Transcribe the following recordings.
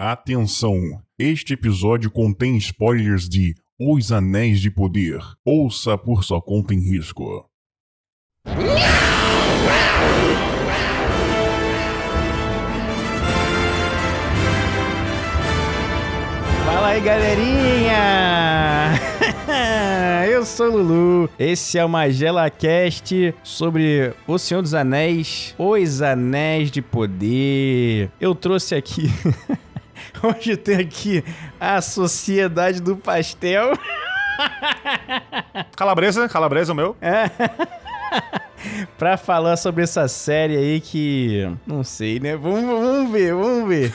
Atenção! Este episódio contém spoilers de Os Anéis de Poder. Ouça por sua conta em risco. Fala aí, galerinha! Eu sou Lulu. Esse é o Magela Cast sobre O Senhor dos Anéis, Os Anéis de Poder. Eu trouxe aqui. Hoje tem aqui a Sociedade do Pastel. Calabresa, calabresa o meu. pra falar sobre essa série aí que. Não sei, né? Vamos, vamos ver, vamos ver.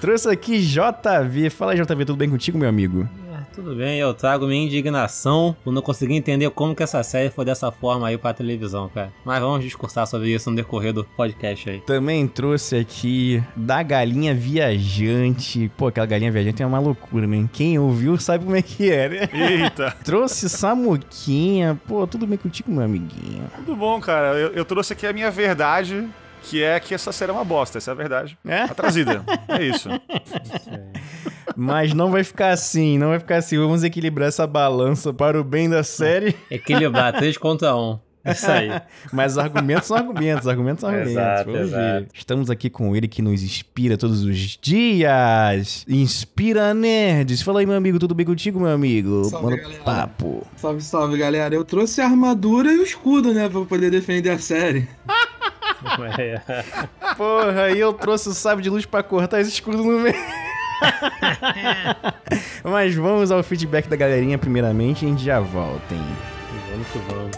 Trouxe aqui JV. Fala, JV, tudo bem contigo, meu amigo? Tudo bem, eu trago minha indignação por não conseguir entender como que essa série foi dessa forma aí pra televisão, cara. Mas vamos discursar sobre isso no decorrer do podcast aí. Também trouxe aqui da galinha viajante. Pô, aquela galinha viajante é uma loucura, né? Quem ouviu sabe como é que é, né? Eita. Trouxe Samuquinha. Pô, tudo bem contigo, meu amiguinho? Tudo bom, cara. Eu, eu trouxe aqui a minha verdade, que é que essa série é uma bosta. Essa é a verdade. É? Tá trazida. É isso. Mas não vai ficar assim, não vai ficar assim. Vamos equilibrar essa balança para o bem da série. Equilibrar 3 contra 1. Isso aí. Mas argumentos são argumentos, argumentos são argumentos. Exato, Vamos ver. exato. Estamos aqui com ele que nos inspira todos os dias. Inspira Nerds. Fala aí, meu amigo, tudo bem contigo, meu amigo? Salve, Manda galera. papo. Salve, salve, galera. Eu trouxe a armadura e o escudo, né? Pra poder defender a série. Porra, aí eu trouxe o sábio de luz pra cortar esse escudo no meio. Mas vamos ao feedback da galerinha primeiramente e a gente já volta, hein? Vamos que vamos.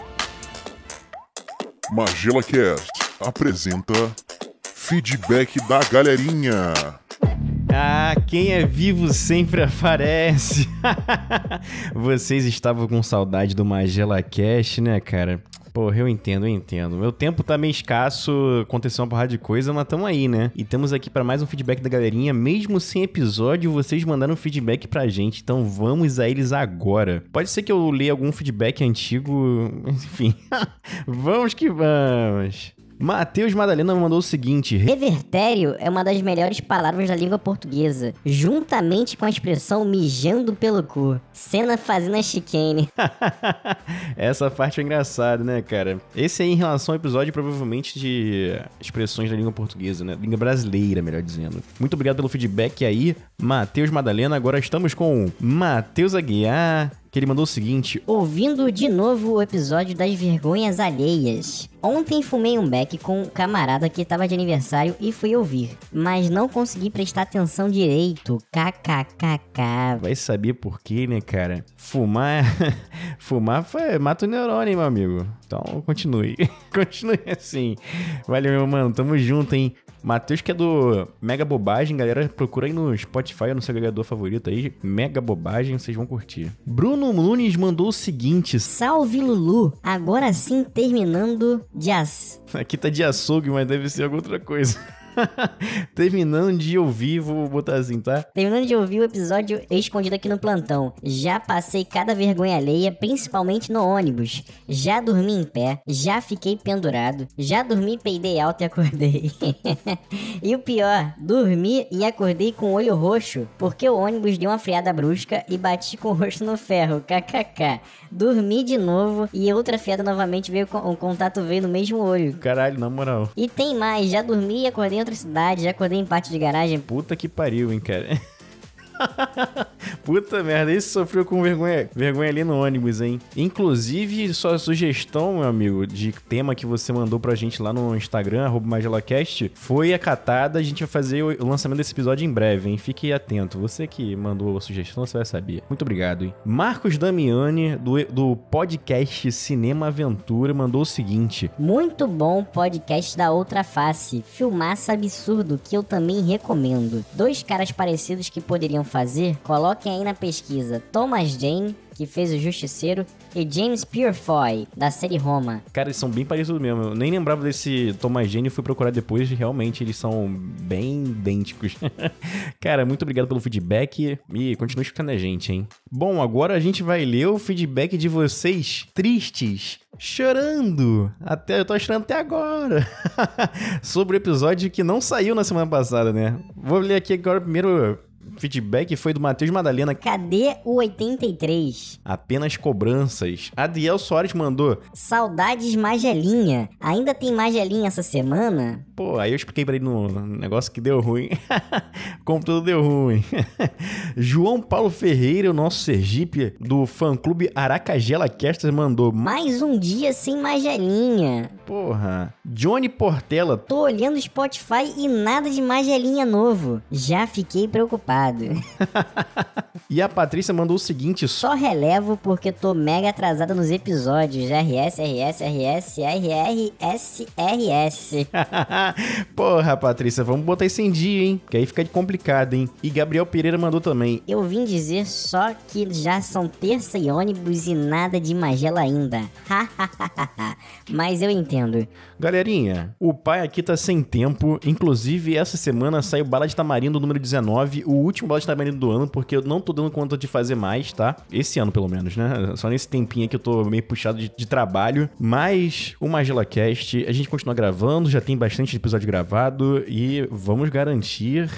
Magela Cast apresenta Feedback da Galerinha. Ah, quem é vivo sempre aparece. Vocês estavam com saudade do Magela Cash, né, cara? Porra, eu entendo, eu entendo. Meu tempo tá meio escasso, aconteceu uma porrada de coisa, mas tamo aí, né? E temos aqui para mais um feedback da galerinha. Mesmo sem episódio, vocês mandaram feedback pra gente, então vamos a eles agora. Pode ser que eu leia algum feedback antigo, enfim. vamos que vamos. Matheus Madalena mandou o seguinte: Revertério é uma das melhores palavras da língua portuguesa, juntamente com a expressão mijando pelo cu. Cena fazendo a chicane. Essa parte é engraçada, né, cara? Esse aí, em relação ao episódio, provavelmente de expressões da língua portuguesa, né? Língua brasileira, melhor dizendo. Muito obrigado pelo feedback aí, Matheus Madalena. Agora estamos com Matheus Aguiar, que ele mandou o seguinte: Ouvindo de novo o episódio das vergonhas alheias. Ontem fumei um beck com um camarada que tava de aniversário e fui ouvir, mas não consegui prestar atenção direito. KKKK. Vai saber por quê, né, cara? Fumar. Fumar foi... mata o neurônio, meu amigo. Então, continue. continue assim. Valeu, meu mano. Tamo junto, hein? Matheus, que é do Mega Bobagem, galera, procura aí no Spotify ou no seu agregador favorito aí. Mega Bobagem, vocês vão curtir. Bruno Nunes mandou o seguinte: Salve Lulu! Agora sim terminando de as... aqui tá de açougue, mas deve ser alguma outra coisa. Terminando de ouvir, vou botar assim, tá? Terminando de ouvir o episódio escondido aqui no plantão. Já passei cada vergonha alheia, principalmente no ônibus. Já dormi em pé, já fiquei pendurado, já dormi, peidei alto e acordei. e o pior, dormi e acordei com o olho roxo, porque o ônibus deu uma freada brusca e bati com o rosto no ferro, kkk. Dormi de novo e outra freada novamente veio, com- o contato veio no mesmo olho. Caralho, na moral. E tem mais, já dormi e acordei outra cidade, já acordei em pátio de garagem, Puta que pariu, hein, cara. Puta merda, esse sofreu com vergonha, vergonha ali no ônibus, hein? Inclusive, sua sugestão, meu amigo, de tema que você mandou pra gente lá no Instagram, MagelaCast, foi acatada. A gente vai fazer o o lançamento desse episódio em breve, hein? Fique atento. Você que mandou a sugestão, você vai saber. Muito obrigado, hein? Marcos Damiani, do, do podcast Cinema Aventura, mandou o seguinte: Muito bom podcast da Outra Face. Filmaça absurdo que eu também recomendo. Dois caras parecidos que poderiam fazer, coloquem aí na pesquisa Thomas Jane que fez o Justiceiro, e James Purefoy, da série Roma. Cara, eles são bem parecidos mesmo. Eu nem lembrava desse Thomas Jane fui procurar depois realmente eles são bem idênticos. Cara, muito obrigado pelo feedback e continue escutando a gente, hein? Bom, agora a gente vai ler o feedback de vocês tristes. Chorando! Até, eu tô chorando até agora. Sobre o episódio que não saiu na semana passada, né? Vou ler aqui agora primeiro feedback foi do Matheus Madalena. Cadê o 83? Apenas cobranças. Adriel Soares mandou. Saudades Magelinha. Ainda tem Magelinha essa semana? Pô, aí eu expliquei pra ele no negócio que deu ruim. Como tudo deu ruim. João Paulo Ferreira, o nosso Sergipe, do fã-clube Aracagela Casters, mandou. Mais um dia sem Magelinha. Porra. Johnny Portela. Tô olhando o Spotify e nada de Magelinha novo. Já fiquei preocupado. e a Patrícia mandou o seguinte: Só relevo porque tô mega atrasada nos episódios. RS, RS, RS, RR, SRS. Porra, Patrícia, vamos botar isso em dia, hein? Que aí fica complicado, hein? E Gabriel Pereira mandou também. Eu vim dizer só que já são terça e ônibus e nada de Magela ainda. Mas eu entendo. Galerinha, o pai aqui tá sem tempo. Inclusive, essa semana saiu Bala de Tamarindo número 19, o último Bala de Tamarindo do ano, porque eu não tô dando conta de fazer mais, tá? Esse ano, pelo menos, né? Só nesse tempinho que eu tô meio puxado de, de trabalho. Mas o Magela Cast, a gente continua gravando, já tem bastante episódio gravado e vamos garantir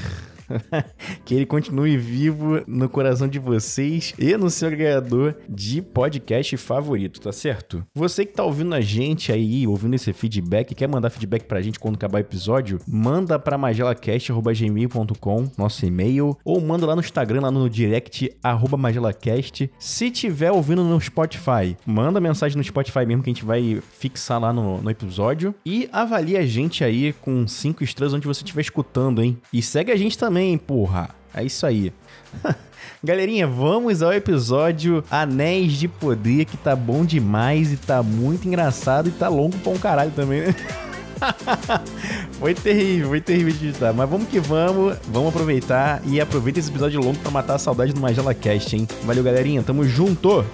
que ele continue vivo no coração de vocês e no seu agregador de podcast favorito, tá certo? Você que tá ouvindo a gente aí, ouvindo esse feedback, quer mandar feedback pra gente quando acabar o episódio, manda pra magelacast.gmail.com, nosso e-mail, ou manda lá no Instagram, lá no direct, arroba magelacast. Se tiver ouvindo no Spotify, manda mensagem no Spotify mesmo que a gente vai fixar lá no, no episódio. E avalie a gente aí com cinco estrelas onde você estiver escutando, hein? E segue a gente também também, porra. É isso aí. Galerinha, vamos ao episódio Anéis de Poder, que tá bom demais e tá muito engraçado e tá longo pra um caralho também, né? foi terrível, foi terrível de editar. Mas vamos que vamos, vamos aproveitar e aproveita esse episódio longo para matar a saudade do Magela Cast, hein? Valeu, galerinha, tamo junto!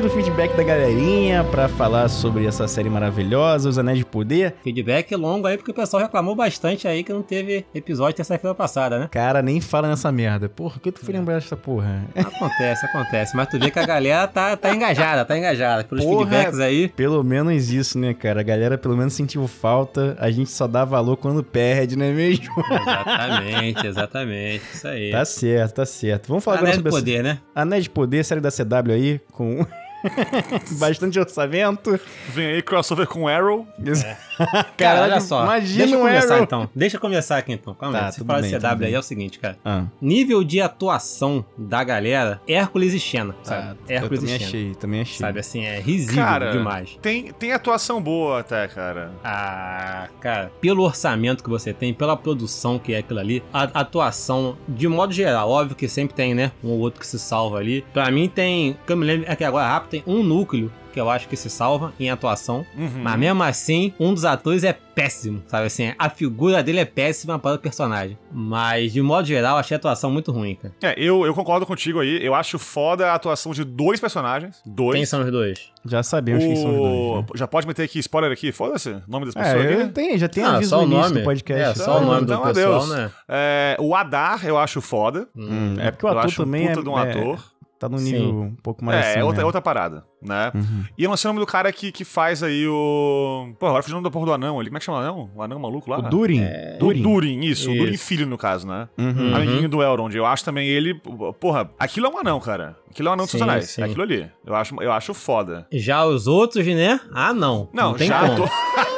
Voltamos no feedback da galerinha para falar sobre essa série maravilhosa, Os Anéis de Poder. Feedback longo aí, porque o pessoal reclamou bastante aí que não teve episódio terça-feira passada, né? Cara, nem fala nessa merda. Porra, por que tu foi lembrar dessa porra? Acontece, acontece. Mas tu vê que a galera tá, tá engajada, tá engajada. Pelos porra, feedbacks aí. Pelo menos isso, né, cara? A galera pelo menos sentiu falta. A gente só dá valor quando perde, não é mesmo? Exatamente, exatamente. Isso aí. Tá certo, tá certo. Vamos falar Anéis agora sobre de Poder, essa... né? Anéis de Poder, série da CW aí, com Bastante orçamento. Vem aí crossover com Arrow. É. cara, olha só. Imagina Deixa eu começar Arrow. então. Deixa eu começar aqui então. Calma tá, aí. Se fala CW aí é o seguinte, cara. Ah. Nível de atuação da galera, Hércules e Xena, sabe? Ah, Hércules eu também e Xena. achei, também achei. Sabe assim, é risível cara, demais. Tem, tem atuação boa até, cara. Ah, cara, pelo orçamento que você tem, pela produção que é aquilo ali, a atuação, de modo geral, óbvio que sempre tem, né? Um ou outro que se salva ali. Pra mim tem, que eu me lembro, é que agora rápido, tem um núcleo que eu acho que se salva em atuação. Uhum. Mas mesmo assim, um dos atores é péssimo, sabe assim? A figura dele é péssima para o personagem. Mas, de modo geral, achei a atuação muito ruim, cara. É, eu, eu concordo contigo aí. Eu acho foda a atuação de dois personagens. Dois. Quem são os dois? Já sabemos o... quem são os dois. Né? Já pode meter aqui spoiler aqui? Foda-se. Nome das é, pessoas é, aqui? Tem, já tem ah, aviso só o nome do podcast. É, só o nome do pessoal, né? É, o Adar eu acho foda. Hum, é porque o ator também puta é... de um ator. Tá num nível Sim. um pouco mais É, assim, é outra, né? outra parada, né? Uhum. E eu não sei o nome do cara que, que faz aí o. Pô, agora fugiu o nome da porra do anão ali. Como é que chama o anão? O anão maluco lá? O Durin. É... Durin. O Durin, isso. isso. O Durin filho, no caso, né? Uhum. Amiguinho do Elrond. Eu acho também ele. Porra, aquilo é um anão, cara. Aquilo é um anão dos anéis. É aquilo ali. Eu acho, eu acho foda. Já os outros, né? Ah, não. Não, não tem já como. Tô...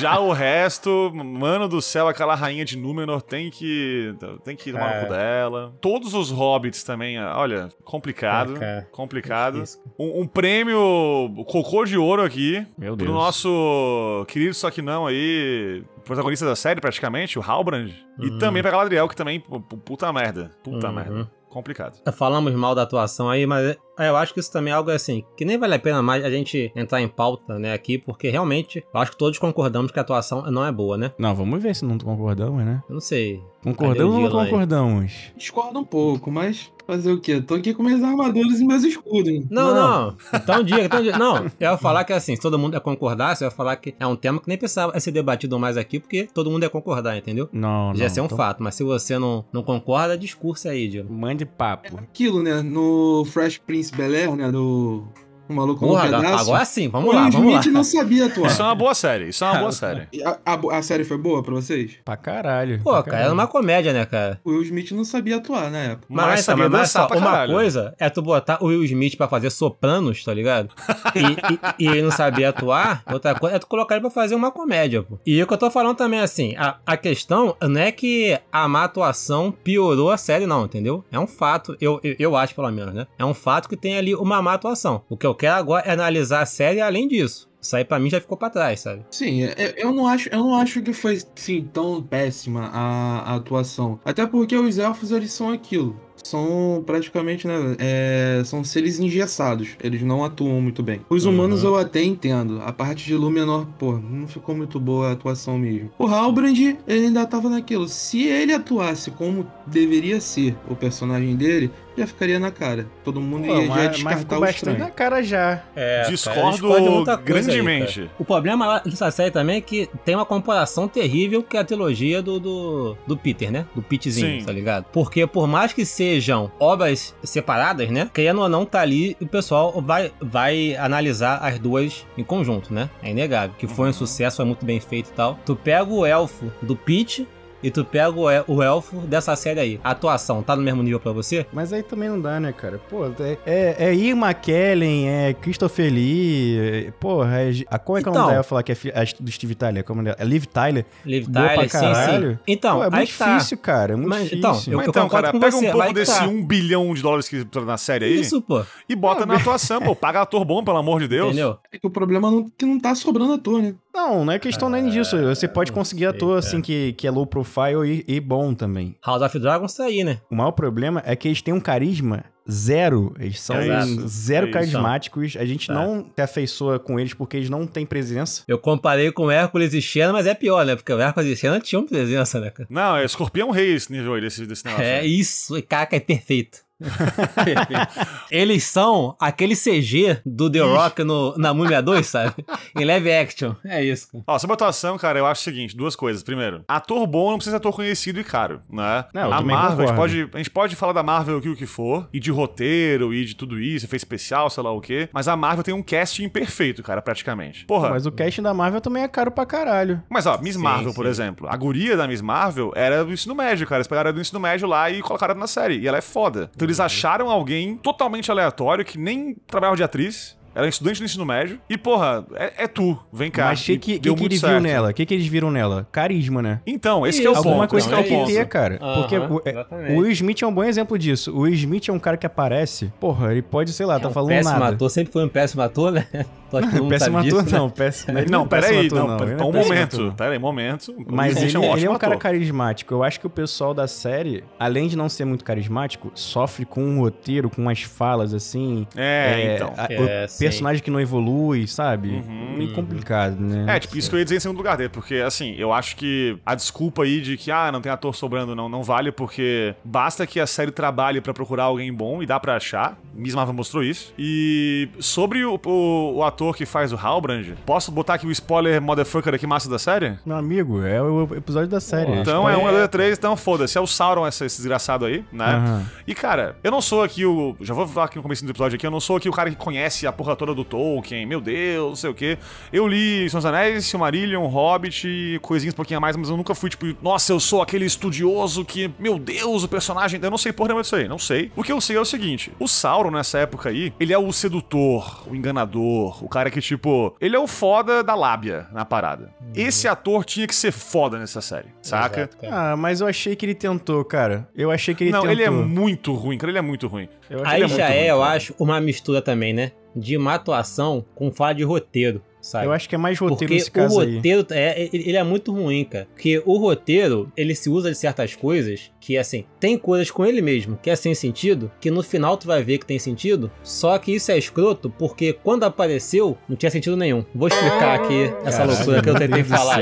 já o resto, mano do céu, aquela rainha de Númenor tem que. Tem que tomar é. no cu dela. Todos os hobbits também, olha, complicado. É, complicado. Um, um, prêmio cocô de ouro aqui. Meu Deus. Pro nosso querido só que não aí. Protagonista da série, praticamente, o Halbrand. Uhum. E também pra Galadriel, que também, puta merda. Puta uhum. merda complicado. Falamos mal da atuação aí, mas eu acho que isso também é algo assim, que nem vale a pena mais a gente entrar em pauta, né, aqui, porque realmente, eu acho que todos concordamos que a atuação não é boa, né? Não, vamos ver se não concordamos, né? Eu não sei. Concordamos ou não concordamos? Discordo um pouco, mas fazer o quê? Tô aqui com minhas armaduras e meus escudos. Não, não. não. Então diga, então diga. Não, eu ia falar que assim, se todo mundo ia concordar, eu ia falar que é um tema que nem precisava ser debatido mais aqui, porque todo mundo ia concordar, entendeu? Não, Já não. ia ser um então... fato, mas se você não, não concorda, discurso aí, Diego. Mande papo. É aquilo, né? No Fresh Prince Bel Air, né? Do o maluco Porra, no pedaço. Agora sim, vamos o lá, vamos Smith lá. não sabia atuar. Isso é uma boa série, isso é uma boa série. A, a, a, série foi boa pra vocês? Pra caralho. Pô, pra cara, era uma comédia, né, cara? O Will Smith não sabia atuar na época. Mas, mas sabia mas, dançar mas, Uma caralho. coisa é tu botar o Will Smith pra fazer sopranos, tá ligado? E, e, e, ele não sabia atuar. Outra coisa é tu colocar ele pra fazer uma comédia, pô. E o que eu tô falando também, assim, a, a questão não é que a má atuação piorou a série, não, entendeu? É um fato, eu, eu, eu acho pelo menos, né? É um fato que tem ali uma má atuação. O que eu quero agora é analisar a série além disso. Isso aí pra mim já ficou pra trás, sabe? Sim, é, eu não acho, eu não acho que foi sim, tão péssima a, a atuação. Até porque os elfos eles são aquilo são praticamente, né, é, são seres engessados. Eles não atuam muito bem. Os uhum. humanos uhum. eu até entendo. A parte de Númenor, pô, não ficou muito boa a atuação mesmo. O Halbrand, ele ainda tava naquilo. Se ele atuasse como deveria ser o personagem dele, já ficaria na cara. Todo mundo Pô, ia mas, já descartar mas ficou bastante na cara já. É, Discordo cara, grandemente. Aí, o problema dessa série também é que tem uma comparação terrível que é a trilogia do, do, do Peter, né? Do Petezinho, Sim. tá ligado? Porque por mais que sejam obras separadas, né? Querendo ou não, tá ali e o pessoal vai, vai analisar as duas em conjunto, né? É inegável. Que foi um uhum. sucesso, foi muito bem feito e tal. Tu pega o elfo do Pete e tu pega o, o elfo dessa série aí. A atuação tá no mesmo nível pra você? Mas aí também não dá, né, cara? Pô, é, é, é Ian McKellen, é Christopher Lee, é, porra, é, a, como é que então, não dá falar que é, é do Steve Tyler? Como é, é Liv Tyler? Liv Tyler, sim, sim. Então, Pô, é muito tá. difícil, cara, é muito Mas, difícil. Então, eu, Mas então, cara, pega você, um pouco desse tá. um bilhão de dólares que tá na série aí Isso, pô. e bota ah, na atuação, pô. Paga ator bom, pelo amor de Deus. Entendeu? É que o problema é que não tá sobrando ator, né? Não, não é questão nem disso. Você pode conseguir sei, ator, assim, que, que é low profile e, e bom também. House of Dragons tá aí, né? O maior problema é que eles têm um carisma zero. Eles são é zero é carismáticos. A gente tá. não se afeiçoa com eles porque eles não têm presença. Eu comparei com Hércules e Xena, mas é pior, né? Porque o Hércules e Xena tinham presença, né, cara? Não, é Escorpião Rei esse nível aí desse, desse negócio. É isso, caca, é perfeito. Eles são aquele CG do The Rock no, na Múmia 2, sabe? Em live action. É isso. Ó, sobre a atuação, cara, eu acho o seguinte: duas coisas. Primeiro, ator bom não precisa ser ator conhecido e caro, né? Não, a Marvel, a gente, pode, a gente pode falar da Marvel aqui o que for, e de roteiro, e de tudo isso, efeito especial, sei lá o quê. Mas a Marvel tem um casting perfeito, cara, praticamente. Porra. Mas o casting da Marvel também é caro pra caralho. Mas, ó, Miss sim, Marvel, sim. por exemplo. A guria da Miss Marvel era do ensino médio, cara. Eles pegaram do ensino médio lá e colocaram na série. E ela é foda. Então eles acharam alguém totalmente aleatório que nem trabalhava de atriz era estudante do ensino médio. E, porra, é, é tu. Vem cá. Mas o que, que, que, que eles viram nela? O que, que eles viram nela? Carisma, né? Então, esse é o Alguma ponto. coisa que tem que ter, cara. Porque o, é, o, Will Smith é um bom exemplo disso. O Will Smith é um cara que aparece. Porra, ele pode, sei lá, é tá um falando péssimo nada. ator, sempre foi um péssimo ator, né? péssimo ator, disso, não. Né? Péssimo, não, não peraí. Não, não, não, um momento. Peraí, momento. Mas ele, é um, ele é um cara carismático. Eu acho que o pessoal da série, além de não ser muito carismático, sofre com um roteiro, com umas falas assim. É, é então. A, é, o personagem que não evolui evolui, sabe? Uhum, Meio complicado, né? É, tipo, isso que eu ia dizer em segundo lugar dele, porque, assim, eu acho que a desculpa aí de que, ah, não tem ator sobrando, não, não vale, porque basta que a série trabalhe para procurar alguém bom e dá para achar. Miss Marvel mostrou isso. E sobre o, o, o, ator que faz o Halbrand, posso botar aqui o spoiler motherfucker aqui massa da série? Meu amigo, é o episódio da série. então é um, é dois, três, então foda-se. É o Sauron, esse, esse desgraçado aí, né? Uhum. E, cara, eu não sou aqui o. Já vou falar aqui no começo do episódio aqui, eu não sou aqui o cara que conhece a porra toda do Tolkien meu Deus, não sei o quê. Eu li São dos Anéis, Silmarillion, Hobbit, coisinhas um pouquinho a mais, mas eu nunca fui tipo, nossa, eu sou aquele estudioso que, meu Deus, o personagem. Eu não sei porra nenhuma disso aí, não sei. O que eu sei é o seguinte: o Sauron nessa época aí, ele é o sedutor, o enganador, o cara que, tipo, ele é o foda da lábia na parada. Uhum. Esse ator tinha que ser foda nessa série, saca? Exato, ah, mas eu achei que ele tentou, cara. Eu achei que ele não, tentou. Não, ele é muito ruim, cara, ele é muito ruim. Aí é já é, ruim, eu acho, uma mistura também, né? de uma atuação com fala de roteiro. Sabe? Eu acho que é mais roteiro Porque nesse caso o roteiro aí. É, ele é muito ruim, cara. Porque o roteiro, ele se usa de certas coisas Que assim, tem coisas com ele mesmo que é sem sentido, que no final tu vai ver que tem sentido, só que isso é escroto porque quando apareceu não tinha sentido nenhum. Vou explicar aqui essa Caralho, loucura que eu tentei falar.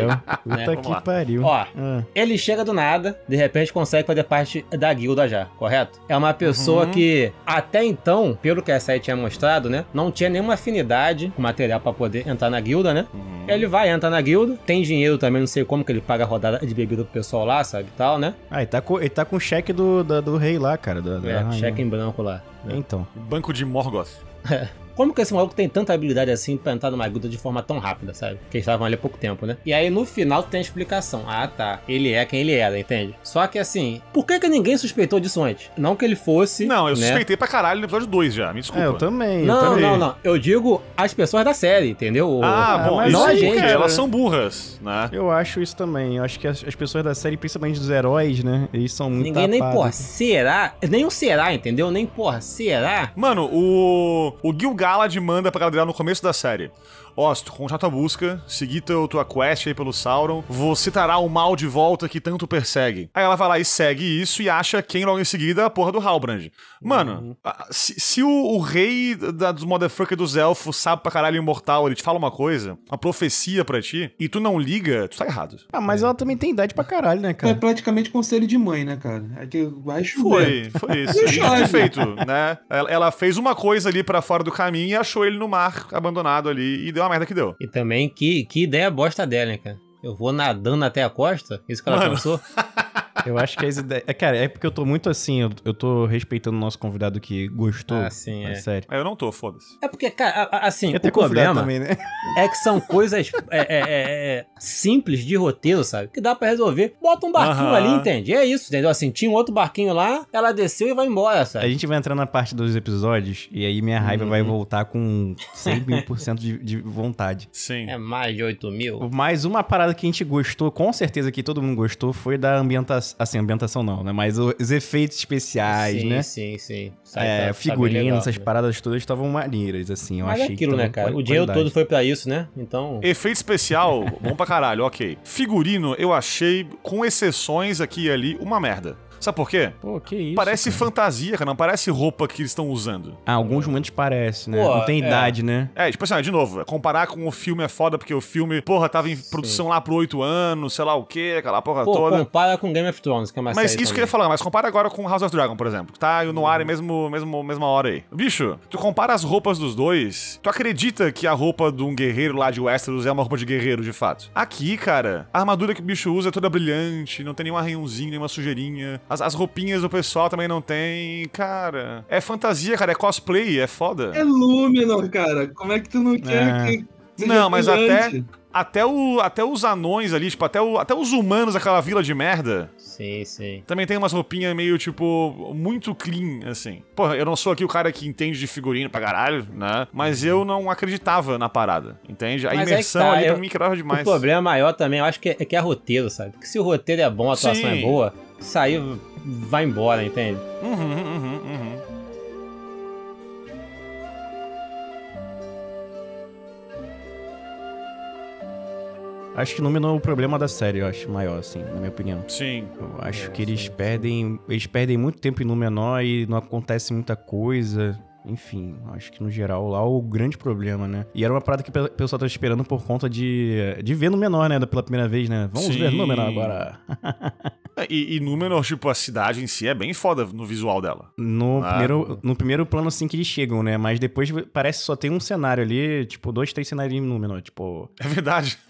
né? Puta que pariu. Ó, Ah. ele chega do nada, de repente consegue fazer parte da guilda já, correto? É uma pessoa Uhum. que, até então, pelo que a série tinha mostrado, né? Não tinha nenhuma afinidade com material pra poder entrar na guilda, né? Uhum. Ele vai, entra na guilda, tem dinheiro também, não sei como que ele paga a rodada de bebida pro pessoal lá, sabe? e Tal, né? Ah, ele tá com, ele tá com o cheque do, da- do rei lá, cara. Da, da É, cheque em branco lá. Então. Banco de Morgoth. Como que esse maluco tem tanta habilidade assim pra entrar numa guilda de forma tão rápida, sabe? Porque eles estavam ali há pouco tempo, né? E aí no final tem a explicação. Ah, tá. Ele é quem ele era, entende? Só que assim, por que que ninguém suspeitou disso antes? Não que ele fosse. Não, eu né? suspeitei pra caralho no episódio 2 já, me desculpa. É, eu também. eu Não, também. não, não. Eu digo as pessoas da série, entendeu? O- Ah, bom, mas isso não a porque gente, elas né? são burras, né? Eu acho isso também. Eu acho que as, as pessoas da série, principalmente dos heróis, né? Eles são muito Ninguém nem, porra, será? Nem o será, entendeu? Nem, porra, será? Mano, o, o Gil Galad manda pra galera no começo da série. Ó, se tu contrata a busca, seguir teu, tua quest aí pelo Sauron, você trará o mal de volta que tanto persegue. Aí ela vai lá e segue isso e acha quem logo em seguida é a porra do Halbrand. Mano, a- se, se o, o rei da, dos motherfuckers dos elfos sabe pra caralho imortal, ele te fala uma coisa, uma profecia pra ti, e tu não liga, tu tá errado. Ah, mas ela também tem idade pra caralho, né, É cara? praticamente conselho de mãe, né, cara? É que vai chover. Foi, foi isso. E feito, né? Ela, ela fez uma coisa ali pra fora do caminho e achou ele no mar, abandonado ali, e deu a merda que deu. E também, que, que ideia bosta dela, né, cara? Eu vou nadando até a costa? Isso que ela Mano. pensou? Eu acho que as ideias. É, cara, é porque eu tô muito assim, eu, eu tô respeitando o nosso convidado que gostou. Ah, sim, é. série. Aí eu não tô, foda-se. É porque, cara, a- a- assim, E até o problema também, né? é que são coisas é, é, é, é, simples de roteiro, sabe? Que dá pra resolver. Bota um barquinho Aham. ali, entende? É isso, entendeu? Assim, tinha um outro barquinho lá, ela desceu e vai embora, A sabe? gente vai entrar na parte dos episódios e aí minha raiva vai voltar com 100 mil por cento de, de vontade. Sim. É mais de 8 mil. Mas uma parada que a gente gostou, com certeza que todo mundo gostou, foi da ambientação. Assim, ambientação não, né? Mas os efeitos especiais, sim, né? sim, sim. Sai- É, tá- figurino, legal, essas né? paradas todas estavam maneiras, assim. Eu Mas é achei aquilo, que né, cara? O dinheiro qualidade. todo foi pra isso, né? Então. Efeito especial, bom pra caralho, ok. Figurino, eu achei, com exceções aqui e ali, uma merda. Sabe por quê? Pô, que isso. Parece cara. fantasia, cara, não parece roupa que eles estão usando. Ah, alguns momentos parece, né? Pô, não tem é. idade, né? É, tipo assim, de novo, comparar com o filme é foda, porque o filme, porra, tava em produção lá por oito anos, sei lá o quê, aquela porra Pô, toda. compara com Game of Thrones, que é uma Mas isso que eu ia falar, mas compara agora com House of Dragon, por exemplo, que tá no ar Uhum. mesmo, mesmo, mesma hora aí. Bicho, tu compara as roupas dos dois, tu acredita que a roupa de um guerreiro lá de Westeros é uma roupa de guerreiro, de fato? Aqui, cara, a armadura que o bicho usa é toda brilhante, não tem nenhum arranhãozinho, nenhuma sujeirinha. As, as roupinhas do pessoal também não tem. Cara, é fantasia, cara, é cosplay, é foda. É Númenor, cara. Como é que tu não quer É. que seja Não, mas brilhante? Até, o, até os anões ali, tipo, até, o, até os humanos daquela vila de merda, Sim, sim. também tem umas roupinhas meio, tipo, muito clean, assim. Porra, eu não sou aqui o cara que entende de figurino pra caralho, né? Mas eu não acreditava na parada, entende? A Mas é imersão tá, ali eu- pra mim quebrava demais. O problema maior também, eu acho que é, é que é roteiro, sabe? Porque se o roteiro é bom, a atuação Sim. é boa, saiu, vai embora, entende? Uhum, uhum, uhum. Acho que o número é o problema da série, eu acho, maior, assim, na minha opinião. Sim. Eu acho que eles perdem. Eles perdem muito tempo em Númenor e não acontece muita coisa. Enfim, acho que no geral lá o grande problema, né? E era uma parada que o pe- pessoal tava esperando por conta de, de ver Númenor, né? Pela primeira vez, né? Vamos Sim. ver Númenor agora. É, E, e Númenor, tipo, a cidade em si é bem foda no visual dela. No, Ah. primeiro, no primeiro plano, assim, que eles chegam, né? Mas depois parece que só tem um cenário ali, tipo, dois, três cenários em Númenor. Tipo, É verdade.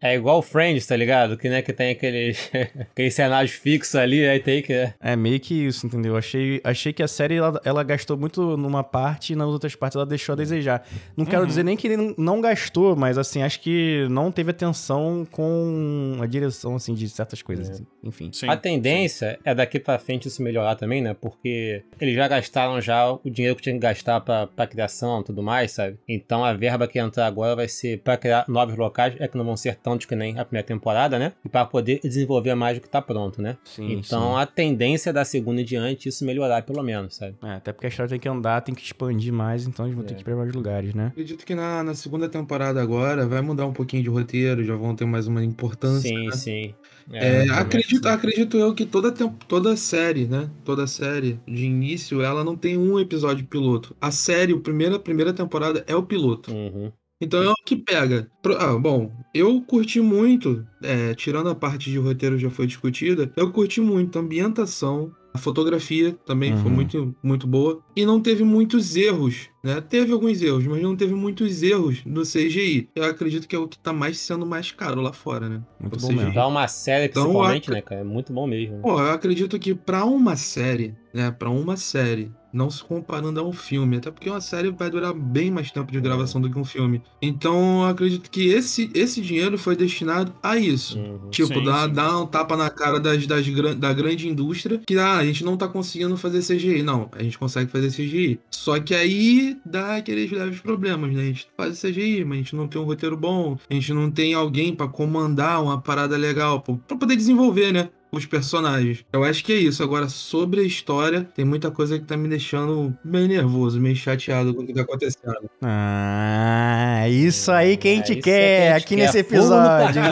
É igual Friends, tá ligado? Que, né, que tem aqueles, aqueles cenários fixos ali, aí tem que... é meio que isso, entendeu? Achei, achei que a série, ela, ela gastou muito numa parte e nas outras partes ela deixou a desejar. Não quero Uhum. dizer nem que ele não- gastou, mas, assim, acho que não teve atenção com a direção, assim, de certas coisas. assim. Enfim. Sim. a tendência é daqui pra frente isso melhorar também, né? Porque eles já gastaram já o dinheiro que tinham que gastar pra, pra criação e tudo mais, sabe? Então a verba que entrar agora vai ser pra criar novos locais, é que não vão ser tão prontos que nem a primeira temporada, né? E para poder desenvolver mais do que tá pronto, né? Sim, então sim. a tendência da segunda em diante isso melhorar pelo menos, sabe? É, até porque a história tem que andar, tem que expandir mais, então eles vão é. ter que ir pra vários lugares, né? Acredito que na, na segunda temporada agora vai mudar um pouquinho de roteiro, já vão ter mais uma importância. Sim, né? sim. É, é, acredito, acredito eu que toda, toda série, né? Toda série de início, ela não tem um episódio piloto. A série, a primeira, primeira temporada é o piloto. Uhum. Então é o que pega. Ah, bom, eu curti muito, é, tirando a parte de roteiro já foi discutida, eu curti muito a ambientação, a fotografia também uhum. foi muito, muito boa. E não teve muitos erros, né? Teve alguns erros, mas não teve muitos erros no CGI. Eu acredito que é o que tá mais sendo mais caro lá fora, né? Muito bom mesmo. Pra uma série, então, principalmente, né, cara? É muito bom mesmo. Pô, eu acredito que pra uma série, né? Pra uma série, não se comparando a um filme, até porque uma série vai durar bem mais tempo de gravação do que um filme. Então, eu acredito que esse, esse dinheiro foi destinado a isso. Uhum. Tipo, sim, dar, sim. dar um tapa na cara das, das, da grande indústria que ah, a gente não tá conseguindo fazer CGI. Não, a gente consegue fazer CGI. Só que aí dá aqueles leves problemas, né? A gente faz CGI, mas a gente não tem um roteiro bom, a gente não tem alguém para comandar uma parada legal, para poder desenvolver, né? Os personagens. Eu acho que é isso. Agora, sobre a história, tem muita coisa que tá me deixando meio nervoso, meio chateado com o que tá acontecendo. Ah, isso aí que a gente é quer que a gente aqui quer. nesse episódio.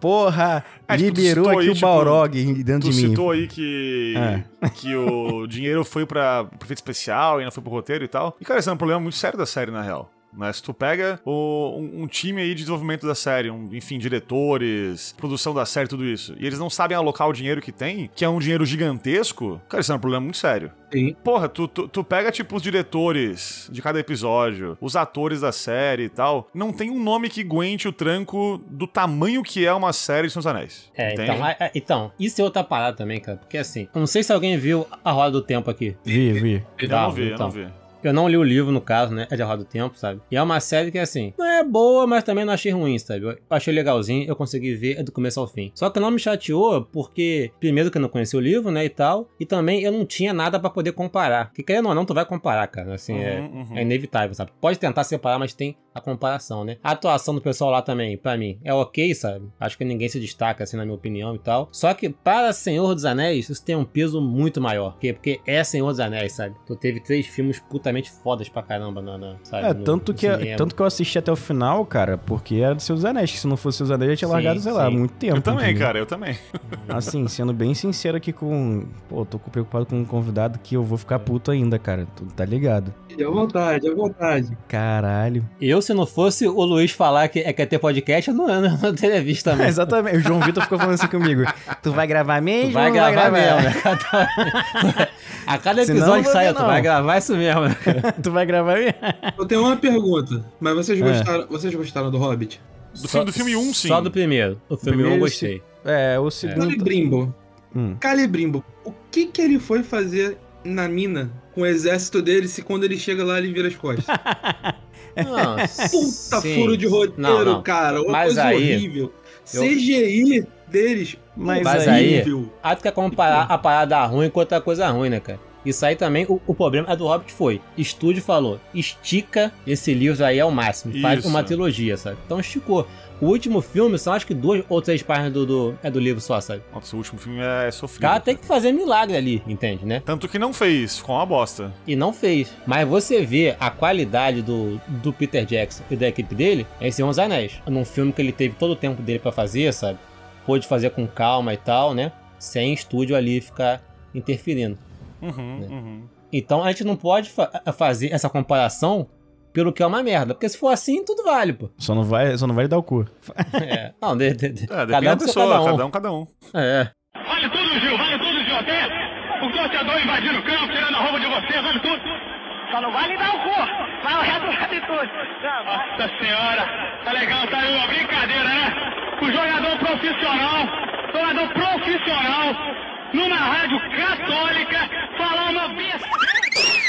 Porra, é, liberou aqui aí, o tipo, Balrog dentro de mim. Tu citou aí que, é. que o dinheiro foi pra, pro efeito especial e não foi pro roteiro e tal. E, cara, esse é um problema muito sério da série, na real. Né? Se tu pega o, um, um, time aí de desenvolvimento da série, um, enfim, diretores, produção da série, tudo isso, e eles não sabem alocar o dinheiro que tem, que é um dinheiro gigantesco, cara, isso é um problema muito sério. Sim. Porra, tu, tu, tu, pega, tipo, os diretores de cada episódio, os atores da série e tal, não tem um nome que aguente o tranco do tamanho que é uma série de Senhor dos Anéis. É, então, a, então, isso é outra parada também, cara, porque assim, eu não sei se alguém viu A Roda do Tempo aqui. Vi, vi. Eu não vi, então. eu não vi. Eu não li o livro, no caso, né? É de Roda do Tempo, sabe? E é uma série que, assim, não é boa, mas também não achei ruim, sabe? Eu achei legalzinho, eu consegui ver do começo ao fim. Só que não me chateou porque, primeiro, que eu não conhecia o livro, né? E tal. E também eu não tinha nada para poder comparar. Que querendo ou não, tu vai comparar, cara. Assim, uhum, é, uhum. é inevitável, sabe? Pode tentar separar, mas tem a comparação, né? A atuação do pessoal lá também, para mim, é ok, sabe? Acho que ninguém se destaca, assim, na minha opinião e tal. Só que para Senhor dos Anéis, isso tem um peso muito maior. Por quê? Porque é Senhor dos Anéis, sabe? Tu teve três filmes putamente fodas pra caramba, na, na sabe? É, no, tanto, no que, é, tanto que eu assisti até o final, cara, porque era do Seus Anéis. Se não fosse Seus Anéis, eu tinha sim, largado, sei sim. lá, muito tempo. Eu também, entendeu? cara, eu também. Assim, sendo bem sincero aqui com. Pô, tô preocupado com um convidado que eu vou ficar puto ainda, cara. Tu tá ligado? À vontade, à vontade. Caralho. Eu, se não fosse o Luiz falar que é quer ter podcast, eu não, eu não teria visto também. É, exatamente. O João Vitor ficou falando assim comigo. Tu vai gravar mesmo? Tu vai gravar, vai gravar mesmo. A cada episódio que sai, tu vai gravar isso mesmo. tu vai gravar mesmo. Eu tenho uma pergunta, mas vocês é. gostaram, é. vocês gostaram do Hobbit? Do, só, do filme 1, um, sim. Só do primeiro. O filme 1 um eu gostei. É, o segundo... Calibrimbo. Hum. Calibrimbo. O que que ele foi fazer na mina com o exército dele se quando ele chega lá ele vira as costas? Nossa, Puta sim. furo de roteiro, não, não. cara. Uma Mas coisa aí, horrível. Eu... CGI deles. Mas, Mas aí, aí tu quer comparar a parada ruim com outra coisa ruim, né, cara? Isso aí também, o, o problema é do Hobbit foi. Estúdio falou, estica esse livro aí ao máximo. Faz Isso. uma trilogia, sabe? Então esticou. O último filme são acho que duas ou três páginas do, do, é do livro só, sabe? Nossa, o último filme é sofrido. O cara tem que fazer milagre ali, entende, né? Tanto que não fez, ficou uma bosta. E não fez. Mas você vê a qualidade do, do Peter Jackson e da equipe dele em Senhor dos Anéis. Num filme que ele teve todo o tempo dele para fazer, sabe? Pôde fazer com calma e tal, né? Sem estúdio ali ficar interferindo. Uhum, né? uhum. Então a gente não pode fa fazer essa comparação pelo que é uma merda. Porque se for assim, tudo vale, pô. Só não vai, só não vai dar o cu. É. Não, de, de, de, é, cada um pessoa, cada um. cada um, cada um. É. Vale tudo, Gil, vale tudo, Gil, até o torcedor invadindo o campo, tirando a roupa de você, vale tudo. Só não vale dar o cu, vai o resto vale tudo. Nossa senhora, tá legal, tá aí uma brincadeira, né? O jogador profissional, jogador profissional, numa rádio católica, falar uma besteira.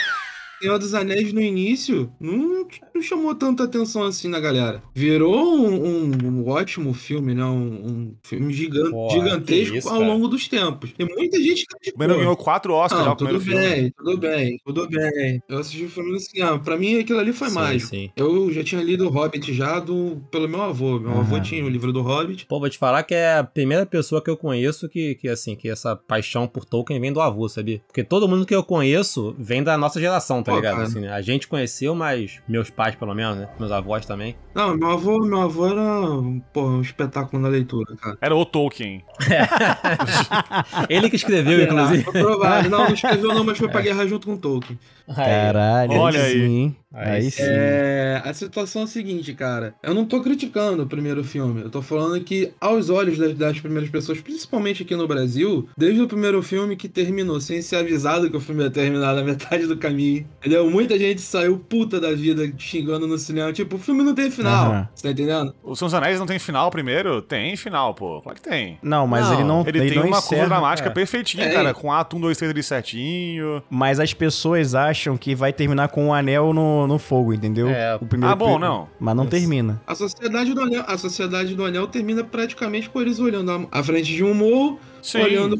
Senhor dos Anéis no início não, não chamou tanta atenção assim na galera. Virou um, um, um ótimo filme, né? Um, um filme gigante, Porra, gigantesco isso, ao longo dos tempos. Tem muita gente que. O Mano ganhou quatro Oscars não, tudo bem, filme. tudo bem, tudo bem. Eu assisti o filme no cinema. Pra mim, aquilo ali foi sim, mágico. Sim. Eu já tinha lido o Hobbit já do, pelo meu avô. Meu uhum. avô tinha o livro do Hobbit. Pô, vou te falar que é a primeira pessoa que eu conheço que, que assim, que essa paixão por Tolkien vem do avô, sabia? Porque todo mundo que eu conheço vem da nossa geração, tá Pô, ligado? Assim, né? A gente conheceu, mas meus pais, pelo menos, né? Meus avós também. Não, meu avô, meu avô era porra, um espetáculo na leitura, cara. Era o Tolkien. Ele que escreveu, inclusive. Provável. Não, não escreveu não, mas foi pra guerra junto com o Tolkien. Caralho, olha aí. Aí sim. É, a situação é a seguinte, cara. Eu não tô criticando o primeiro filme. Eu tô falando que, aos olhos das, das, primeiras pessoas, principalmente aqui no Brasil, desde o primeiro filme que terminou sem ser avisado que o filme ia terminar na metade do caminho, entendeu? Muita gente saiu puta da vida xingando no cinema. Tipo, o filme não tem final. Uhum. Você tá entendendo? O São Anéis não tem final primeiro? Tem final, pô. Claro que tem. Não, mas não, ele não Ele, ele tem não uma encerra, curva dramática é. perfeitinha, é. cara. Com ato 1, 2, 3 ali certinho. Mas as pessoas acham que vai terminar com o um anel no, no fogo, entendeu? É. O primeiro ah, bom, não. Mas não termina. A sociedade do anel, a sociedade do anel termina praticamente com eles olhando à frente de um morro Sim. olhando,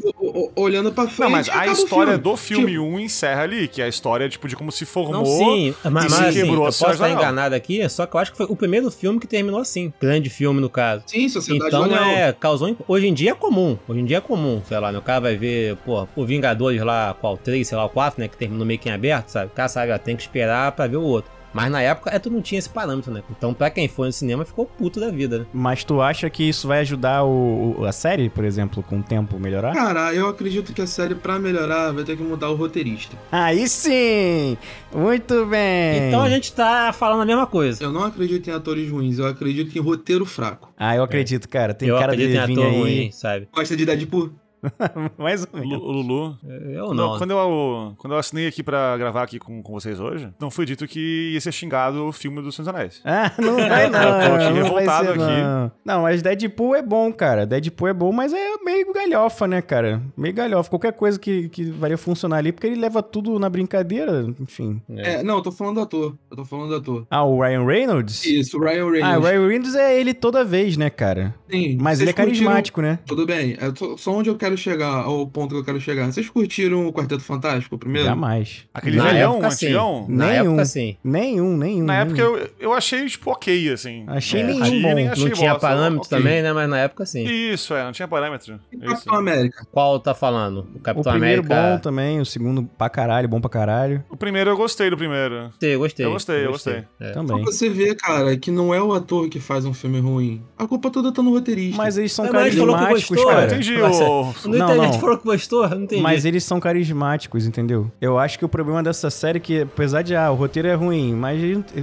olhando pra frente. Não, mas a história filme. do filme tipo... 1 encerra ali, que é a história, tipo, de como se formou. Não, sim, mas, mas assim, quebrou eu posso estar enganado aqui, só que eu acho que foi o primeiro filme que terminou assim. Grande filme, no caso. Sim, Sociedade Então, é, causou. Hoje em dia é comum. Hoje em dia é comum, sei lá, né? O cara vai ver, pô, o Vingadores lá, qual? 3, sei lá, o 4, né? Que terminou meio que em aberto, sabe? O cara sabe, ó, tem que esperar pra ver o outro. Mas na época, é, tu não tinha esse parâmetro, né? Então, pra quem foi no cinema, ficou puto da vida, né? Mas tu acha que isso vai ajudar o, o, a série, por exemplo, com o tempo melhorar? Cara, eu acredito que a série, pra melhorar, vai ter que mudar o roteirista. Aí sim! Muito bem! Então a gente tá falando a mesma coisa. Eu não acredito em atores ruins, eu acredito em roteiro fraco. Ah, eu acredito, cara. Tem eu cara de vir aí. Ruim, sabe? Gosta de Deadpool? Mais ou menos. O Lulu. Eu não. Quando eu, quando eu assinei aqui pra gravar aqui com, com vocês hoje, não foi dito que ia ser xingado o filme do Senhor Anéis. Ah, não vai não. eu tô aqui revoltado aqui. Não. não, mas Deadpool é bom, cara. Deadpool é bom, mas é meio galhofa, né, cara? Meio galhofa. Qualquer coisa que, que varia funcionar ali, porque ele leva tudo na brincadeira, enfim. É, é não, eu tô falando do ator. Eu tô falando do ator. Ah, o Ryan Reynolds? Isso, o Ryan Reynolds. Ah, o Ryan Reynolds é ele toda vez, né, cara? Sim. Mas ele é carismático, curtiram... né? Tudo bem. É só onde eu quero chegar, ao ponto que eu quero chegar. Vocês curtiram o Quarteto Fantástico, o primeiro? Jamais. Aquele Na velhão, antigão? Na nenhum, época, sim. Nenhum, nenhum. Na época eu, eu achei, tipo, ok, assim. Achei é, nenhum achei, bom. Nem achei não tinha parâmetro okay. também, né? Mas na época, sim. Isso, é, não tinha parâmetro. E Capitão América? Qual tá falando? O Capitão o primeiro América... bom também, o segundo pra caralho, bom pra caralho. O primeiro eu gostei do primeiro. Gostei, eu gostei. Eu gostei, eu gostei. É. Também. Só você vê, cara, que não é o ator que faz um filme ruim. A culpa toda tá no roteirista. Mas eles são carismáticos, cara. Entendi, o... Não, não. falou que gostou, não entendi. Mas eles são carismáticos, entendeu? Eu acho que o problema dessa série é que, apesar de, ah, o roteiro é ruim, mas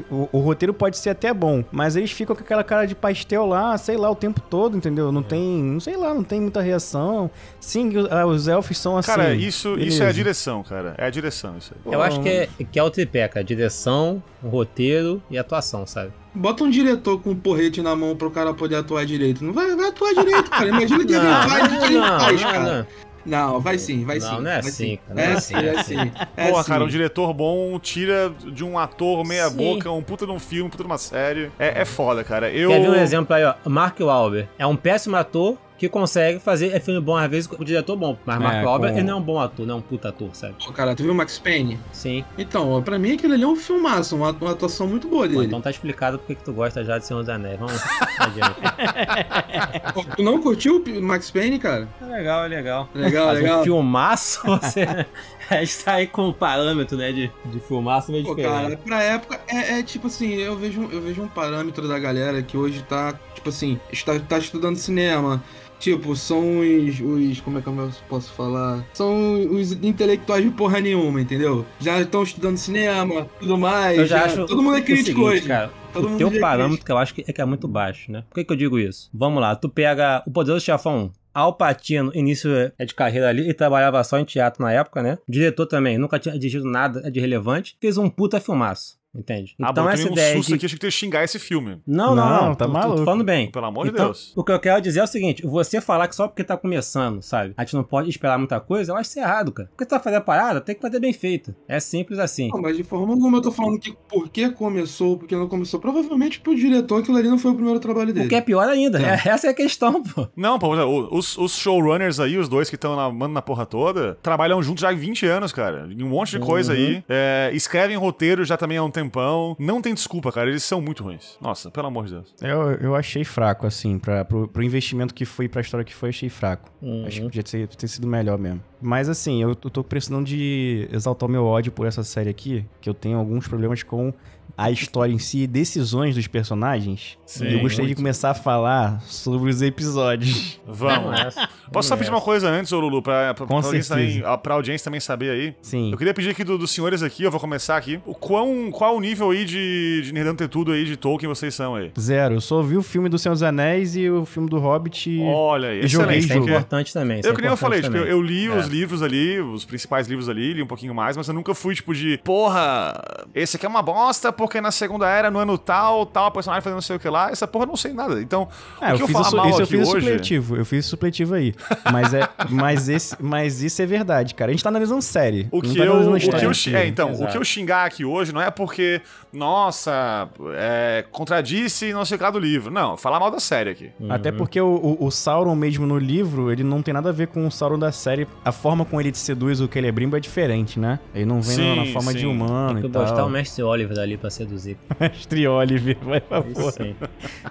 o, o, roteiro pode ser até bom, mas eles ficam com aquela cara de pastel lá, sei lá, o tempo todo, entendeu? Não é. tem, não sei lá, não tem muita reação. Sim, ah, os elfos são assim. Cara, isso, isso é a direção, cara. É a direção isso aí. Eu acho que é, que é o tripé, cara. Direção, roteiro e atuação, sabe? Bota um diretor com um porrete na mão pro cara poder atuar direito. Não vai, vai atuar direito, cara. Imagina que ele faz, que ele faz, cara. Não, vai sim, vai não, sim. Não, não é assim, cara. É, assim, é assim. É Porra, cara, um diretor bom tira de um ator meia sim. boca um puta de um filme, um puta de uma série. É, é foda, cara. Eu... Quer ver um exemplo aí, ó? Mark Wahlberg. É um péssimo ator, que consegue fazer é filme bom às vezes com o diretor bom. Mas Mark é, Wahlberg, com... ele não é um bom ator, não é um puta ator, sabe? Pô, cara, tu viu o Max Payne? Sim. Então, pra mim aquele ali é um filmaço, uma, uma atuação muito boa dele. Pô, então tá explicado porque que tu gosta já de Senhor dos Anéis. Vamos adiante. Pô, tu não curtiu o Max Payne, cara? É legal, é legal. Legal, Mas legal. um filmaço, você... A gente tá aí com um parâmetro, né, de, de filmaço meio Pô, diferente. Cara, pra época, é, é, tipo assim, eu vejo, eu vejo um parâmetro da galera que hoje tá, tipo assim, está, tá estudando cinema, Tipo, são os, os. Como é que eu posso falar? São os intelectuais de porra nenhuma, entendeu? Já estão estudando cinema, tudo mais. Eu já, já acho todo mundo é crítico hoje. Cara, Todo o teu é parâmetro que eu acho que é, que é muito baixo, né? Por que, que eu digo isso? Vamos lá, tu pega o Poderoso Chefão 1. Al Pacino, início é de carreira ali, e trabalhava só em teatro na época, né? diretor também, nunca tinha dirigido nada de relevante. Fez um puta filmaço entende? Ah, então essa tomei um ideia susto de... aqui, achei que tu ia xingar esse filme. Não, não, Não, não, tá tô- maluco. Tô falando bem. Pelo amor de Então, Deus. O que eu quero dizer é o seguinte: você falar que só porque tá começando, sabe? A gente não pode esperar muita coisa, eu acho isso errado, cara. Porque tu tá fazendo a parada, tem que fazer bem feito. É simples assim. Não, mas de forma alguma eu tô falando que por que começou, porque não começou. Provavelmente pro diretor aquilo ali não foi o primeiro trabalho dele. O que é pior ainda. É- essa é a questão, pô. Não, pô, os, os showrunners aí, os dois que estão na, mandando na porra toda, trabalham juntos já há 20 anos, cara. Em um monte de coisa Uhum. aí. É, escrevem roteiro já também há um tempão. Não tem desculpa, cara. Eles são muito ruins. Nossa, pelo amor de Deus. Eu, eu achei fraco, assim, pra, pro, pro investimento que foi, pra história que foi, achei fraco. Uhum. Acho que podia ter, ter sido melhor mesmo. Mas assim, eu, eu tô precisando de exaltar o meu ódio por essa série aqui, que eu tenho alguns problemas com a história em si e decisões dos personagens. Sim, e eu gostaria de muito. começar a falar sobre os episódios. Vamos. Essa- Posso só pedir uma coisa antes, ô Lulu, pra, pra, pra, audiência também, a- pra audiência também saber aí? Sim. Eu queria pedir aqui do- dos senhores aqui, eu vou começar aqui. O quão, qual o nível aí de, de Nerdando Ter Tudo aí de Tolkien vocês são aí? Zero. Eu só vi o filme do Senhor dos Anéis e o filme do Hobbit. e- Olha Eu joguei excelente. Isso é importante também. isso Eu é que nem eu falei, tipo, eu, também. eu li os livros ali, os principais livros ali, li um pouquinho mais, mas eu nunca fui, tipo, de porra, esse aqui é uma bosta, porque na Segunda Era, no ano tal, tal personagem fazendo não sei o que lá, essa porra eu não sei nada. Então, Ah, o eu que eu, fiz falar isso, mal isso eu fiz hoje... supletivo. Eu fiz supletivo aí. Mas, é, mas, esse, mas isso é verdade, cara. A gente tá analisando série. O que tá eu, a o que eu, é, então, o Exato. que eu xingar aqui hoje não é porque, nossa, é, contradisse não sei o que lá do livro. Não, falar mal da série aqui. Até porque o, o, o Sauron mesmo no livro, ele não tem nada a ver com o Sauron da série. A forma como ele te seduz o Celebrimbo é diferente, né? Ele não vem na- na Sim, forma sim. de humano Tem e que botar tal. o Mestre Oliver ali pra seduzir. Mestre Oliver, vai pra Isso porra. sim.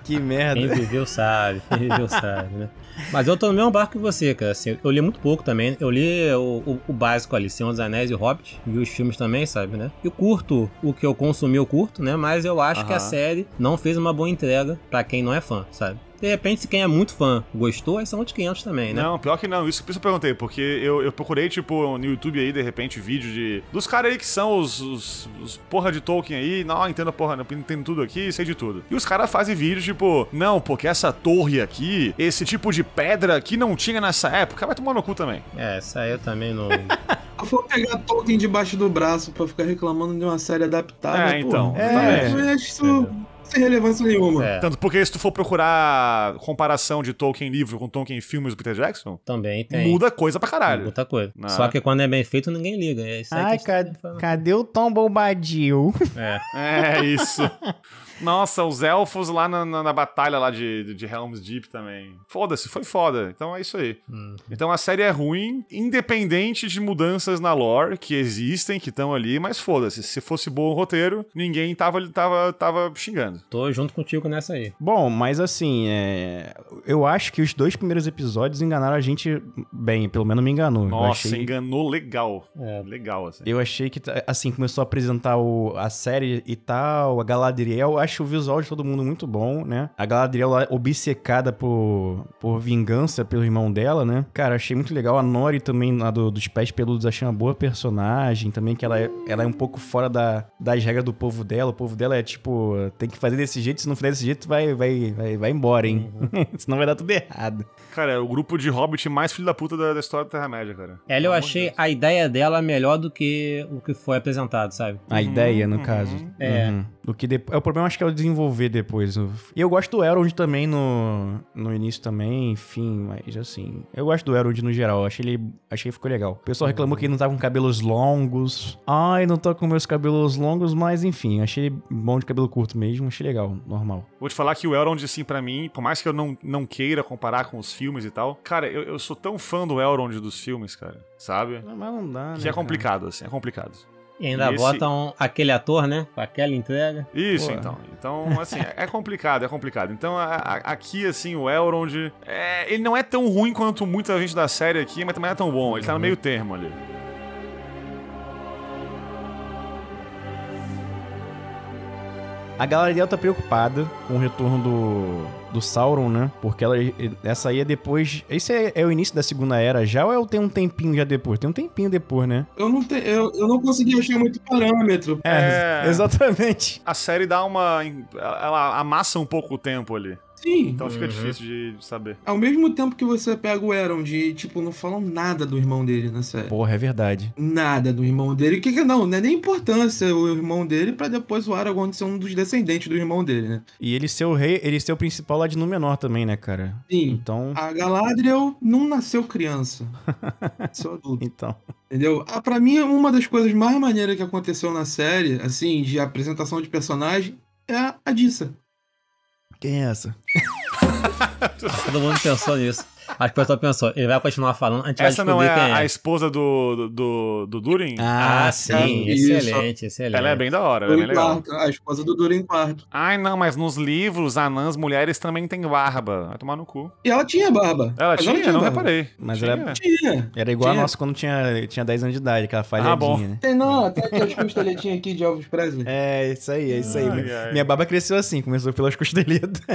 Que merda. Quem viveu sabe, quem viveu sabe, né? Mas eu tô no mesmo barco que você, cara. Assim, eu li muito pouco também. Eu li o, o- o básico ali, Senhor dos Anéis e Hobbit. Vi os filmes também, sabe, né? Eu curto o que eu consumi, eu curto, né? Mas eu acho que a série não fez uma boa entrega pra quem não é fã, sabe? De repente, se quem é muito fã gostou, aí são outros 500 também, né? Não, pior que não. Isso por isso eu perguntei, porque eu, eu procurei, tipo, no YouTube aí, de repente, vídeo de. Dos caras aí que são os, os, os porra de Tolkien aí. Não, entendo a porra, não entendo tudo aqui, sei de tudo. E os caras fazem vídeo, tipo, não, porque essa torre aqui, esse tipo de pedra aqui não tinha nessa época, vai tomar no cu também. É, essa aí eu também não. Eu vou pegar Tolkien debaixo do braço pra ficar reclamando de uma série adaptada. É, então, é. Acho isso sem relevância nenhuma. É, Tanto porque se tu for procurar comparação de Tolkien livro com Tolkien filmes do Peter Jackson, também tem. muda coisa pra caralho. Muita coisa. Não. Só que quando é bem feito, ninguém liga. É isso aí Ai, que a gente ca- falando. cadê o Tom Bombadil? É. É isso. Nossa, os elfos lá na, na- na batalha lá de, de Helm's Deep também. Foda-se, foi foda. Então é isso aí. Hum. Então a série é ruim, independente de mudanças na lore que existem, que estão ali, mas foda-se. Se fosse bom o roteiro, ninguém tava, tava, tava xingando. Tô junto contigo nessa aí. Bom, mas assim, é... eu acho que os dois primeiros episódios enganaram a gente bem, pelo menos me enganou. Nossa, achei... enganou legal. É. Legal, assim. Eu achei que, assim, começou a apresentar o, a série e tal, a Galadriel, acho o visual de todo mundo muito bom, né? A Galadriel lá obcecada por, por vingança pelo irmão dela, né? Cara, achei muito legal. A Nori também, lá do- dos pés peludos, achei uma boa personagem também, que ela é, ela é um pouco fora da, das regras do povo dela. O povo dela é tipo, tem que fazer desse jeito, se não fizer desse jeito, vai, vai, vai, vai embora, hein? Senão vai dar tudo errado. Cara, é o grupo de Hobbit mais filho da puta da, da história da Terra-média, cara. Ela eu amor de achei Deus. a ideia dela melhor do que o que foi apresentado, sabe? A ideia, no caso. É. Uhum. O que depois, é o problema acho que é o desenvolver depois. E eu gosto do Elrond também no, no início também, enfim, mas assim, eu gosto do Elrond no geral, achei ele, achei que ficou legal. O pessoal reclamou que ele não tava com cabelos longos. Ai, não tô com meus cabelos longos, mas enfim, achei ele bom de cabelo curto mesmo, achei legal, normal. Vou te falar que o Elrond, assim, pra mim, por mais que eu não, não queira comparar com os filmes e tal, cara, eu, eu sou tão fã do Elrond dos filmes, cara, sabe? Não, mas não dá, né? Que é complicado, assim, é complicado. E ainda E esse- botam aquele ator, né? Com aquela entrega. Isso, Pô. então. Então, assim, é é complicado, é complicado. Então, a- a- aqui, assim, o Elrond, é, ele não é tão ruim quanto muita gente da série aqui, mas também não é tão bom. Ele tá no meio termo ali. A Galadriel tá preocupada com o retorno do, do Sauron, né? Porque ela, essa aí é depois. Esse é, é o início da Segunda Era já ou é, tem um tempinho já depois? Tem um tempinho depois, né? Eu não, te, eu, eu não consegui achar muito parâmetro. É. exatamente. A série dá uma. Ela amassa um pouco o tempo ali. Sim. Então fica uhum. difícil de saber. Ao mesmo tempo que você pega o de tipo, não falam nada do irmão dele na série. Porra, é verdade. Nada do irmão dele. O que que não? Não é nem importância o irmão dele para depois o Aragorn ser um dos descendentes do irmão dele, né? E ele ser o rei, ele ser o principal lá de Númenor também, né, cara? Sim. Então... A Galadriel não nasceu criança. nasceu adulto. Então. Entendeu? Ah, pra mim, uma das coisas mais maneiras que aconteceu na série, assim, de apresentação de personagem, é a Dissa. Quem é essa? Todo mundo pensou nisso. Acho que o pessoal pensou, ele vai continuar falando, a gente Essa vai não é a, é a, esposa do, do, do Durin? Ah, ah sim, excelente, excelente. Ela é bem da hora, ela é bem legal. Quarto, a esposa do Durin quarto. Ai, não, mas nos livros, anãs mulheres também têm barba. Vai tomar no cu. E ela tinha barba. Ela tinha? tinha? Não barba. reparei. Mas tinha. Era, tinha. Era igual tinha. a nossa quando tinha, tinha 10 anos de idade, aquela falhadinha, ah, bom. né? Tem não, até aquelas costeletinhas aqui de Elvis Presley. É, isso aí, é isso aí. Ai, minha, ai. minha barba cresceu assim, começou pelas costeletas.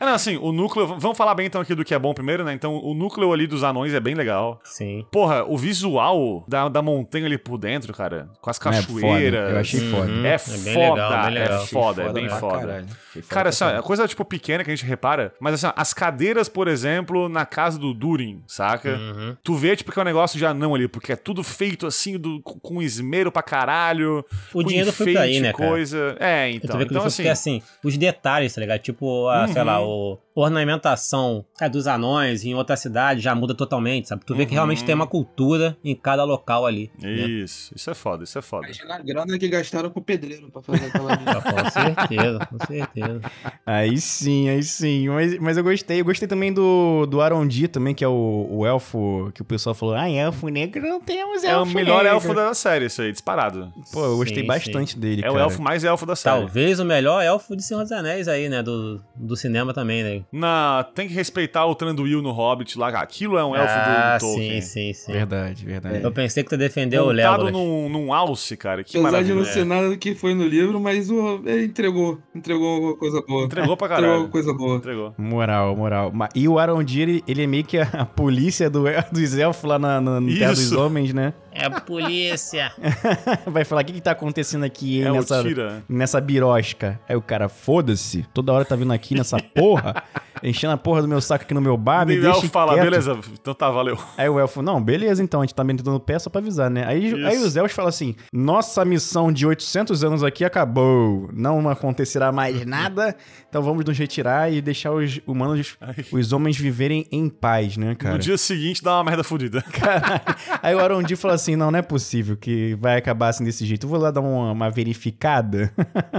é, não, assim, o núcleo... Vamos falar bem então aqui do que é bom primeiro, né? Então, o núcleo ali dos anões é bem legal. Sim. Porra, o visual da, da montanha ali por dentro, cara, com as cachoeiras. É Eu achei foda. Uhum. É, é foda, legal, é legal. foda, é bem foda. Cara, assim, a coisa tipo pequena que a gente repara, mas assim, as cadeiras, por exemplo, na casa do Durin, saca? Uhum. Tu vê, tipo, que é um negócio de anão ali, porque é tudo feito assim, do, com esmero pra caralho. O dinheiro enfeite, foi pra aí, né, cara? coisa. É, então. então assim... Porque, assim, os detalhes, tá ligado? Tipo, a, uhum. sei lá, uhum. o ornamentação é, dos anões em outra cidade já muda totalmente, sabe? Tu vê uhum. que realmente tem uma cultura em cada local ali. Né? Isso, né? isso é foda, isso é foda. Imagina a grana que gastaram com o pedreiro pra fazer aquela Com certeza, com certeza. Aí sim, aí sim. Mas, mas eu gostei. Eu gostei também do, do Arondi também, que é o, o elfo que o pessoal falou, ah, elfo negro não temos elfo É o melhor negro. elfo da série, isso aí, disparado. Pô, eu gostei sim, bastante sim. dele, É cara. o elfo mais elfo da série. Talvez o melhor elfo de Senhor dos Anéis aí, né? Do, do cinema também, né? Na, tem que respeitar o Tranduil no Hobbit lá. Aquilo é um elfo ah, do, do Tolkien. Sim, sim, sim. Verdade, verdade. Eu pensei que tu defendeu o Legolas. num, num alce, cara. Que Apesar maravilha. de não ser nada do que foi no livro, mas o, ele entregou. Entregou alguma coisa boa. Entregou pra caralho. Entregou coisa boa. Entregou. Moral, moral. E o Arondir, ele, ele é meio que a polícia do, dos elfos lá na, na, no Terra dos Homens, né? É a polícia. Vai falar, o que que tá acontecendo aqui é nessa, nessa birosca? Aí o cara, foda-se, toda hora tá vindo aqui nessa porra, enchendo a porra do meu saco aqui no meu bar, me deixa fala, quieto. beleza, então tá, valeu. Aí o elfo, não, beleza então, a gente tá metendo pé só pra avisar, né? Aí, aí os elfos falam assim, nossa missão de 800 anos aqui acabou, não acontecerá mais nada, então vamos nos retirar e deixar os humanos, Ai. os homens viverem em paz, né, cara? No dia seguinte dá uma merda fodida. Aí o Arondi fala assim, não, não é possível que vai acabar assim desse jeito, eu vou lá dar uma, uma verificada.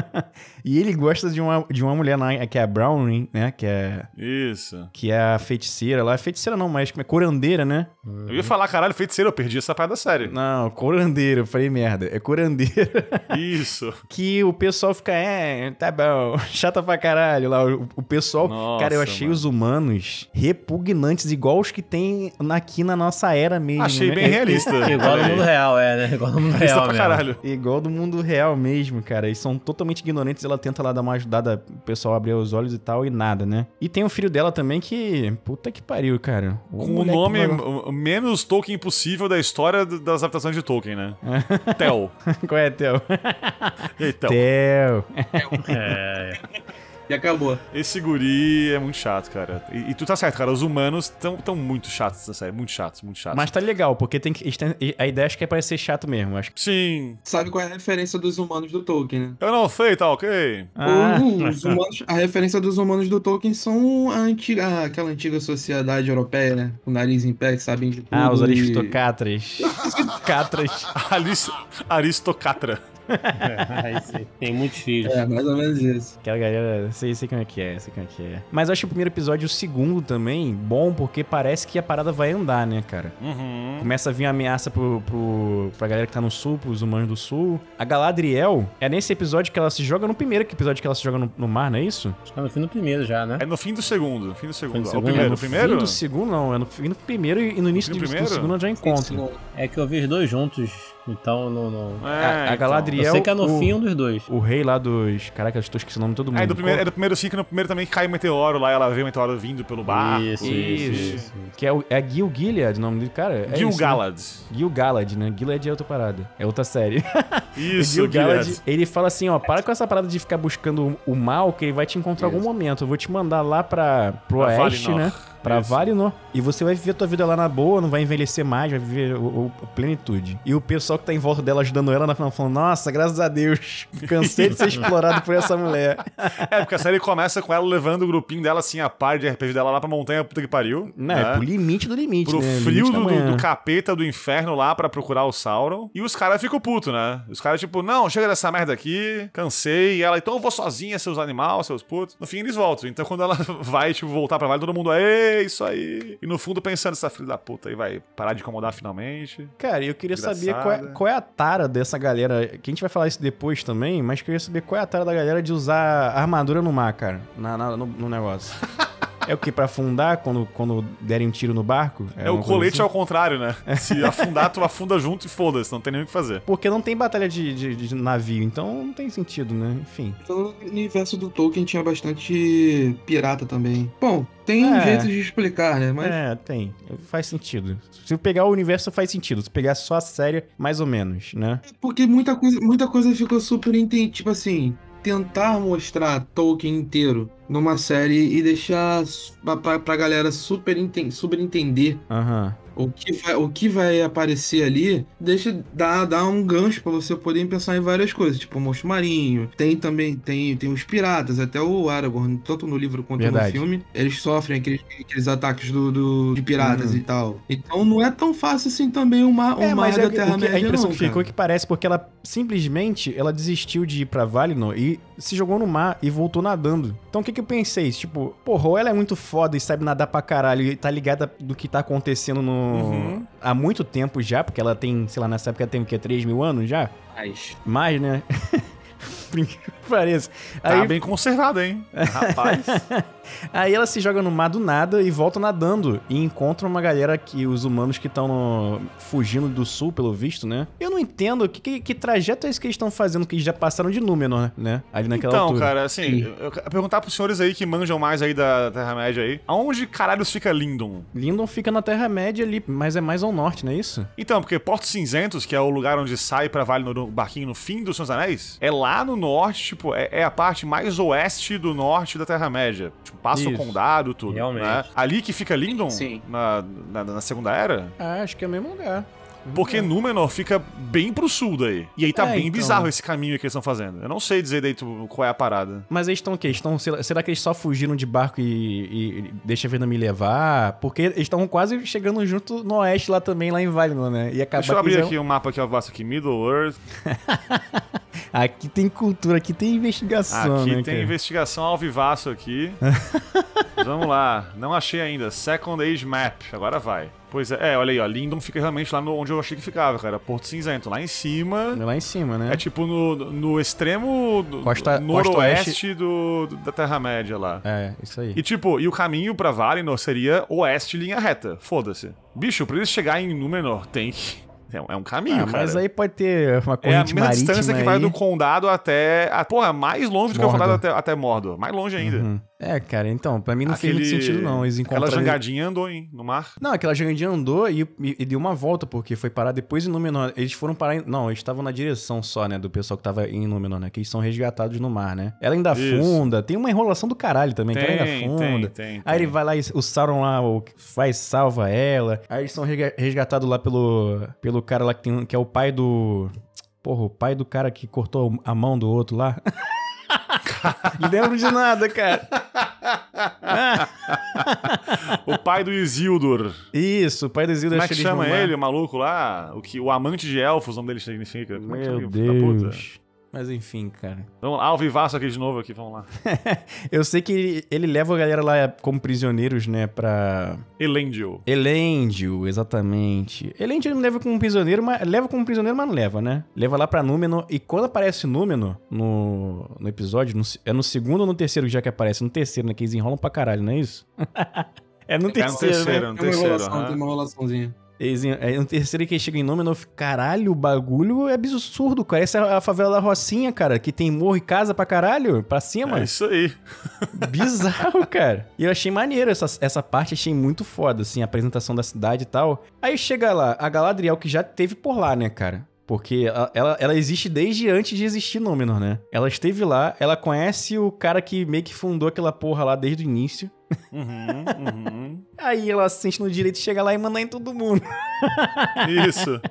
e ele gosta de uma, de uma mulher lá, que é a Browning, né, que é... Isso. Que é a feiticeira lá, feiticeira não, mas é curandeira, né? Eu ia falar, caralho, feiticeira, eu perdi essa parte da série. Não, curandeira, eu falei merda, é curandeira. Isso. que o pessoal fica, é, tá bom, chata pra caralho lá, o, o pessoal... Nossa, cara, eu achei mano. os humanos repugnantes, igual os que tem aqui na nossa era mesmo. Achei né? bem realista. Igual no mundo real, é, né? Igual no mundo real pra mesmo. caralho. Igual do mundo real mesmo, cara. Eles são totalmente ignorantes. Ela tenta lá dar uma ajudada, o pessoal abrir os olhos e tal, e nada, né? E tem o filho dela também que. Puta que pariu, cara. Com o nome menos Tolkien possível da história das adaptações de Tolkien, né? Tel. Qual é, Tel? Tel? Tel. É. E acabou. Esse guri é muito chato, cara. E, e tu tá certo, cara. Os humanos tão, tão muito chatos nessa série. Muito chatos, muito chatos. Mas tá legal, porque tem que, a ideia acho que é pra ser chato mesmo. Acho que... Sim. Sabe qual é a referência dos humanos do Tolkien, né? Eu não sei, tá ok? Ah. Os humanos, a referência dos humanos do Tolkien são a antiga, aquela antiga sociedade europeia, né? Com o nariz em pé, que sabem de tudo. Ah, os aristocatras. Catras. Aris, Aristocatra. Tem muitos filhos. É, mais ou menos isso. Aquela galera, sei, sei como é que é, sei como é que é. Mas eu acho o primeiro episódio e o segundo também bom, porque parece que a parada vai andar, né, cara? Uhum. Começa a vir ameaça pro, pro, pra galera que tá no sul, pros humanos do sul. A Galadriel, é nesse episódio que ela se joga no primeiro episódio que ela se joga no, no mar, não é isso? Acho que é no fim do primeiro já, né? É no fim do segundo. No fim do segundo. do É o segundo, primeiro. no o primeiro? fim do segundo, não. É no fim do primeiro e no início fim do do, do segundo ela já encontra. É que eu vi os dois juntos Então não. não... É, a, a então. Galadriel. Eu sei que é no o, fim um dos dois. O rei lá dos. Caraca, eu estou esquecendo o nome de todo mundo. É do primeiro, é do primeiro sim, que no primeiro também cai o meteoro lá, ela vê o meteoro vindo pelo barco. Isso, isso, Isso. isso. Que é, o, é Gil Gilead o nome dele, cara. É Gil isso, né? Galad. Gil Galad, né? Gilead é outra parada. É outra série. Isso, Gil Galad, Gilead. ele fala assim, ó, para com essa parada de ficar buscando o mal, que ele vai te encontrar em algum momento. Eu vou te mandar lá pra, pro Pra oeste, Valinor. né? Pra Isso. Valinor. E você vai viver a tua vida lá na boa, não vai envelhecer mais, vai viver o, o- a plenitude. E o pessoal que tá em volta dela ajudando ela na final falando, nossa, graças a Deus, cansei de ser explorado por essa mulher. É, porque a série começa com ela levando o grupinho dela assim, a par de RPG dela lá pra montanha, puta que pariu. Não, né? é pro limite do limite, Pro né? frio Limite do, do, capeta do inferno lá pra procurar o Sauron. E os caras ficam putos, né? Os caras, tipo, não, chega dessa merda aqui, cansei. E ela, então eu vou sozinha, seus animais, seus putos. No fim, eles voltam. Então quando ela vai, tipo, voltar pra Vale, todo mundo, é isso aí. E no fundo pensando, essa filha da puta aí vai parar de incomodar finalmente. Cara, eu queria saber qual é, Engraçada. qual é a tara dessa galera. Que a gente vai falar isso depois também, mas queria saber qual é a tara da galera de usar armadura no mar, cara. Na, na- no, no negócio. é o que? Pra afundar quando, quando derem um tiro no barco? É, o uma coisa colete assim? ao contrário, né? Se afundar, tu afunda junto e foda-se, não tem nem o que fazer. Porque não tem batalha de, de- de navio, então não tem sentido, né? Enfim. Então, no universo do Tolkien tinha bastante pirata também. Bom, tem um É. jeito de explicar, né? Mas É, tem. Faz sentido. Se eu pegar o universo, faz sentido. Se pegar só a série, mais ou menos, né? porque muita coisa, muita coisa ficou super entendida. Tipo assim, tentar mostrar Tolkien inteiro numa série e deixar pra, pra, galera super, enten super entender Aham. O que, vai, o que vai aparecer ali, deixa dar, dar um gancho pra você poder pensar em várias coisas, tipo o monstro marinho, tem também tem, tem os piratas, até o Aragorn, tanto no livro quanto Verdade. no filme, eles sofrem aqueles, aqueles ataques do, do- de piratas Uhum. e tal. Então não é tão fácil assim também o mar, o É, mas da é, que- Terra-média a impressão não, que ficou é cara. que parece porque ela simplesmente ela desistiu de ir pra Valinor e se jogou no mar e voltou nadando. Então o que, que eu pensei? Tipo, porra, ou ela é muito foda e sabe nadar pra caralho e tá ligada do que tá acontecendo no... Uhum. há muito tempo já, porque ela tem, sei lá, nessa época tem o quê? 3 mil anos já? Mas, Mais, né? Por incrível que pareça. Tá Aí, bem conservado, hein? Rapaz. Aí ela se joga no mar do nada e volta nadando. E encontra uma galera que os humanos que estão fugindo do sul, pelo visto, né? Eu não entendo que, que, que trajeto é esse que eles estão fazendo, que eles já passaram de Númenor, né? Ali naquela Então, altura. cara, assim, eu, eu quero perguntar pros senhores aí que manjam mais aí da Terra-média aí, aonde caralhos fica Lindon? Lindon fica na Terra-média ali, mas é mais ao norte, não é isso? Então, porque Portos Cinzentos, que é o lugar onde sai pra Vale no barquinho no fim dos Seus Anéis, é lá no norte, tipo, é, é a parte mais oeste do norte da Terra-média. Tipo, passa o Isso. condado, tudo. Realmente. né? Ali que fica Lindon, Sim. na, na, na Segunda Era, Ah, acho que é o mesmo lugar. porque Númenor fica bem pro sul daí. E aí tá É, bem então. bizarro esse caminho que eles estão fazendo. Eu não sei dizer daí qual é a parada. Mas eles estão o quê? Estão, será será que eles só fugiram de barco e, e, e deixa a vida me levar? Porque eles estão quase chegando junto no oeste lá também, lá em Valinor, né? E acaba Deixa eu abrir eles aqui o mapa que eu faço aqui, Middle Earth. Aqui tem cultura, aqui tem investigação, Aqui né, tem cara? investigação ao vivaço aqui. Vamos lá. Não achei ainda. Second Age Map. Agora vai. Pois é, é, olha aí, ó. Lindon fica realmente lá no, onde eu achei que ficava, cara. Porto Cinzento. Lá em cima. É Lá em cima, né? É tipo no, no extremo do- Costa- noroeste do, do- da Terra-média lá. É, isso aí. E tipo, e o caminho pra Valinor seria oeste linha reta. Foda-se. Bicho, pra eles chegarem em Númenor tem que. É um, é um caminho, Ah, cara. mas aí pode ter uma É a corrente mesma distância que aí. vai do condado até. A, porra, mais longe do que o condado até, até Mordor. Mais longe ainda. Uhum. É, cara, então, pra mim não fez muito sentido, não. Eles Aquela encontraram... jangadinha andou hein, no mar. Não, aquela jangadinha andou e, e- e deu uma volta, porque foi parar depois em Númenor. Eles foram parar em... Não, eles estavam na direção só, né, do pessoal que tava em Númenor, né? Que eles são resgatados no mar, né? Ela ainda Isso. afunda, tem uma enrolação do caralho também, que ela ainda Tem, afunda. tem, tem, Aí tem. ele vai lá e o Sauron lá, o faz, salva ela. Aí eles são resga- resgatados lá pelo, pelo cara lá que, tem, que é o pai do... Porra, o pai do cara que cortou a mão do outro lá. Lembro de nada, cara. O pai do Isildur. Isso, o pai do Isildur Como é que eles no chama ele, o maluco lá? O, que, o amante de elfos, o nome dele significa. Como é que Meu da puta? Deus. Mas enfim, cara. Vamos lá, Alvivaço aqui de novo, aqui, vamos lá. Eu sei que ele, ele leva a galera lá como prisioneiros, né, pra... Elendil. Elendil, exatamente. Elendil não leva como prisioneiro, mas leva como prisioneiro, mas não leva, né? Leva lá pra Númenor. E quando aparece Númenor no, no episódio, no- é no segundo ou no terceiro já que aparece? No terceiro, né? Que eles enrolam pra caralho, não é isso? é no É no terceiro, terceiro, né? no Tem uma terceiro. enrolação, tem uma enrolaçãozinha. Aí no terceiro que chega em Númenor, caralho, o bagulho é absurdo, cara. Essa é a favela da Rocinha, cara, que tem morro e casa pra caralho, pra cima. É isso aí. Bizarro, cara. E eu achei maneiro essa, essa parte, achei muito foda, assim, a apresentação da cidade e tal. Aí chega lá, a Galadriel, que já teve por lá, né, cara? Porque ela, ela existe desde antes de existir Númenor, né? Ela esteve lá, ela conhece o cara que meio que fundou aquela porra lá desde o início. Uhum, uhum. Aí ela se sente no direito de chegar lá e mandar em todo mundo. Isso.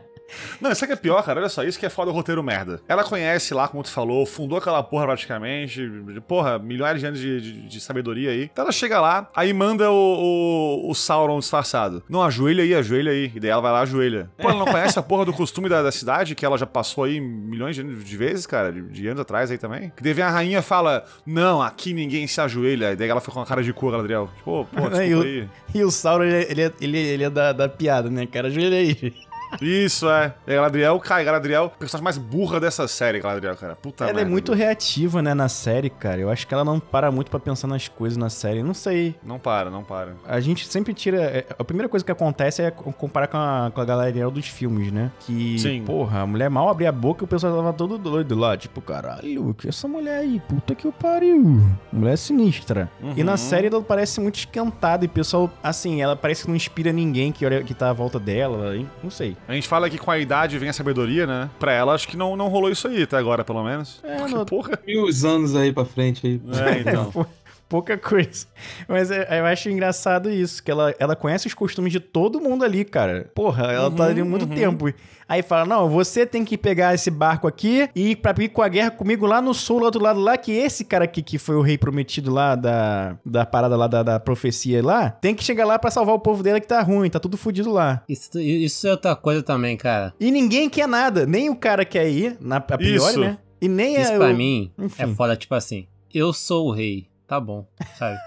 Não, isso aqui é pior, cara. Olha só, isso que é foda o roteiro merda. Ela conhece lá, como tu falou, fundou aquela porra praticamente. Porra, milhares de anos de, de, de sabedoria aí. Então ela chega lá, aí manda o, o, o, Sauron disfarçado. Não, ajoelha aí, ajoelha aí. E daí ela vai lá, ajoelha. Pô, ela não conhece a porra do costume da, da cidade, que ela já passou aí milhões de, de vezes, cara, de, de, anos atrás aí também. Que daí vem a rainha fala: Não, aqui ninguém se ajoelha. E daí ela foi com a cara de cor, Galadriel. Tipo, pô, desculpa e o, aí. E o Sauron, ele, ele, é, ele, ele é da, da piada, né, cara? Ajoelha aí. Isso, é. E a Galadriel cai. Galadriel, personagem mais burra dessa série, Galadriel, cara. Puta Ela merda, é muito reativa, né, na série, cara. Eu acho que ela não para muito para pensar nas coisas na série. Não sei. Não para, não para. A gente sempre tira. É, a primeira coisa que acontece é comparar com a, com a Galadriel dos filmes, né? Que, Sim. porra, a mulher mal abria a boca e o pessoal tava todo doido lá. Tipo, caralho, que essa mulher aí? Puta que o pariu. Mulher sinistra. Uhum. E na uhum. série ela parece muito esquentada e o pessoal, assim, ela parece que não inspira ninguém que, olha, que tá à volta dela. Não sei. A gente fala que com a idade vem a sabedoria, né? Pra ela, acho que não, não rolou isso aí até agora, pelo menos. É, Porque, no... porra. Mil anos aí pra frente aí. É, então. pouca coisa. Mas é, eu acho engraçado isso, que ela, ela conhece os costumes de todo mundo ali, cara. Porra, ela uhum, tá ali há muito uhum. tempo. Aí fala: Não, você tem que pegar esse barco aqui e ir pra ir com a guerra comigo lá no sul, do outro lado lá, que esse cara aqui, que foi o rei prometido lá da, da parada lá da, da profecia lá, tem que chegar lá para salvar o povo dele que tá ruim, tá tudo fudido lá. Isso, isso é outra coisa também, cara. E ninguém quer nada, nem o cara quer ir, na, a priori, isso. né? E nem Isso é pra mim Enfim. é foda, tipo assim, eu sou o rei tá bom, sabe?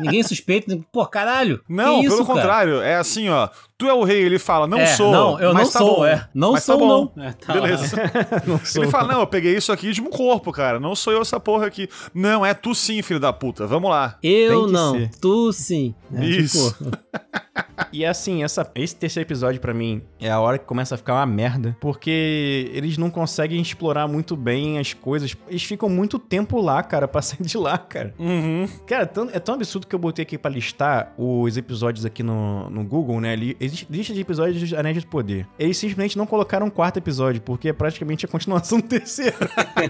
Ninguém suspeita, pô, caralho. Não, isso, pelo cara? contrário, é assim, ó. Tu é o rei, ele fala, não é, sou. Não, eu não tá sou, bom. é. Não mas sou, tá bom. não. É, tá Beleza. não sou. Ele fala, não, eu peguei isso aqui de um corpo, cara. Não sou eu essa porra aqui. Não, é tu sim, filho da puta. Vamos lá. Eu não, ser. tu sim. É, isso. Tipo... e assim, essa, esse terceiro episódio para mim é a hora que começa a ficar uma merda, porque eles não conseguem explorar muito bem as coisas. Eles ficam muito tempo lá, cara, pra sair de lá, cara. Uhum. Cara, é tão, é tão absurdo que eu botei aqui pra listar os episódios aqui no, no Google, né? Existe lista de episódios de Anéis de Poder. Eles simplesmente não colocaram um quarto episódio, porque é praticamente a continuação do terceiro.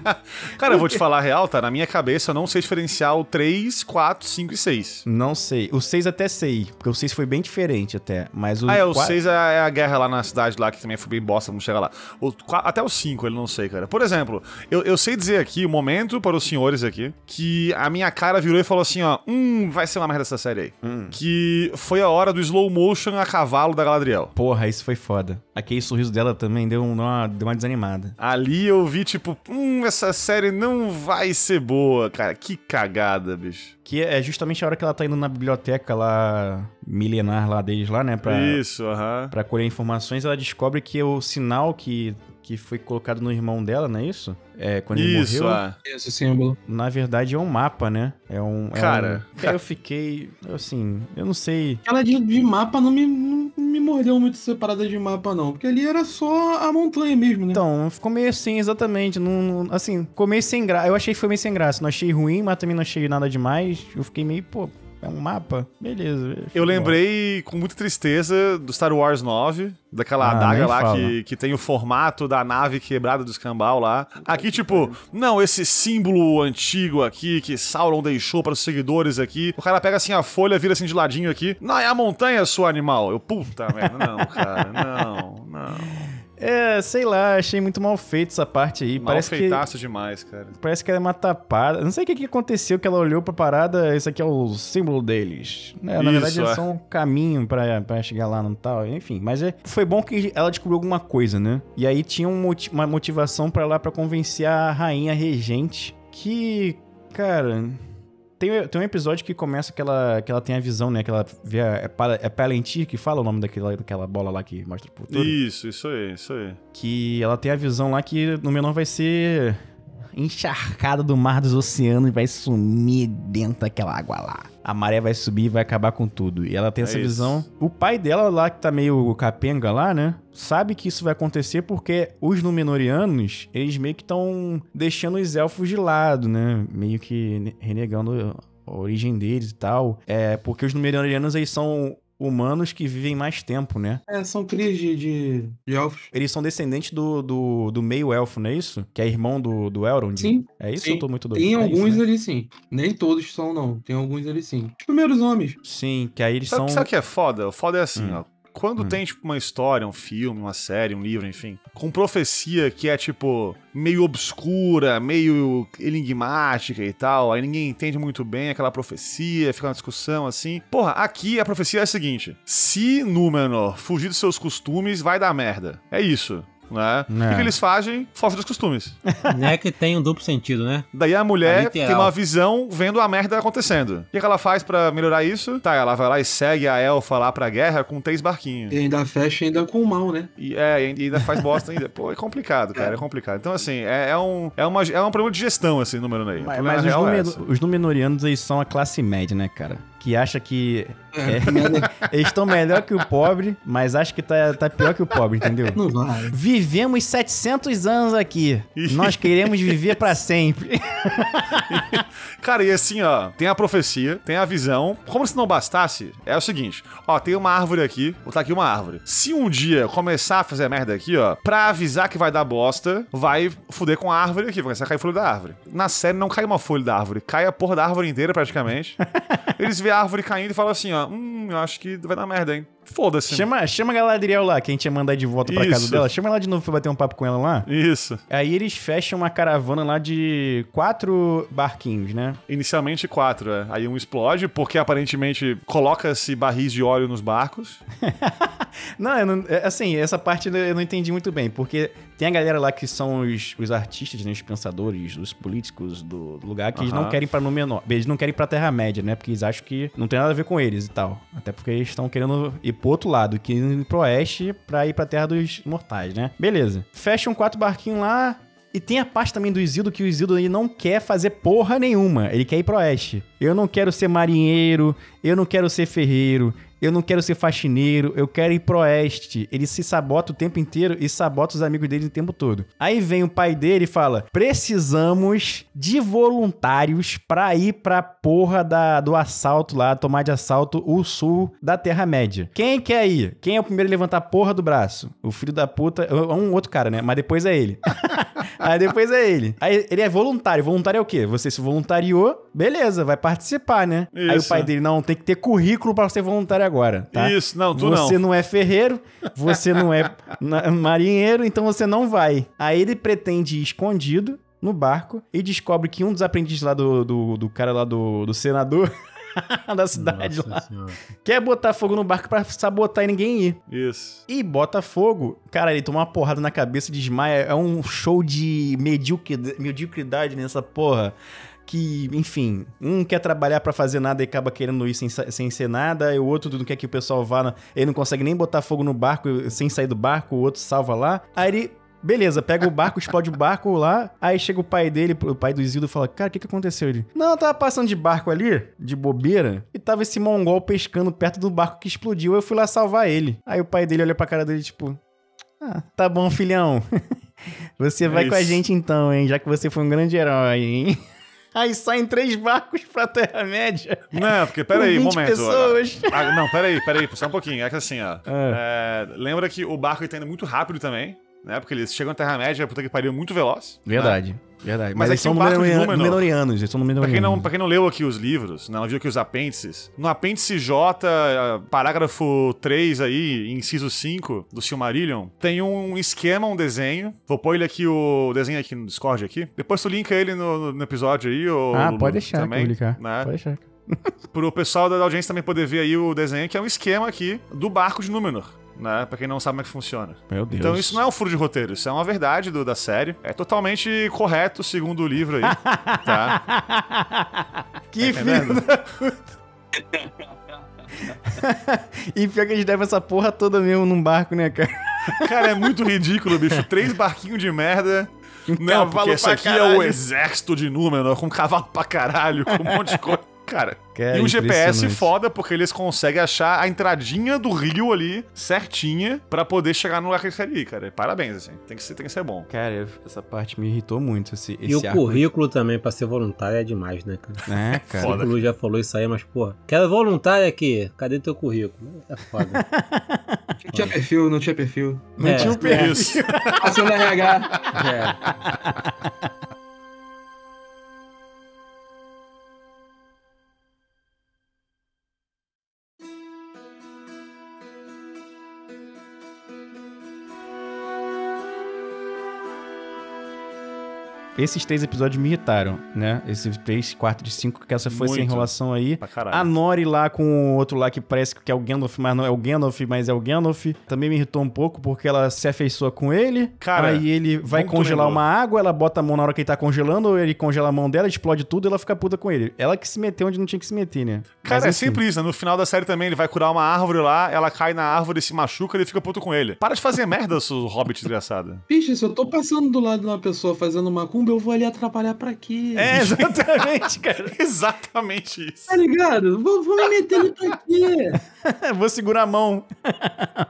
Cara, eu vou te falar a real, tá? Na minha cabeça eu não sei diferenciar o 3, 4, 5 e 6. Não sei. O 6 até sei, porque o 6 foi bem diferente até, mas o Ah, é, o 4... 6 é, é a guerra lá na cidade lá, que também foi bem bosta, vamos chegar lá. O, até o 5 ele não sei, cara. Por exemplo, eu, eu sei dizer aqui, o um momento para os senhores aqui, que a minha cara virou e falou assim, ó, hum, vai ser uma merda essa série aí. Hum. Que foi a hora do slow motion a cavalo da Galadriel. Porra, isso foi foda. Aquele sorriso dela também deu uma, deu uma desanimada. Ali eu vi, tipo, hum, essa série não vai ser boa, cara. Que cagada, bicho. Que é justamente a hora que ela tá indo na biblioteca lá, milenar lá deles lá, né? Pra, Isso, aham. Uh -huh. Pra colher informações, ela descobre que o sinal que que foi colocado no irmão dela, não é isso? É, quando isso, ele morreu. É. Esse símbolo. Na verdade é um mapa, né? É um. É cara. Um... eu fiquei. Assim, eu não sei. Aquela de, de mapa não me, não me mordeu muito separada de mapa, não. Porque ali era só a montanha mesmo, né? Então, ficou meio assim, exatamente. Não, não, assim, ficou meio sem graça. Eu achei que foi meio sem graça. Não achei ruim, mas também não achei nada demais. Eu fiquei meio, pô, é um mapa? Beleza. Eu lembrei com muita tristeza do Star Wars 9, daquela ah, adaga lá que, que tem o formato da nave quebrada do escambau lá. Aqui, tipo, não, esse símbolo antigo aqui que Sauron deixou para os seguidores aqui. O cara pega assim a folha, vira assim de ladinho aqui. Não, é a montanha, sua animal. Eu, puta merda, não, cara, não, não. É, sei lá, achei muito mal feito essa parte aí. Mal parece feitaço que, demais, cara. Parece que ela é uma tapada. Não sei o que, que aconteceu que ela olhou pra parada, esse aqui é o símbolo deles. É, na Isso, verdade, é só um caminho pra, pra chegar lá no tal. Enfim, mas é, foi bom que ela descobriu alguma coisa, né? E aí tinha um, uma motivação para lá para convencer a rainha regente que, cara... Tem, tem um episódio que começa que ela, que ela tem a visão, né? Que ela vê a, é, é Palantir que fala o nome daquela, daquela bola lá que mostra o futuro. Isso, isso aí, isso aí. Que ela tem a visão lá que no menor vai ser encharcada do mar dos oceanos e vai sumir dentro daquela água lá. A maré vai subir e vai acabar com tudo. E ela tem essa É isso. visão. O pai dela lá, que tá meio capenga lá, né? Sabe que isso vai acontecer porque os Númenóreanos, eles meio que estão deixando os elfos de lado, né? Meio que renegando a origem deles e tal. É, porque os Númenóreanos, eles são humanos que vivem mais tempo, né? É, são crias de, de, de elfos. Eles são descendentes do, do, do meio elfo, não é isso? Que é irmão do, do Elrond? Sim. É isso sim. eu tô muito doido? Tem É alguns isso, né? ali sim. Nem todos são, não. Tem alguns ali sim. Os primeiros homens. Sim, que aí eles Sabe, são... sabe o que é foda? O foda é assim, Hum. ó. Quando Hum. tem, tipo, uma história, um filme, uma série, um livro, enfim, com profecia que é, tipo, meio obscura, meio enigmática e tal, aí ninguém entende muito bem aquela profecia, fica uma discussão assim. Porra, aqui a profecia é a seguinte: se Númenor fugir dos seus costumes, vai dar merda. É isso. Né? O que, É. que eles fazem? Foge dos costumes. Não é que tem um duplo sentido, né? Daí a É mulher literal. tem uma visão vendo a merda acontecendo. O que, que ela faz pra melhorar isso? Tá, ela vai lá e segue a elfa lá pra guerra com três barquinhos. E ainda fecha ainda com o mal, né? E, é, e ainda faz bosta ainda. Pô, é complicado, cara, é complicado. Então, assim, é, é um, é, uma, é um problema de gestão, esse número aí. Mas, mas os, é esse. os Númenóreanos, eles são a classe média, né, cara? Que acha que... É, merda. Eles estão melhor que o pobre, mas acha que tá, tá pior que o pobre, entendeu? Não vai. Vivemos 700 anos aqui. Nós queremos viver pra sempre. Cara, e assim, ó, tem a profecia, tem a visão. Como se não bastasse, é o seguinte: ó, tem uma árvore aqui, vou botar aqui uma árvore. Se um dia começar a fazer merda aqui, ó, pra avisar que vai dar bosta, vai fuder com a árvore aqui, vai começar a cair folha da árvore. Na série não cai uma folha da árvore, cai a porra da árvore inteira praticamente. Eles vê a árvore caindo e falam assim, ó, hum, eu acho que vai dar merda, hein. Foda-se. Chama, chama a Galadriel lá, que a gente ia mandar de volta pra casa Isso. dela. Chama ela de novo pra bater um papo com ela lá. Isso. Aí eles fecham uma caravana lá de quatro barquinhos, né? Inicialmente quatro, é. Aí um explode, porque aparentemente coloca-se barris de óleo nos barcos. Não, não- é, assim, essa parte eu não entendi muito bem, porque tem a galera lá que são os, os artistas, né, os pensadores, os políticos do lugar, que eles não querem ir pra menor. Eles não querem pra Terra-média, né? Porque eles acham que não tem nada a ver com eles e tal. Até porque eles estão querendo ir pro outro lado, que ir pro oeste pra ir pra Terra dos Mortais, né? Beleza. Fecham quatro barquinhos lá. E tem a parte também do Isildo que o Isildo ele não quer fazer porra nenhuma. Ele quer ir pro oeste. Eu não quero ser marinheiro, eu não quero ser ferreiro, eu não quero ser faxineiro, eu quero ir pro oeste. Ele se sabota o tempo inteiro e sabota os amigos dele o tempo todo. Aí vem o pai dele e fala: precisamos de voluntários pra ir pra porra da, do assalto lá, tomar de assalto o sul da Terra-média. Quem quer ir? Quem é o primeiro a levantar a porra do braço? O filho da puta. É um outro cara, né? Mas depois é ele. Aí depois é ele. Aí ele é voluntário. Voluntário é o quê? Você se voluntariou, beleza, vai participar, né? Aí o Isso. pai dele, não, tem que ter currículo pra ser voluntário agora, tá? Isso, não, tu você não. não é ferreiro, você não é marinheiro, então você não vai. Aí ele pretende ir escondido no barco e descobre que um dos aprendizes lá do, do, do cara lá do, do senador da cidade Nossa lá Senhora. quer botar fogo no barco pra sabotar e ninguém ir. Isso. E bota fogo. Cara, ele toma uma porrada na cabeça desmaia. É um show de mediocridade, mediocridade nessa porra. Que, enfim, um quer trabalhar pra fazer nada e acaba querendo ir sem, sem ser nada, e o outro não quer que o pessoal vá. na- Ele não consegue nem botar fogo no barco sem sair do barco, o outro salva lá. Aí ele. Beleza, pega o barco, explode o barco lá. Aí chega o pai dele, o pai do Isildo, fala: Cara, o que, que aconteceu? Ele: Não, eu tava passando de barco ali, de bobeira, e tava esse mongol pescando perto do barco que explodiu. Eu fui lá salvar ele. Aí o pai dele olha pra cara dele, tipo: Ah, tá bom, filhão. Você vai com a gente então, hein? Já que você foi um grande herói, hein? Aí saem três barcos pra Terra-média. Não, porque peraí, um Com 20 momento. pessoas. Ah, não, peraí, peraí, só um pouquinho. É que assim, ó. é, lembra que o barco tá indo muito rápido também, né? Porque eles chegam na Terra-média, puta que pariu, muito veloz. né? Verdade. Mas Mas, eles são o barco de Númenor- Númenor- Númenóreanos, eles são Pra quem, não, pra quem não leu aqui os livros, não viu aqui os apêndices, no apêndice J, parágrafo 3 aí, inciso 5 do Silmarillion, tem um esquema, um desenho. Vou pôr ele aqui, o desenho aqui no Discord aqui. Depois tu linka ele no, no episódio aí, ou Ah, pode deixar também, linkar. Né? Pode deixar. Pro pessoal da audiência também poder ver aí o desenho, que é um esquema aqui do barco de Númenor. Né, pra quem não sabe como é que funciona. Meu Deus. Então isso não é um furo de roteiro, isso é uma verdade do- da série. É totalmente correto segundo o livro aí, tá? Que Tá filho da puta. e pior que eles devem essa porra toda mesmo num barco, né, cara? Cara, é muito ridículo, bicho. Três barquinhos de merda. Não, porque esse aqui caralho. é o exército de Númenor, com cavalo pra caralho, com um monte de coisa. Cara, e um GPS foda, porque eles conseguem achar a entradinha do rio ali certinha para poder chegar no lugar que eles querem ir, cara. Parabéns, assim. Tem que ser, tem que ser bom. Cara, essa parte me irritou muito. Esse, e o currículo também pra ser voluntário é demais, né, cara? É, cara. O currículo já falou isso aí, mas, pô, quero voluntário aqui. Cadê teu currículo? É foda. não tinha perfil, não tinha perfil. Não é, tinha um perfil. Passou no RH. É. esses três episódios me irritaram, né? Esses três, quatro de cinco, que essa foi Muito. essa enrolação aí. A Nori lá com o outro lá que parece que é o Gandalf, mas não é o Gandalf, mas é o Gandalf. Também me irritou um pouco porque ela se afeiçoa com ele. Cara, aí ele vai congelar uma água, ela bota a mão na hora que ele tá congelando, ele congela a mão dela, explode tudo e ela fica puta com ele. Ela que se meteu onde não tinha que se meter, né? Cara, mas, é assim, simples, né? No final da série também, ele vai curar uma árvore lá, ela cai na árvore, se machuca, ele fica puto com ele. Para de fazer merda, seu hobbit desgraçado. Bicho, se eu tô passando do lado de uma pessoa fazendo macumba, eu vou ali atrapalhar trabalhar pra quê? É, exatamente, cara. exatamente isso. Tá ligado? Vou, vou me meter ali pra quê? vou segurar a mão.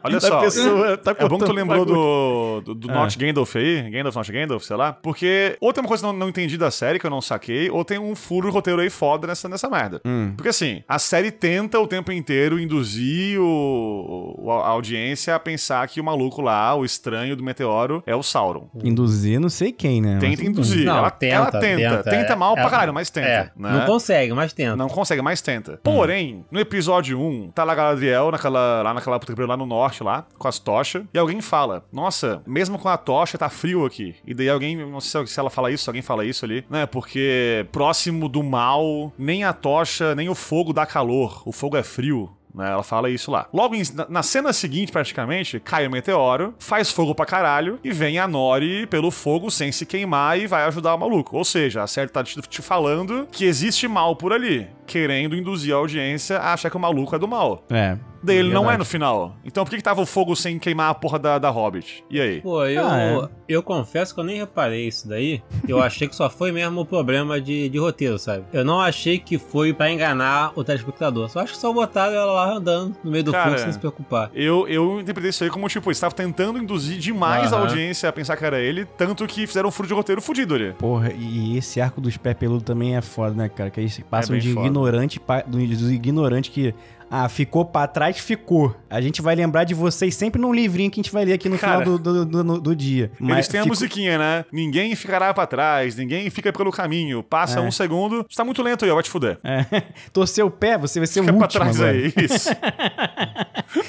Olha só. Pessoa, tá é bom que tu lembrou do, do, do é. Not Gandalf aí. Gandalf, Not Gandalf, sei lá. Porque ou tem uma coisa que eu não, não entendi da série que eu não saquei, ou tem um furo roteiro aí foda nessa, nessa merda. Hum. Porque assim, a série tenta o tempo inteiro induzir o, a audiência a pensar que o maluco lá, o estranho do meteoro, é o Sauron. Induzir não sei quem, né? Tenta Não, ela tenta. Ela tenta. Tenta, tenta mal é, pra caralho, mas tenta. É, né? Não consegue, mas tenta. Não consegue, mas tenta. Hum. Porém, no episódio 1, tá lá Galadriel naquela, lá naquela puta lá no norte, lá, com as tochas, e alguém fala: Nossa, mesmo com a tocha, tá frio aqui. E daí alguém, não sei se ela fala isso, alguém fala isso ali, né? Porque próximo do mal, nem a tocha, nem o fogo dá calor. O fogo é frio. Né? Ela fala isso lá. Logo em, na cena seguinte, praticamente, cai o meteoro, faz fogo pra caralho e vem a Nori pelo fogo sem se queimar e vai ajudar o maluco. Ou seja, a série tá te, te falando que existe mal por ali, querendo induzir a audiência a achar que o maluco é do mal. É dele, não é no final. Então por que, que tava o fogo sem queimar a porra da, da Hobbit? E aí? Pô, eu, ah, é. eu confesso que eu nem reparei isso daí. Eu achei que só foi mesmo o problema de, de roteiro, sabe? Eu não achei que foi para enganar o telespectador. Só acho que só botaram ela lá andando no meio do Cara, fogo sem se preocupar. Eu, eu interpretei isso aí como, tipo, estava tentando induzir demais a audiência a pensar que era ele, tanto que fizeram um furo de roteiro fudido ali. Porra, e esse arco dos pés peludos também é foda, né, cara? Que aí passam é de foda. ignorante, dos ignorantes que ah, ficou para trás, ficou. A gente vai lembrar de vocês sempre num livrinho que a gente vai ler aqui no Cara, final do, do, do, do dia. Mas eles têm ficou... a musiquinha, né? Ninguém ficará para trás, ninguém fica pelo caminho. Passa é. um segundo, está muito lento aí, vai te fuder. É. Torcer o pé, você vai ser Fica o último. Fica pra trás agora. aí, isso.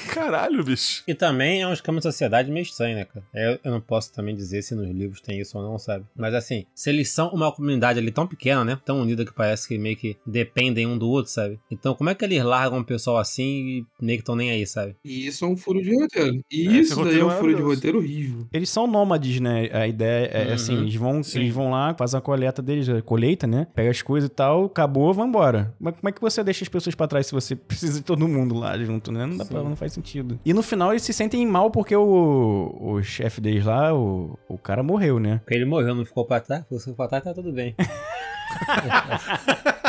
Caralho, bicho. E também é um esquema de sociedade meio estranho, né, cara? Eu, eu não posso também dizer se nos livros tem isso ou não, sabe? Mas assim, se eles são uma comunidade ali tão pequena, né? Tão unida que parece que meio que dependem um do outro, sabe? Então, como é que eles largam o pessoal assim e meio que estão nem aí, sabe? E isso é um furo de roteiro. E é, isso daí é um furo de roteiro horrível. Eles são nômades, né? A ideia é uhum. assim, eles vão, eles vão lá, fazem a coleta deles, a colheita, né? Pega as coisas e tal, acabou, vão embora. Mas como é que você deixa as pessoas para trás se você precisa de todo mundo lá junto, né? Não dá pra, não faz sentido. E no final eles se sentem mal porque o, o chefe deles lá, o, o cara morreu, né? Porque ele morreu, não ficou pra trás, ficou pra trás, tá tudo bem.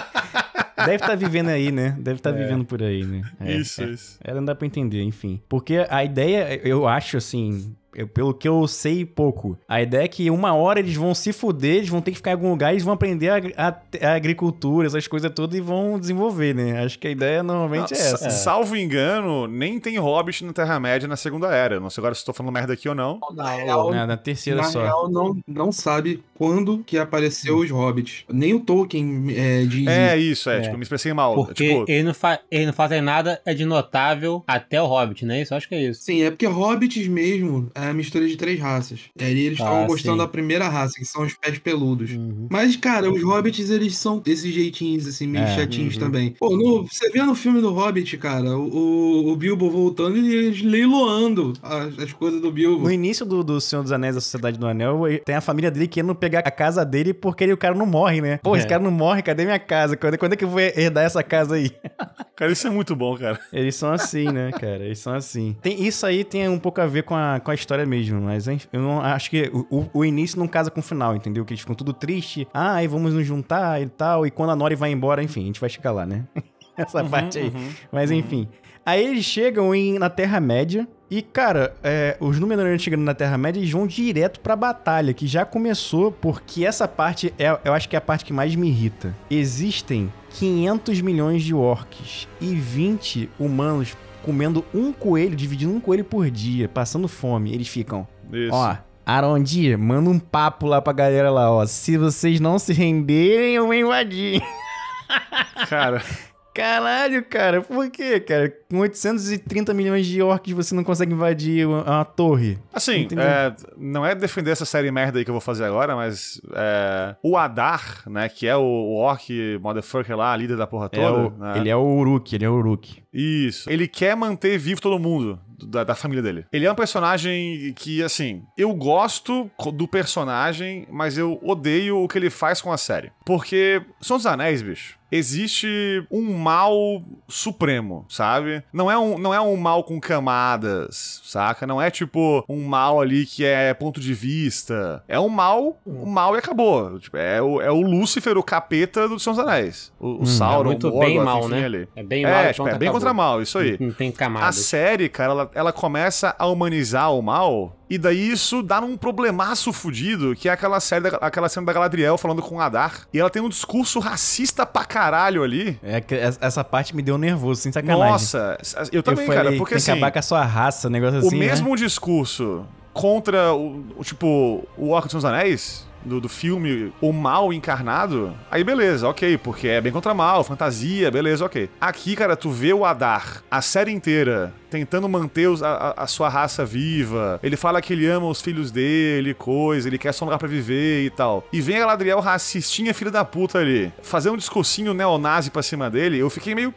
Deve estar tá vivendo aí, né? Deve estar tá é. vivendo por aí, né? É, isso, é. isso. Ela não dá pra entender, enfim. Porque a ideia, eu acho assim, eu, pelo que eu sei pouco, a ideia é que uma hora eles vão se fuder, eles vão ter que ficar em algum lugar e eles vão aprender a, a, a agricultura, essas coisas todas e vão desenvolver, né? Acho que a ideia normalmente é essa. Salvo engano, nem tem Hobbit na Terra-média na Segunda Era. Não sei agora se estou falando merda aqui ou não. Na real, é, na terceira na só. Real, não, não sabe quando que apareceu os Hobbits. Nem o Tolkien é, diz É isso, é, é. Tipo, me expressei mal. Porque tipo... ele, não fa ele não fazem nada é de notável até o Hobbit, né? Isso acho que é isso. Sim, é porque Hobbits mesmo é a mistura de três raças. E ali eles estavam ah, mostrando sim. a primeira raça, que são os pés peludos. Uhum. Mas, cara, os hobbits, eles são desses jeitinhos, assim, meio é, chatinhos uhum. também. Pô, no, você vê no filme do Hobbit, cara, o, o Bilbo voltando e eles leiloando as, as, coisas do Bilbo. No início do, do Senhor dos Anéis, da Sociedade do Anel, tem a família dele querendo pegar a casa dele porque ele, o cara não morre, né? Pô, é. esse cara não morre, cadê minha casa? Quando, quando é que eu vou herdar essa casa aí? Cara, isso é muito bom, cara. Eles são assim, né, cara? Eles são assim. Tem, isso aí tem um pouco a ver com a, com a história mesmo, mas eu não acho que o, o, início não casa com o final, entendeu? Que eles ficam tudo triste. Ah, aí vamos nos juntar e tal. E quando a Nori vai embora, enfim, a gente vai chegar lá, né? Essa uhum, parte aí. Uhum, mas uhum. enfim. Aí eles chegam em, na Terra-média. E, cara, é, os Númenóreanos chegando na Terra-média, eles vão direto pra batalha, que já começou, porque essa parte, é, eu acho que é a parte que mais me irrita. Existem 500 milhões de orcs e 20 humanos comendo um coelho, dividindo um coelho por dia, passando fome. Eles ficam, Isso. ó, Arondi, manda um papo lá pra galera lá, ó. Se vocês não se renderem, eu vou invadir. Cara... Caralho, cara, por quê, cara? Com 830 milhões de orcs você não consegue invadir uma, uma torre. Assim, é, não é defender essa série merda aí que eu vou fazer agora, mas é, o Adar, né, que é o, o orc motherfucker lá, líder da porra toda. É o, né? Ele é o Uruk, ele é o Uruk. Isso. Ele quer manter vivo todo mundo da, da, família dele. Ele é um personagem que, assim, eu gosto do personagem, mas eu odeio o que ele faz com a série. Porque São dos Anéis, bicho, existe um mal supremo, sabe? Não é um, não é um mal com camadas, saca? Não é tipo um mal ali que é ponto de vista. É um mal, um mal e acabou. Tipo, é, o, é o Lúcifer, o capeta do Senhor dos Anéis. O, o hum, Sauron, é muito o bem mal, né? Ali. É bem mal. É, tipo, é bem contra mal, isso aí. Não tem camadas. A série, cara, ela, ela começa a humanizar o mal e daí isso dá num problemaço fudido, que é aquela série, da, aquela cena da Galadriel falando com o Adar. E ela tem um discurso racista pra caralho ali. É que essa parte me deu nervoso, sem sacanagem. Nossa, eu também, eu falei, cara, porque tem assim... que acabar com a sua raça, negócio assim, O mesmo né? discurso contra o, o, tipo, o Orca dos Anéis, do, do filme O Mal Encarnado, aí beleza, ok, porque é bem contra mal, fantasia, beleza, ok. Aqui, cara, tu vê o Adar a série inteira tentando manter os, a, a, sua raça viva. Ele fala que ele ama os filhos dele, coisa, ele quer só um lugar pra viver e tal. E vem a Galadriel racistinha, filha da puta ali, fazer um discursinho neonazi pra cima dele, eu fiquei meio.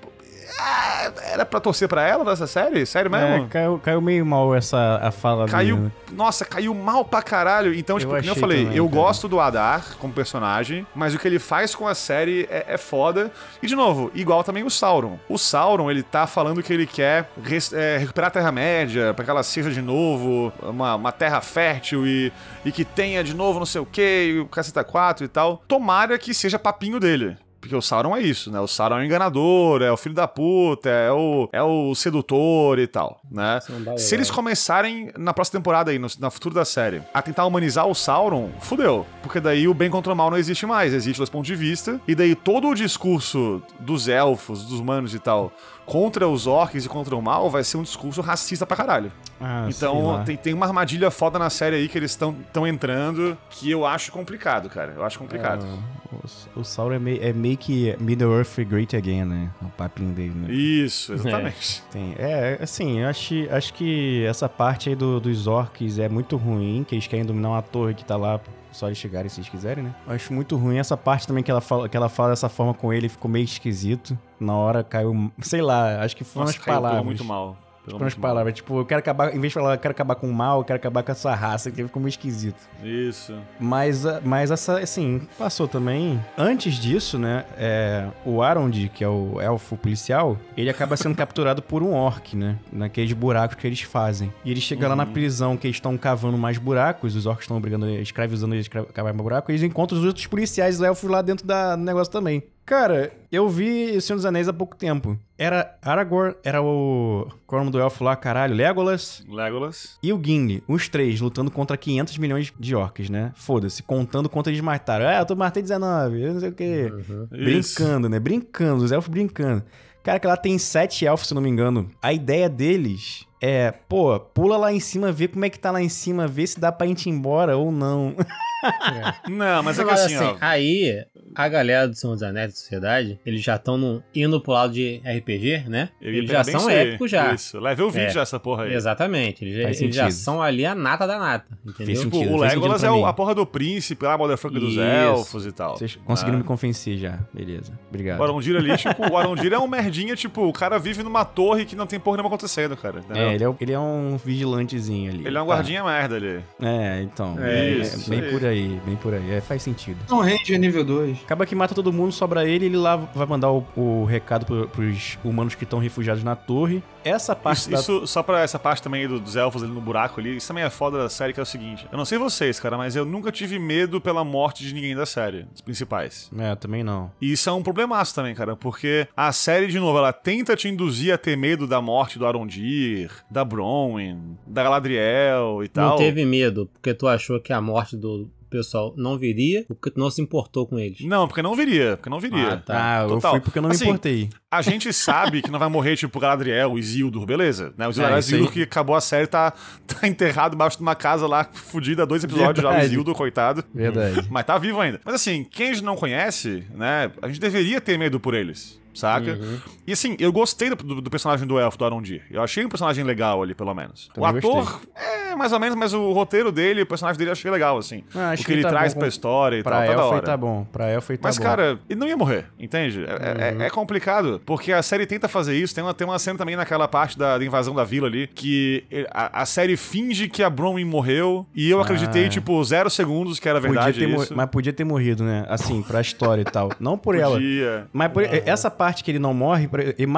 Ah, era pra torcer pra ela nessa série? Sério mesmo? É, caiu, caiu meio mal essa a fala Caiu. Dele. Nossa, caiu mal pra caralho. Então, tipo, eu como eu falei, também, eu cara. gosto do Adar como personagem, mas o que ele faz com a série é, é, foda. E, de novo, igual também o Sauron. O Sauron, ele tá falando que ele quer res, é, recuperar a Terra-média, pra que ela seja de novo uma, uma terra fértil e, e que tenha de novo não sei o que, o Caceta 4 e tal. Tomara que seja papinho dele. Porque o Sauron é isso, né? O Sauron é o enganador, é o filho da puta, é o, é o sedutor e tal, né? Se eles começarem na próxima temporada aí, no, na futuro da série, a tentar humanizar o Sauron, fudeu. Porque daí o bem contra o mal não existe mais, existe dois pontos de vista. E daí todo o discurso dos elfos, dos humanos e tal, contra os orcs e contra o mal vai ser um discurso racista pra caralho. Ah, então tem, tem uma armadilha foda na série aí que eles estão entrando que eu acho complicado, cara. Eu acho complicado. É, o, o Sauron é meio, é meio que Middle Earth Great Again, né? O papinho dele, né? Isso, exatamente. É, tem, é assim, eu acho, acho que essa parte aí do, dos orcs é muito ruim, que eles querem dominar uma torre que tá lá só eles chegarem se eles quiserem, né? Eu acho muito ruim essa parte também que ela fala, que ela fala dessa forma com ele, ficou meio esquisito. Na hora caiu, sei lá, acho que foram Nossa, as palavras. muito mal. Tipo, umas palavras, tipo, eu quero acabar, em vez de falar, eu quero acabar com o mal, eu quero acabar com a sua raça, que ficou meio esquisito. Isso. Mas, mas essa, assim, passou também. Antes disso, né, é, o Arond, que é o elfo policial, ele acaba sendo capturado por um orc, né, naqueles buracos que eles fazem. E ele chega uhum. lá na uhum. prisão, que eles estão cavando mais buracos, os orcs estão obrigando, escravizando eles cavar mais buracos, e eles encontram os outros policiais elfos lá dentro da, do negócio também. Cara, eu vi O Senhor dos Anéis há pouco tempo. Era Aragorn, era o. Qual é o nome do elfo lá, caralho? Legolas. Legolas. E o Gimli, os três, lutando contra 500 milhões de orcs, né? Foda-se, contando quanto eles mataram. É, eu tô matei 19, eu não sei o quê. Uhum. Brincando, né? Brincando, os elfos brincando. Cara, que lá tem sete elfos, se não me engano. A ideia deles é, pô, pula lá em cima, vê como é que tá lá em cima, vê se dá pra gente ir embora ou não. É. Não, mas é que assim, assim, ó. Aí, a galera do Senhor dos Anéis da Sociedade, eles já estão indo pro lado de RPG, né? Eles já são épicos já. Isso, level 20 é. já essa porra aí. Exatamente, eles, eles já são ali a nata da nata, entendeu? Tipo, o Legolas é o, a porra do príncipe lá, a motherfucker dos elfos e tal. Vocês conseguiram ah. me convencer já, beleza. Obrigado. O Arondir ali, tipo, o Arondir é um merdinha, tipo, o cara vive numa torre que não tem porra nenhuma acontecendo, cara. Entendeu? É, ele é, ele é um vigilantezinho ali. Ele é um tá. guardinha merda ali. É, então. É, é, bem aí. por aí, bem por aí. É, faz sentido. Não, Ranger nível 2. Acaba que mata todo mundo, sobra ele, ele lá vai mandar o, o recado pro, pros humanos que estão refugiados na torre. Essa parte Isso, da... isso só pra essa parte também do- dos elfos ali no buraco ali, isso também é foda da série, que é o seguinte. Eu não sei vocês, cara, mas eu nunca tive medo pela morte de ninguém da série, dos principais. É, também não. E isso é um problemaço também, cara, porque a série, de novo, ela tenta te induzir a ter medo da morte do Arondir, da Bronwyn, da Galadriel e tal. Não teve medo, porque tu achou que a morte do pessoal não viria, porque tu não se importou com eles. Não, porque não viria, porque não viria. Ah, tá. Ah, eu Total. fui porque eu não me Assim, importei. A gente sabe que não vai morrer, tipo, Galadriel, Isildur, beleza. Né? O Isildur, É. Isildur que acabou a série, tá, tá enterrado embaixo de uma casa lá, fudido há dois episódios já, o Verdade. Isildur, coitado. Verdade. Mas tá vivo ainda. Mas assim, quem a gente não conhece, né, a gente deveria ter medo por eles. Saca? Uhum. E assim, eu gostei do, do- do personagem do elfo do Arondir. Eu achei um personagem legal ali, pelo menos. Também o ator, é mais ou menos, mas o roteiro dele, o personagem dele, eu achei legal, assim. Ah, o que, que ele tá traz pra história e Pra tal, tá da hora. tá bom. Pra elfo tá Mas, bom. cara, ele não ia morrer, entende? É, é- é complicado, porque a série tenta fazer isso. Tem uma, tem uma cena também naquela parte da, da invasão da vila ali, que a, a série finge que a Bronwyn morreu, e eu acreditei, Ah. tipo, zero segundos que era Podia verdade mor- isso. Mas podia ter morrido, né? Assim, pra história e tal. Não por ela. Podia. Mas por- essa parte que ele não morre,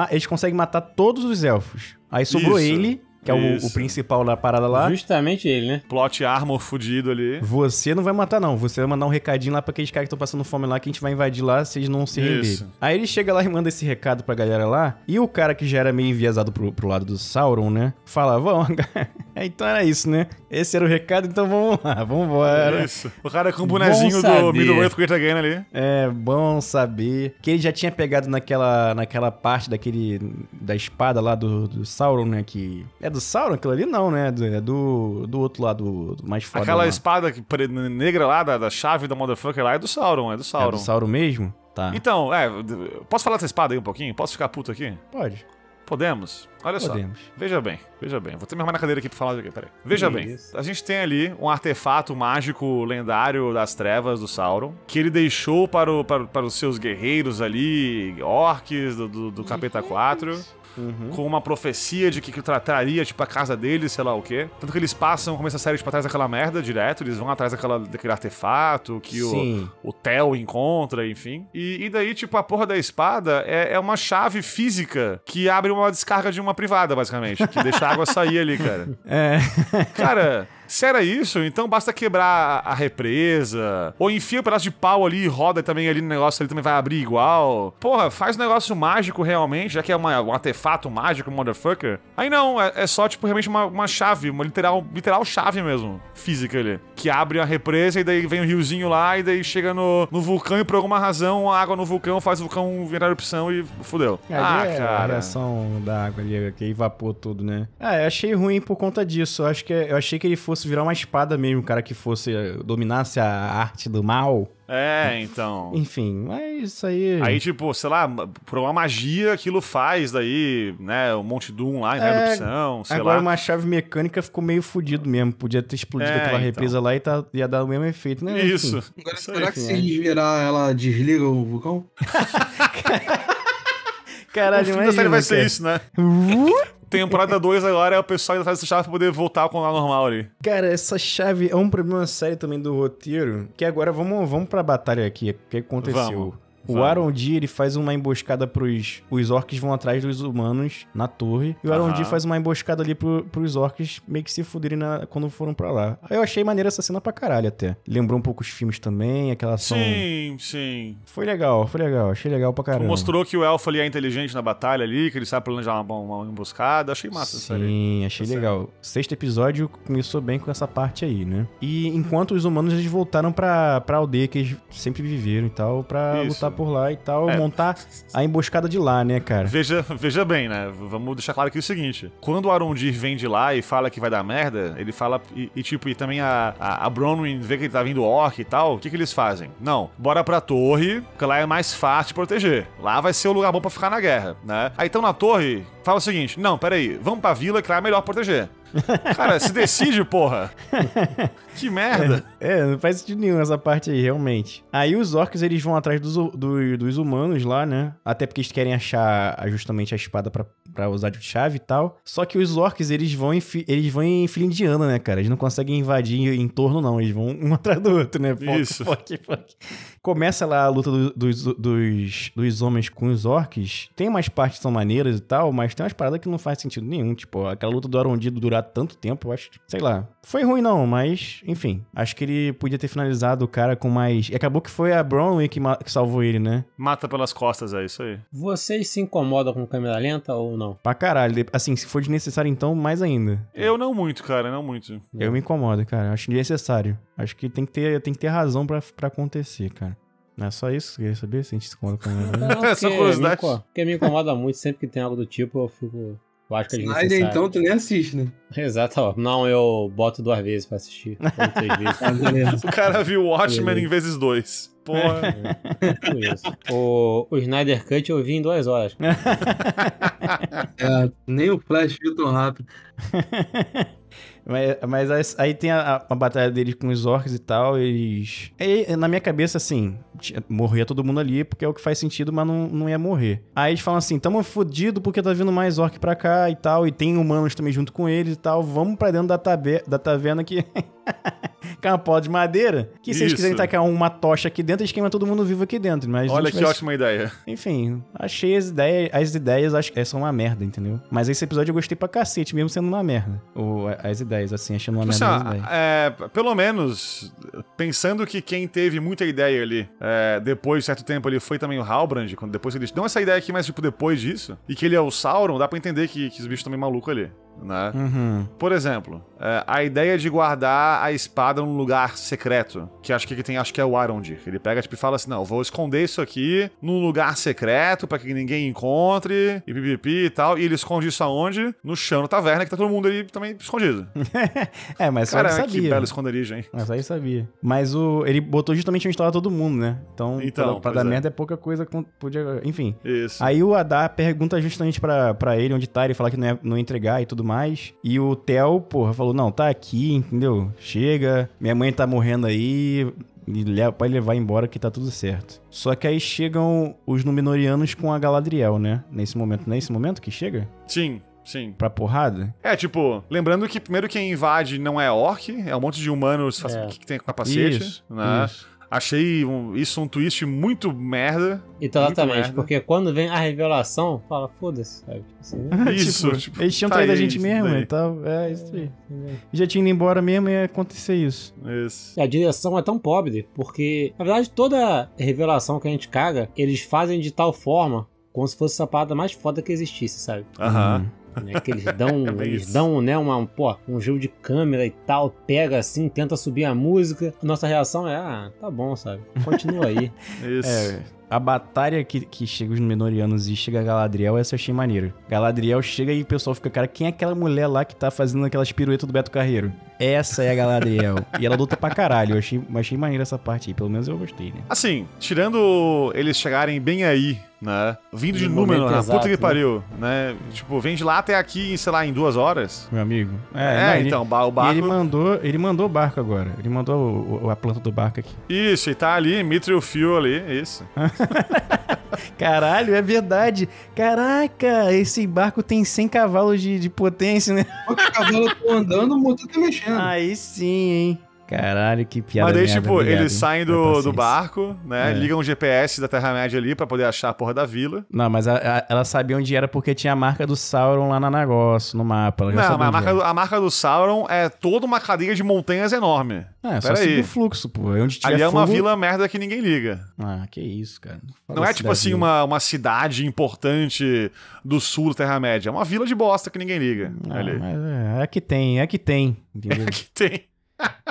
eles conseguem matar todos os elfos. Aí sobrou Isso, ele, que é o, o principal da parada lá. Justamente ele, né? Plot armor fudido ali. Você não vai matar, não. Você vai mandar um recadinho lá pra aqueles caras que estão passando fome lá, que a gente vai invadir lá se eles não se renderem. Aí ele chega lá e manda esse recado pra galera lá. E o cara que já era meio enviesado pro, pro lado do Sauron, né? Fala, vamos. Então era isso, né? Esse era o recado, então vamos lá, vamos embora. Isso. O cara com o bonezinho do saber. Middle Earth Great Again ali. É bom saber que ele já tinha pegado naquela, naquela parte daquele da espada lá do, do Sauron, né? Que é do Sauron aquilo ali não, né? É do, do outro lado, do mais foda. Aquela lá. espada que- pre- negra lá, da, da chave da motherfucker lá, é do Sauron, é do É Sauron. do Sauron mesmo? Tá. Então, é, posso falar dessa espada aí um pouquinho? Posso ficar puto aqui? Pode. Podemos? Olha só. Podemos. Veja bem, veja bem. Vou ter me arrumar na cadeira aqui pra falar aqui, peraí. Veja bem, Isso. a gente tem ali um artefato mágico lendário das trevas do Sauron, que ele deixou para, o- para, para os seus guerreiros ali, orcs do, do, do Capeta 4. Com uma profecia de que, que trataria, tipo, a casa deles, sei lá o quê. Tanto que eles passam, começa a série, tipo, atrás daquela merda direto, eles vão atrás daquela, daquele artefato que o, o Theo encontra, enfim. E, e daí, tipo, a porra da espada é, é uma chave física que abre uma descarga de uma privada, basicamente. Que deixa a água sair ali, cara. É. Cara, se era isso, então basta quebrar a represa. Ou enfia um pedaço de pau ali e roda também ali no negócio, ele também vai abrir igual. Porra, faz um negócio mágico realmente, já que é uma- um artefato mágico, motherfucker. Aí não, é, é só, tipo, realmente uma, uma chave, uma literal, literal chave mesmo, física ali. Que abre a represa e daí vem o riozinho lá e daí chega no, no vulcão e por alguma razão a água no vulcão faz o vulcão virar erupção e fudeu. ah, é A cara. reação da água ali, que evapou tudo, né? Ah, eu achei ruim por conta disso. Eu, acho que, eu achei que ele fosse virar uma espada mesmo, um cara que fosse, eh, dominasse a arte do mal. É, então. Enfim, mas isso aí... Aí, tipo, sei lá, por uma magia aquilo faz daí, né, o Monte Doom lá, em É, erupção, sei Agora lá. uma chave mecânica ficou meio fudido mesmo. Podia ter explodido É, aquela então. represa lá e tá, ia dar o mesmo efeito, né? Isso. Enfim. Agora, Isso aí. será que se desvirar ela desliga o vulcão? O Caralho, fim da imagina, série vai ser isso, né? Temporada 2 agora é o pessoal atrás dessa chave pra poder voltar ao normal ali. Cara, essa chave é um problema sério também do roteiro. Que agora vamos, vamos pra batalha aqui. O que aconteceu? Vamos, O. Arondir, ele faz uma emboscada pros... Os orcs vão atrás dos humanos na torre. E o Aham. Arondir faz uma emboscada ali pro, pros orcs meio que se fuderem na- quando foram pra lá. Aí eu achei maneira essa cena pra caralho até. Lembrou um pouco os filmes também, aquela ação... Sim, sim. Foi legal, foi legal. Achei legal pra caramba. Mostrou que o elfo ali é inteligente na batalha ali, que ele sabe planejar uma, uma emboscada. Achei massa essa série. Sim, achei Tá legal. Sexto episódio começou bem com essa parte aí, né? E enquanto os humanos eles voltaram pra, pra aldeia que eles sempre viveram e tal, pra Isso. lutar por lá e tal, É. montar a emboscada de lá, né, cara? Veja, veja bem, né? Vamos deixar claro aqui o seguinte: quando o Arondir vem de lá e fala que vai dar merda, ele fala. E, e, tipo, e também a, a, a Bronwyn vê que ele tá vindo orc e tal, o que, que eles fazem? Não, bora pra torre, porque lá é mais fácil de proteger. Lá vai ser o lugar bom pra ficar na guerra, né? Aí então na torre, fala o seguinte: não, peraí, vamos pra vila que lá é melhor proteger. Cara, se decide, porra. que merda. É, é, não faz sentido nenhum essa parte aí, realmente. Aí os orcs, eles vão atrás dos, dos, dos humanos lá, né? Até porque eles querem achar justamente a espada pra, pra usar de chave e tal. Só que os orcs, eles vão em, eles vão em fila indiana, né, cara? Eles não conseguem invadir em torno, não. Eles vão um atrás do outro, né? Isso. Fuck, fuck. Começa lá a luta do, dos, dos, dos homens com os orcs. Tem umas partes que são maneiras e tal, mas tem umas paradas que não faz sentido nenhum. Tipo, aquela luta do Arondido durar tanto tempo, eu acho, sei lá. Foi ruim não, mas, enfim. Acho que ele podia ter finalizado o cara com mais... E acabou que foi a Bronwyn que, que salvou ele, né? Mata pelas costas, é isso aí. Vocês se incomodam com câmera lenta ou não? Pra caralho. Assim, se for desnecessário então, mais ainda. Eu não muito, cara, não muito. Eu me incomodo, cara. Acho desnecessário. Acho que tem que ter, tem que ter razão pra, pra acontecer, cara. Não é só isso? Queria saber se a gente se incomoda com Não, é só curiosidade. Porque me incomoda muito, sempre que tem algo do tipo, eu fico. Eu acho que é Snyder, então, tu nem assiste, né? Exato, ó. Não, eu boto duas vezes pra assistir. Vezes. o cara viu Watchmen em vezes dois. Porra. É, o, o Snyder Cut eu vi em duas horas. é, nem o Flash viu tão rápido. Mas, mas aí tem a, a, batalha deles com os orcs e tal, eles... E, na minha cabeça, assim, morria todo mundo ali, porque é o que faz sentido, mas não, não ia morrer. Aí eles falam assim, tamo fudido porque tá vindo mais orc pra cá e tal, e tem humanos também junto com eles e tal, vamos pra dentro da, tabe da taverna que... com uma pó de madeira, que se Isso. eles quiserem tacar uma tocha aqui dentro, eles queimam todo mundo vivo aqui dentro. Mas Olha que ótima ideia. Enfim, achei as ideias, as ideias acho que são uma merda, entendeu? Mas esse episódio eu gostei pra cacete, mesmo sendo uma merda. O, as ideias, assim, achando uma merda. Assim, é, pelo menos, pensando que quem teve muita ideia ali, é, depois de certo tempo ali, foi também o Halbrand, quando depois eles dão essa ideia aqui, mas tipo, depois disso, e que ele é o Sauron, dá pra entender que, que os bichos também malucos ali né? Uhum. Por exemplo, é, a ideia de guardar a espada num lugar secreto, que acho que tem, acho que é o Arondir. Ele pega tipo, e fala assim: não, vou esconder isso aqui num lugar secreto para que ninguém encontre, e pipipi e tal. E ele esconde isso aonde? No chão da taverna, que tá todo mundo ali também escondido. é, mas só Cara, ele sabia. que belo esconderijo, hein? Mas aí sabia. Mas o, ele botou justamente onde estava todo mundo, né? Então, então pra, pra dar é. merda é pouca coisa, podia. Enfim. Isso. Aí o Adar pergunta justamente para ele onde tá, ele fala que não ia, não entregar e tudo mais. E o Theo, porra, falou: não, tá aqui, entendeu? Chega, minha mãe tá morrendo aí. E leva, pode levar embora que tá tudo certo. Só que aí chegam os Númenóreanos com a Galadriel, né? Nesse momento, nesse momento que chega? Sim. Sim. Pra porrada? É, tipo, lembrando que primeiro quem invade não é orc, é um monte de humanos é. que tem capacete, isso, né? Isso. Achei um, isso um twist muito merda. Exatamente, merda. porque quando vem a revelação, fala, foda-se, sabe? Assim, né? isso, tipo, tipo, eles tinham tá traído a gente mesmo e tal. É, isso aí. Já tinha ido embora mesmo e ia acontecer isso. Isso. A direção é tão pobre, porque, na verdade, toda revelação que a gente caga, eles fazem de tal forma como se fosse a parada mais foda que existisse, sabe? Aham. Uhum. Né, que eles dão, é eles dão, né, uma, pô, um jogo de câmera e tal, pega assim, tenta subir a música. Nossa reação é, ah, tá bom, sabe? Continua aí. Isso. É, a batalha que, que chega os Menorianos e chega a Galadriel, essa eu achei maneiro. Galadriel chega e o pessoal fica, cara, quem é aquela mulher lá que tá fazendo aquelas piruetas do Beto Carreiro? Essa é a Galadriel. e ela luta pra caralho. Eu achei, achei maneiro essa parte aí. Pelo menos eu gostei, né? Assim, tirando eles chegarem bem aí, né? Vindo de Númenor, na puta que né? pariu, né? Tipo, vem de lá até aqui, sei lá, em duas horas. Meu amigo. É, é não, então, ele, o barco... ele mandou, ele mandou o barco agora. Ele mandou o, o, a planta do barco aqui. Isso, e tá ali, Mithril Fuel ali, isso. Caralho, é verdade. Caraca, esse barco tem 100 cavalos de, de potência, né? Quantos cavalos estão andando, o motor tá mexendo. Aí sim, hein? Caralho, que piada. Mas daí, tipo, obrigado, eles saem do, do barco, né? É. Ligam o GPS da Terra-média ali pra poder achar a porra da vila. Não, mas a, a, ela sabia onde era porque tinha a marca do Sauron lá no negócio, no mapa. Não, mas a marca, do, a marca, do, Sauron é toda uma cadeia de montanhas enorme. É, só seguir o fluxo, pô. É onde ali é uma vila merda que ninguém liga. Ah, que isso, cara. Não, não é tipo assim uma, uma cidade importante do sul da Terra-média. É uma vila de bosta que ninguém liga. Não, ali. é, é que tem, é que tem. Entendeu? É que tem.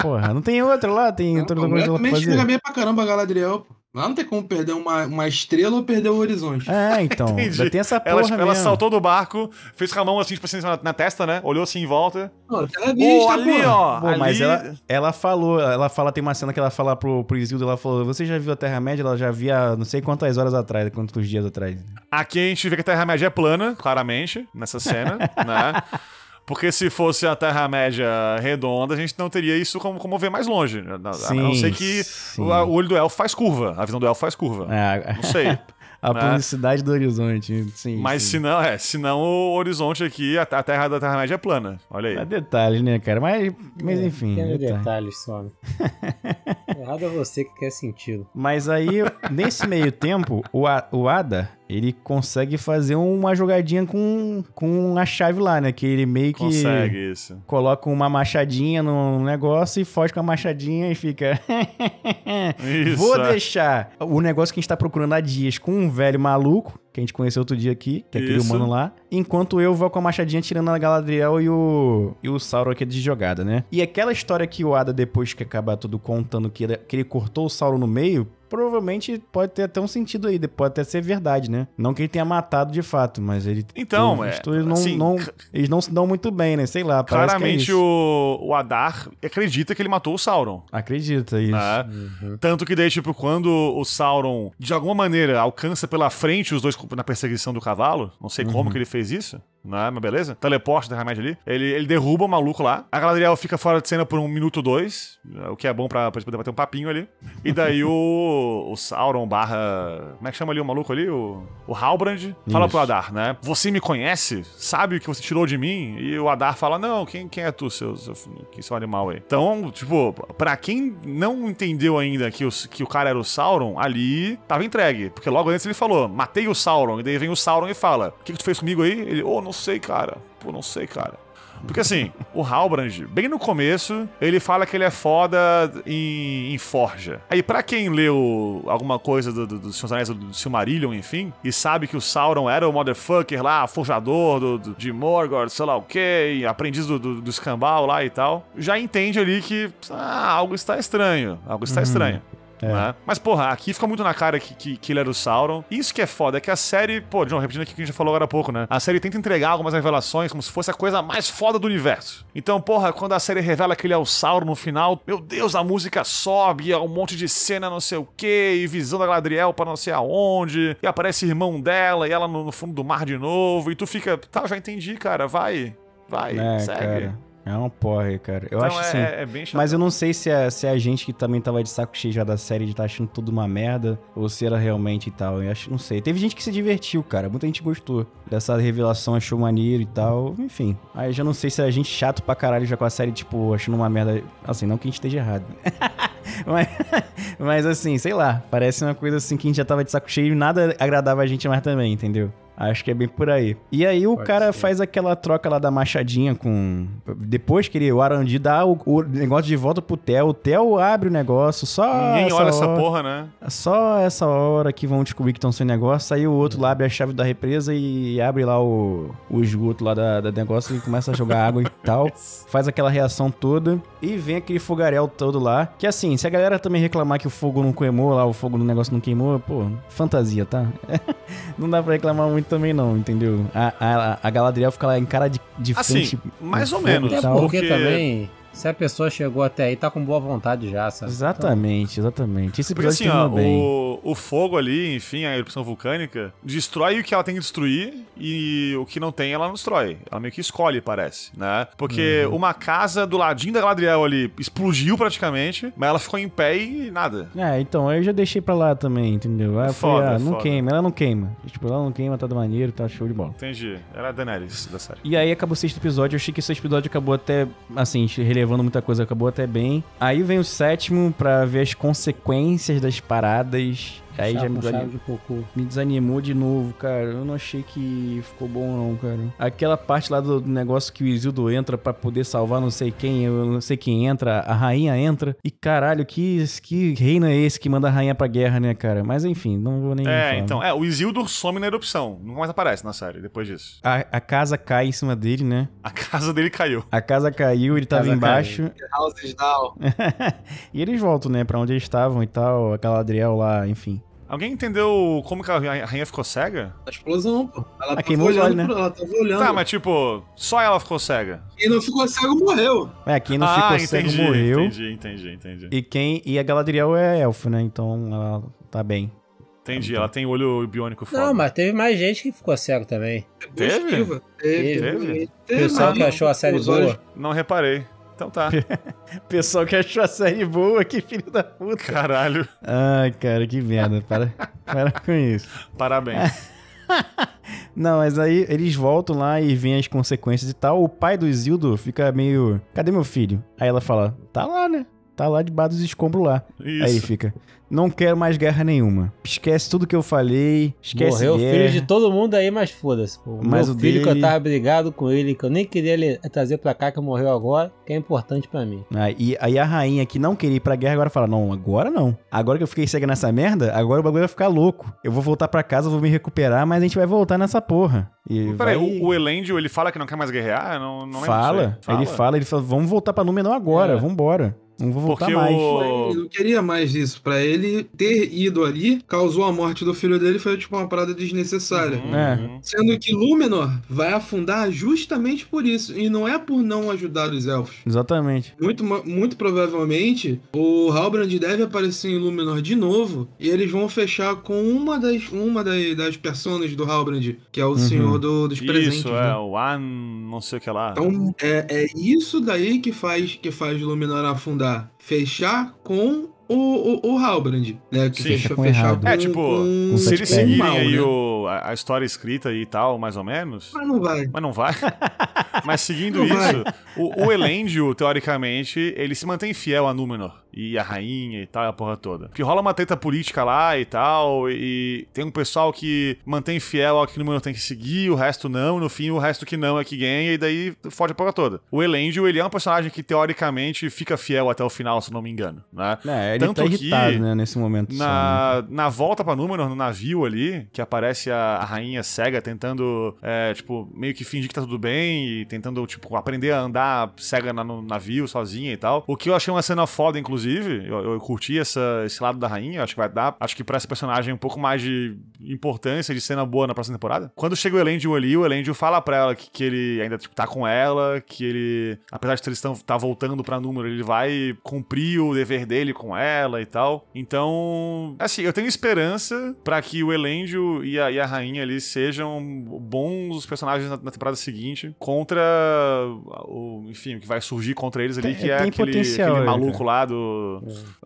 Porra, não tem outra lá? Tem outra coisa lá pra fazer? bem pra caramba a Galadriel, pô. Lá não tem como perder uma, uma estrela ou perder o horizonte. É, então. Ainda tem essa porra ela, mesmo. ela saltou do barco, fez com a mão assim, tipo assim, na, na testa, né? Olhou assim em volta. Pô, ela vista, ali, porra. ó. Pô, ali... Mas ela, ela falou, ela fala, tem uma cena que ela fala pro, pro Isildo, ela falou, você já viu a Terra-média? Ela já via não sei quantas horas atrás, quantos dias atrás. Aqui a gente vê que a Terra-média é plana, claramente, nessa cena, né? Porque se fosse a Terra-média redonda, a gente não teria isso como, como ver mais longe. Sim, a não ser que o, o, olho do elfo faz curva. A visão do elfo faz curva. É, não sei. A né? publicidade do horizonte, sim. Mas sim. se não, é, se não o horizonte aqui, a, a Terra da Terra-média é plana. Olha aí. É detalhes, né, cara? Mas, mas é, enfim. Tem detalhes, detalhes só. Né? Errado é você que quer sentido. Mas aí, nesse meio tempo, o, o Ada, ele consegue fazer uma jogadinha com, com a chave lá, né? Que ele meio que consegue isso. coloca uma machadinha no negócio e foge com a machadinha e fica. isso, Vou é. deixar o negócio que a gente tá procurando há dias com um velho maluco que a gente conheceu outro dia aqui, que é aquele humano lá. Enquanto eu vou com a machadinha tirando a Galadriel e o, e o Sauron aqui de jogada, né? E aquela história que o Ada, depois que acaba tudo contando que ele, que ele cortou o Sauron no meio, provavelmente pode ter até um sentido aí, pode até ser verdade, né? Não que ele tenha matado de fato, mas ele. Então, é, eles, não, assim, não, eles não se dão muito bem, né? Sei lá. Claramente é o, o Adar acredita que ele matou o Sauron. Acredita, isso. Né? Uhum. Tanto que daí, tipo, quando o Sauron, de alguma maneira, alcança pela frente os dois na perseguição do cavalo, não sei uhum. como que ele fez isso né? Mas beleza? Teleporte da remédio ali. Ele, ele derruba o maluco lá. A Galadriel fica fora de cena por um minuto dois, o que é bom pra, pra gente poder bater um papinho ali. E daí o, o Sauron barra... Como é que chama ali o maluco ali? O, o Halbrand. Fala Isso. pro Adar, né? Você me conhece? Sabe o que você tirou de mim? E o Adar fala, não, quem, quem é tu, seu, seu, que seu animal aí? Então, tipo, pra quem não entendeu ainda que o, que o cara era o Sauron, ali tava entregue. Porque logo antes ele falou, matei o Sauron. E daí vem o Sauron e fala, o que, que tu fez comigo aí? Ele, oh, não sei, cara. Pô, não sei, cara. Porque assim, o Halbrand, bem no começo, ele fala que ele é foda em, em forja. Aí, para quem leu alguma coisa do, do, do Senhor Anéis, do Silmarillion, enfim, e sabe que o Sauron era o motherfucker lá, forjador do, do de Morgoth, sei lá o que, aprendiz do, do, do escambau lá e tal, já entende ali que ah, algo está estranho. Algo está uhum. estranho. É. Né? Mas, porra, aqui fica muito na cara que, que, que, ele era o Sauron. Isso que é foda, é que a série, pô, John, repetindo aqui o que a gente falou agora há pouco, né? A série tenta entregar algumas revelações como se fosse a coisa mais foda do universo. Então, porra, quando a série revela que ele é o Sauron no final, meu Deus, a música sobe, é um monte de cena não sei o que, e visão da Galadriel pra não sei aonde, e aparece irmão dela, e ela no, no fundo do mar de novo, e tu fica, tá, já entendi, cara, vai, vai, é, segue. Cara. É um porre, cara. Eu então acho é, assim. É bem chato. Mas eu não sei se é, se é a gente que também tava de saco cheio já da série de estar tá achando tudo uma merda, ou se era realmente e tal. Eu acho, não sei. Teve gente que se divertiu, cara. Muita gente gostou dessa revelação, achou maneiro e tal. Enfim. Aí já não sei se é a gente chato pra caralho já com a série, tipo, achando uma merda. Assim, não que a gente esteja errado. mas, mas assim, sei lá. Parece uma coisa assim que a gente já tava de saco cheio e nada agradava a gente mais também, entendeu? Acho que é bem por aí. E aí o Pode cara ser. faz aquela troca lá da machadinha com. Depois que ele, o Arandi dá o, o negócio de volta pro Theo, o Theo abre o negócio, só. Ninguém olha hora, essa porra, né? Só essa hora que vão descobrir que estão sem negócio. Aí o outro lá abre a chave da represa e abre lá o, o esgoto lá da, da negócio e começa a jogar água e tal. Faz aquela reação toda. E vem aquele fogaréu todo lá. Que assim, se a galera também reclamar que o fogo não queimou lá, o fogo no negócio não queimou, pô, fantasia, tá? não dá pra reclamar muito também não, entendeu? A, a, a Galadriel fica lá em cara de, de assim, frente. mais ou menos. É porque, porque também se a pessoa chegou até aí, tá com boa vontade já, sabe? Exatamente, então... exatamente. Esse Porque assim, ó, o, o, fogo ali, enfim, a erupção vulcânica, destrói o que ela tem que destruir e o que não tem, ela não destrói. Ela meio que escolhe, parece, né? Porque uhum. uma casa do ladinho da Galadriel ali explodiu praticamente, mas ela ficou em pé e nada. É, então, eu já deixei pra lá também, entendeu? Aí eu foda, falei, ah, não foda. queima, ela não queima. Tipo, ela não queima, tá do maneiro, tá show de bola. Entendi. Era a Daenerys da série. E aí acabou o sexto episódio, eu achei que esse episódio acabou até, assim, relevando levando muita coisa, acabou até bem. Aí vem o sétimo para ver as consequências das paradas Aí já me desanimou, me desanimou de novo, cara. Eu não achei que ficou bom, não, cara. Aquela parte lá do negócio que o Isildo entra para poder salvar não sei quem, eu não sei quem entra, a rainha entra. E caralho, que, que reino é esse que manda a rainha pra guerra, né, cara? Mas enfim, não vou nem. É, falar. então, é, o Isildur some na erupção. Nunca mais aparece na série depois disso. A, a casa cai em cima dele, né? A casa dele caiu. A casa caiu, ele tava embaixo. Houses down. e eles voltam, né, pra onde eles estavam e tal. Aquela Adriel lá, enfim. Alguém entendeu como que a rainha ficou cega? A explosão, pô. Ela ah, queimou os olhos, né? Ela tava olhando. Tá, mas tipo, só ela ficou cega. Quem não ficou cego morreu. É, quem não ah, ficou entendi, cego morreu. Entendi, entendi, entendi. E quem e a Galadriel é elfo, né? Então ela tá bem. Entendi, ela tem olho biônico foda. Não, mas teve mais gente que ficou cego também. Teve? Teve, teve. Teve? Pessoal que achou a série boa. olhos- Não reparei. Então tá. Pessoal que achou a série boa, que filho da puta. Caralho. Ai, cara, que merda. Para, para com isso. Parabéns. Não, mas aí eles voltam lá e vêm as consequências e tal. O pai do Isildo fica meio. Cadê meu filho? Aí ela fala: Tá lá, né? Tá lá debaixo dos escombros lá. Aí Isso. fica. Não quero mais guerra nenhuma. Esquece tudo que eu falei. Esquece Morreu o guerra. filho de todo mundo aí, mas foda-se. pô. Mas Meu o filho que eu dele- tava brigado com ele, que eu nem queria ele trazer pra cá, que morreu agora, que é importante pra mim. Ah, e aí a rainha que não queria ir pra guerra agora fala: Não, agora não. Agora que eu fiquei cega nessa merda, agora o bagulho vai ficar louco. Eu vou voltar pra casa, vou me recuperar, mas a gente vai voltar nessa porra. E Peraí, vai... o, o Elendil, ele fala que não quer mais guerrear? Não, não lembro fala, aí. ele fala, ele fala: Vamos voltar pra Númenor agora, É. vambora. Não vou voltar Porque mais. o... Ele não queria mais isso. Pra ele ter ido ali, causou a morte do filho dele, foi tipo uma parada desnecessária. Uhum. É. Sendo que Númenor vai afundar justamente por isso. E não é por não ajudar os elfos. Exatamente. Muito, muito provavelmente, o Halbrand deve aparecer em Númenor de novo. E eles vão fechar com uma das, uma das, das personas do Halbrand, que é o senhor do- dos presentes. Isso, né? é, o An, não sei o que lá. Então, é, é isso daí que faz que faz Luminor afundar. Fechar com o, o, o Halbrand, né? Que Sim. com fechar errado. com, É, tipo, com- Se eles seguirem mal, aí né? o, a, a história escrita e tal, mais ou menos. Mas não vai. Mas não vai. Mas seguindo Não vai. isso, o, o Elendil, teoricamente, ele se mantém fiel a Númenor. E a rainha e tal, e a porra toda. Porque rola uma treta política lá e tal, e tem um pessoal que mantém fiel ao que Númenor tem que seguir, o resto não, no fim o resto que não é que ganha, e daí fode a porra toda. O Elendil, ele é um personagem que teoricamente fica fiel até o final, se não me engano, né? É, ele Tanto tá que irritado, né, nesse momento. só, né? Na, na volta pra Númenor, no navio ali, que aparece a, a rainha cega tentando, é, tipo, meio que fingir que tá tudo bem e tentando, tipo, aprender a andar cega na- no navio, sozinha e tal. O que eu achei uma cena foda, inclusive, eu, eu curti essa, esse lado da rainha, acho que vai dar, acho que pra esse personagem um pouco mais de importância, de cena boa na próxima temporada. Quando chega o Elendil ali, o Elendil fala pra ela que, que ele ainda, tipo, tá com ela, que ele, apesar de eles estão tá voltando pra Númenor, ele vai cumprir o dever dele com ela e tal. Então, assim, eu tenho esperança pra que o Elendil e a, e a rainha ali sejam bons personagens na, na temporada seguinte contra o, enfim, o que vai surgir contra eles ali, Tem- que é aquele, aquele maluco cara. lá do...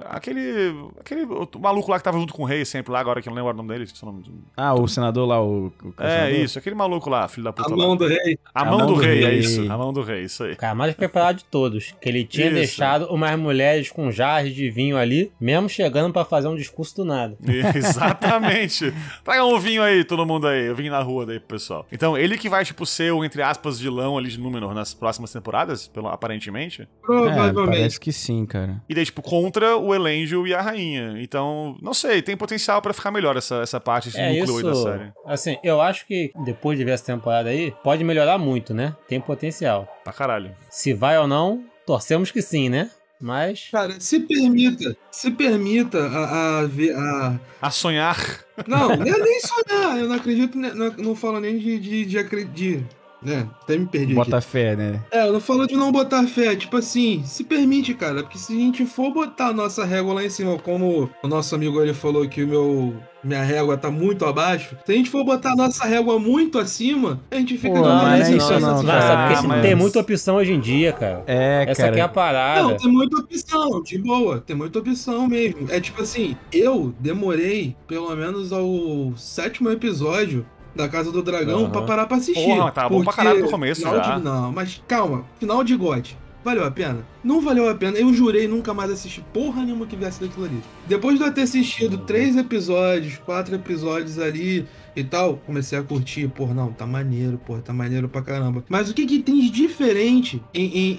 Aquele, aquele outro maluco lá que tava junto com o rei sempre lá, agora que eu não lembro o nome dele. o nome. Ah, o senador lá, o. o É, isso, aquele maluco lá, filho da puta A lá. mão do rei. A mão, do, rei, é isso. A mão do rei, isso aí. O cara mais preparado de todos. Que ele tinha Isso. deixado umas mulheres com jarres de vinho ali, mesmo chegando pra fazer um discurso do nada. Exatamente. Traga um vinho aí, todo mundo aí. Eu vim na rua daí pro pessoal. Então, ele que vai, tipo, ser o, entre aspas, vilão ali de Númenor nas próximas temporadas, pelo, aparentemente. É, Provavelmente. parece que sim, cara. E daí, tipo, contra o Elendil e a rainha. Então, não sei, tem potencial pra ficar melhor essa, essa parte, esse É núcleo aí da isso. série. Assim, eu acho que depois de ver essa temporada aí, pode melhorar muito, né? Tem potencial. Pra caralho. Se vai ou não, torcemos que sim, né? Mas. Cara, se permita, se permita a, a a. A sonhar. Não, não é nem sonhar. Eu não acredito, ne- não, não falo nem de, de, de acreditar. Né? Até me perdi Bota aqui. fé, né? É, eu não falo de não botar fé. Tipo assim, se permite, cara. Porque se a gente for botar a nossa régua lá em cima, como o nosso amigo ele falou que o meu. Minha régua tá muito abaixo. Se a gente for botar a nossa régua muito acima, a gente fica Pô, mas nessa é isso não, Nossa, cara. porque mas- tem muita opção hoje em dia, cara. É, Essa cara. aqui é a parada. Não, tem muita opção, de boa. Tem muita opção mesmo. É tipo assim, eu demorei pelo menos ao sétimo episódio da Casa do Dragão Aham. pra parar pra assistir. Porra, tá bom pra caralho no começo final já. de- não, mas calma. Final de God. Valeu a pena? Não valeu a pena. Eu jurei nunca mais assistir porra nenhuma que viesse daquilo ali. Depois de eu ter assistido três episódios, quatro episódios ali e tal, comecei a curtir. Porra, não, tá maneiro, porra, tá maneiro pra caramba. Mas o que que tem de diferente em, em-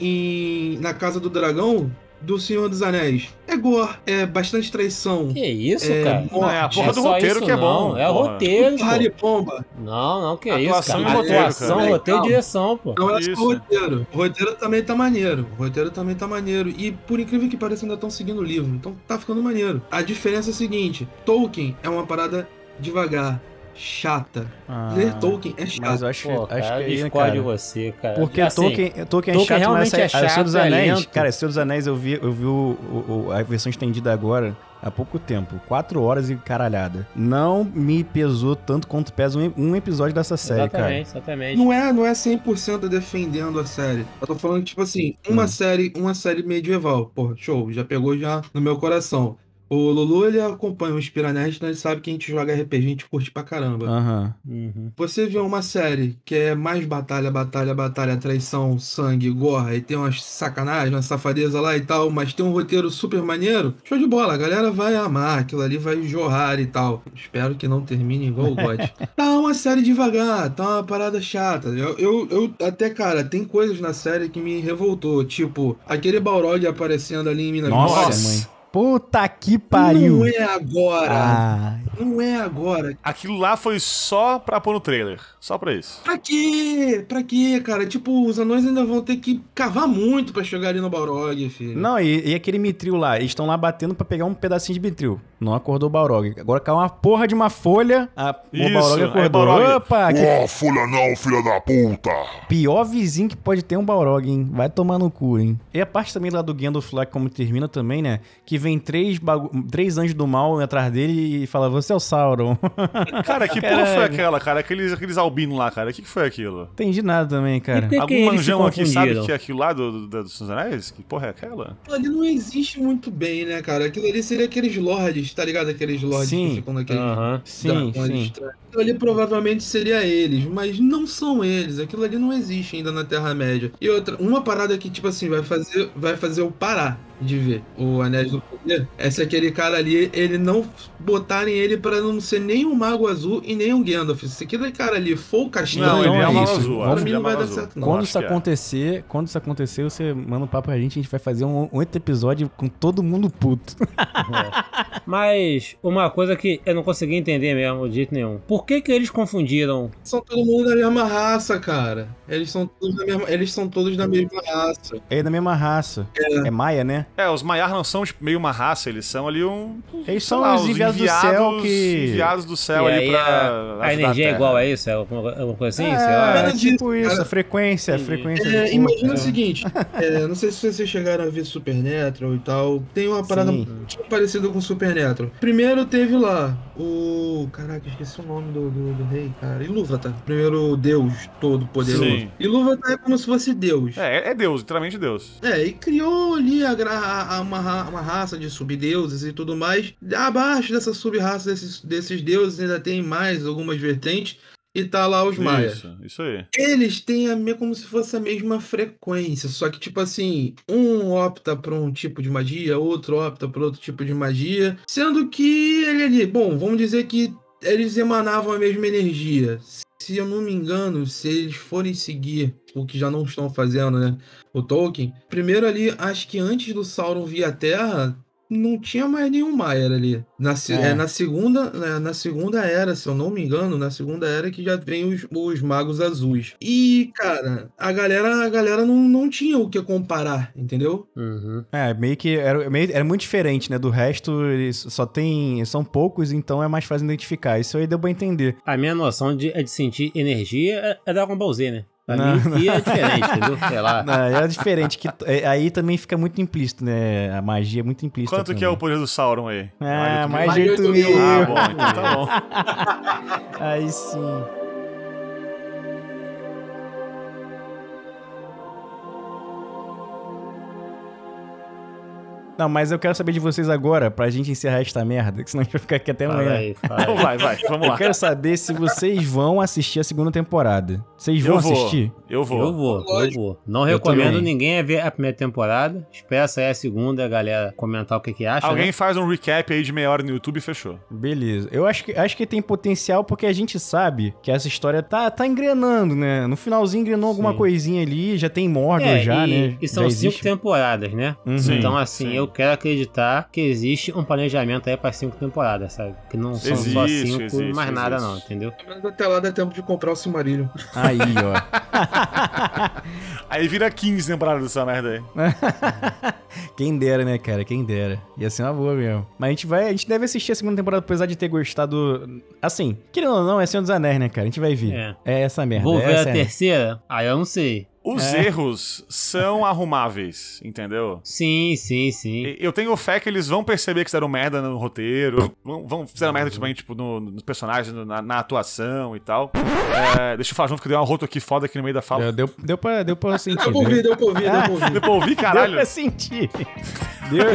em- na Casa do Dragão do Senhor dos Anéis? É gore, é bastante traição. Que isso, É, cara? Não, é a porra é do roteiro isso, que é não. bom. É o roteiro, pô. Harry Pomba. Não, não, que Atuação isso, cara. roteiro, Atuação, cara. roteiro e direção, pô. Não é só o roteiro. O roteiro também tá maneiro. O roteiro também tá maneiro. E por incrível que pareça, ainda estão seguindo o livro. Então tá ficando maneiro. A diferença é a seguinte: Tolkien é uma parada devagar, chata. Ah, Ler Tolkien é chato. Mas eu acho, Pô, acho cara, que aí, de você, cara. Porque assim, Tolkien, Tolkien é chato, mas é chato, Senhor dos Anéis, cara, Senhor dos Anéis eu vi, eu vi o, o, a versão estendida agora há pouco tempo. Quatro horas e caralhada. Não me pesou tanto quanto pesa um, um episódio dessa série, exatamente, cara. Exatamente, Não é, não é 100% defendendo a série. Eu tô falando, tipo assim, uma hum. série, uma série medieval. Pô, show, já pegou já no meu coração. O Lulu, ele acompanha o Spiranerd, então ele sabe que a gente joga RPG, a gente curte pra caramba. Uhum. Uhum. Você vê uma série que é mais batalha, batalha, batalha, traição, sangue, gorra, e tem umas sacanagem, uma safadeza lá e tal, mas tem um roteiro super maneiro, show de bola, a galera vai amar, aquilo ali vai jorrar e tal. Espero que não termine igual o God. tá uma série devagar, tá uma parada chata. Eu, eu, eu, até, cara, tem coisas na série que me revoltou, tipo, aquele Balrog aparecendo ali em Minas Nossa, mãe. Puta que pariu. Não é agora. Ah. Não é agora. Aquilo lá foi só pra pôr no trailer. Só pra isso. Pra quê? Pra quê, cara? Tipo, os anões ainda vão ter que cavar muito pra chegar ali no Balrog, filho. Não, e, e aquele Mitril lá? Eles estão lá batendo pra pegar um pedacinho de Mitril. Não acordou o Balrog. Agora caiu uma porra de uma folha. A, isso, o Balrog acordou. Balrog. Opa! Que... Oh, folha não, filha da puta! Pior vizinho que pode ter um Balrog, hein? Vai tomar no cu, hein? E a parte também lá do Gandalf lá, como termina também, né? Que vem três, bagu... três anjos do mal atrás dele e fala, você é o Sauron. Cara, que porra foi aquela, cara? Aqueles, aqueles albinos lá, cara. O que, que foi aquilo? Entendi nada também, cara. Que Algum manjão aqui sabe que é aquilo lá do, do, do, dos Anéis? Que porra é aquela? Aquilo ali não existe muito bem, né, cara? Aquilo ali seria aqueles lords, tá ligado? Aqueles lords sim. que ficam naquele... Uh -huh. Sim, sim. Aquilo ali provavelmente seria eles, mas não são eles. Aquilo ali não existe ainda na Terra-média. E outra, uma parada que, tipo assim, vai fazer, vai fazer eu parar de ver o Anéis do Poder é se aquele cara ali, ele não botarem ele para não ser nem um Mago Azul e nem um Gandalf. Se aquele cara ali for o castanho, não, ele é um Mago Azul. Pra mim não vai dar certo, não. Quando isso é. acontecer, é. quando isso acontecer, você manda um papo pra gente, a gente vai fazer um, um outro episódio com todo mundo puto. É. Mas uma coisa que eu não consegui entender mesmo, de jeito nenhum. Por que que eles confundiram? São todo mundo da mesma raça, cara. Eles são todos da mesma, eles são todos da mesma raça. É da mesma raça. É, é Maia, né? É, os Maiar não são tipo, meio uma raça, eles são ali um. Eles são lá, os enviados, enviados, do céu que. Enviados do céu e ali pra. A, a energia é igual a isso? É alguma coisa assim? É, sei lá. É tipo isso, cara. a frequência, a frequência. É, imagina o seguinte: é, não sei se vocês chegaram a ver Supernatural e tal. Tem uma parada muito parecida com Supernatural. Primeiro teve lá o. Caraca, esqueci o nome do, do, do rei, cara. Ilúvatar. Primeiro Deus todo-poderoso. Ilúvatar é como se fosse Deus. É, é Deus, literalmente Deus. É, e criou ali a, a, uma, uma raça de subdeuses e tudo mais. Abaixo dessa sub-raça desses, desses deuses ainda tem mais algumas vertentes. E tá lá os maias. Isso, isso aí. Eles têm a minha como se fosse a mesma frequência, só que tipo assim, um opta por um tipo de magia, outro opta por outro tipo de magia, sendo que ele ali, bom, vamos dizer que eles emanavam a mesma energia. Se eu não me engano, se eles forem seguir o que já não estão fazendo, né? O Tolkien. Primeiro ali, acho que antes do Sauron vir à Terra, não tinha mais nenhum Maier ali. Na, é. É, na, segunda, né, na segunda era, se eu não me engano, na segunda era que já vem os, os magos azuis. E, cara, a galera, a galera não, não tinha o que comparar, entendeu? Uhum. É, meio que era, meio, era muito diferente, né? Do resto, eles só tem. São poucos, então é mais fácil identificar. Isso aí deu pra entender. A minha noção de, é de sentir energia é, é Dragon Ball Z, né? Pra não, mim, não. é diferente, entendeu? Sei lá. Não, é diferente. Que, é, aí também fica muito implícito, né? A magia é muito implícita. Quanto também. que é o poder do Sauron aí? Ah, mais de 8 mil. Ah, bom, então tá bom. aí sim. Não, mas eu quero saber de vocês agora, pra gente encerrar esta merda, que senão a gente vai ficar aqui até amanhã. Vai, vai, vai, vai, vamos lá. Eu quero saber se vocês vão assistir a segunda temporada. Vocês vão eu assistir? Eu vou. Eu vou, eu vou. Não eu recomendo também. ninguém a ver a primeira temporada. Espera sair a segunda, a galera comentar o que, que acha. Alguém né? faz um recap aí de meia hora no YouTube e fechou. Beleza. Eu acho que, acho que tem potencial porque a gente sabe que essa história tá, tá engrenando, né? No finalzinho engrenou Sim. alguma coisinha ali, já tem Mordor é, já, e, né? E são cinco temporadas, né? Uhum. Então, assim, Sim. eu quero acreditar que existe um planejamento aí para cinco temporadas, sabe? Que não são existe, só cinco existe, mais nada, existe. não, entendeu? Mas até lá dá tempo de comprar o Silmarillion. Aí, ó. aí vira 15 temporadas dessa merda aí. Quem dera, né, cara? Quem dera. Ia ser uma boa mesmo. Mas a gente vai. A gente deve assistir a segunda temporada, apesar de ter gostado. Assim, querendo ou não, é Senhor dos Anéis, né, cara? A gente vai ver. É. É, essa merda. Vou ver essa a é terceira? Ah, eu não sei. Os É. erros são arrumáveis, entendeu? Sim, sim, sim. Eu tenho fé que eles vão perceber que fizeram merda no roteiro, vão, vão fizeram merda também, tipo, no, nos personagens, no- na, na atuação e tal. É, deixa eu falar junto que deu uma rota aqui foda aqui no meio da fala. Deu, deu, pra, deu pra sentir. Deu pra ouvir, deu pra ouvir, deu pra ouvir. Deu pra ouvir, Deu caralho? pra sentir. Deu,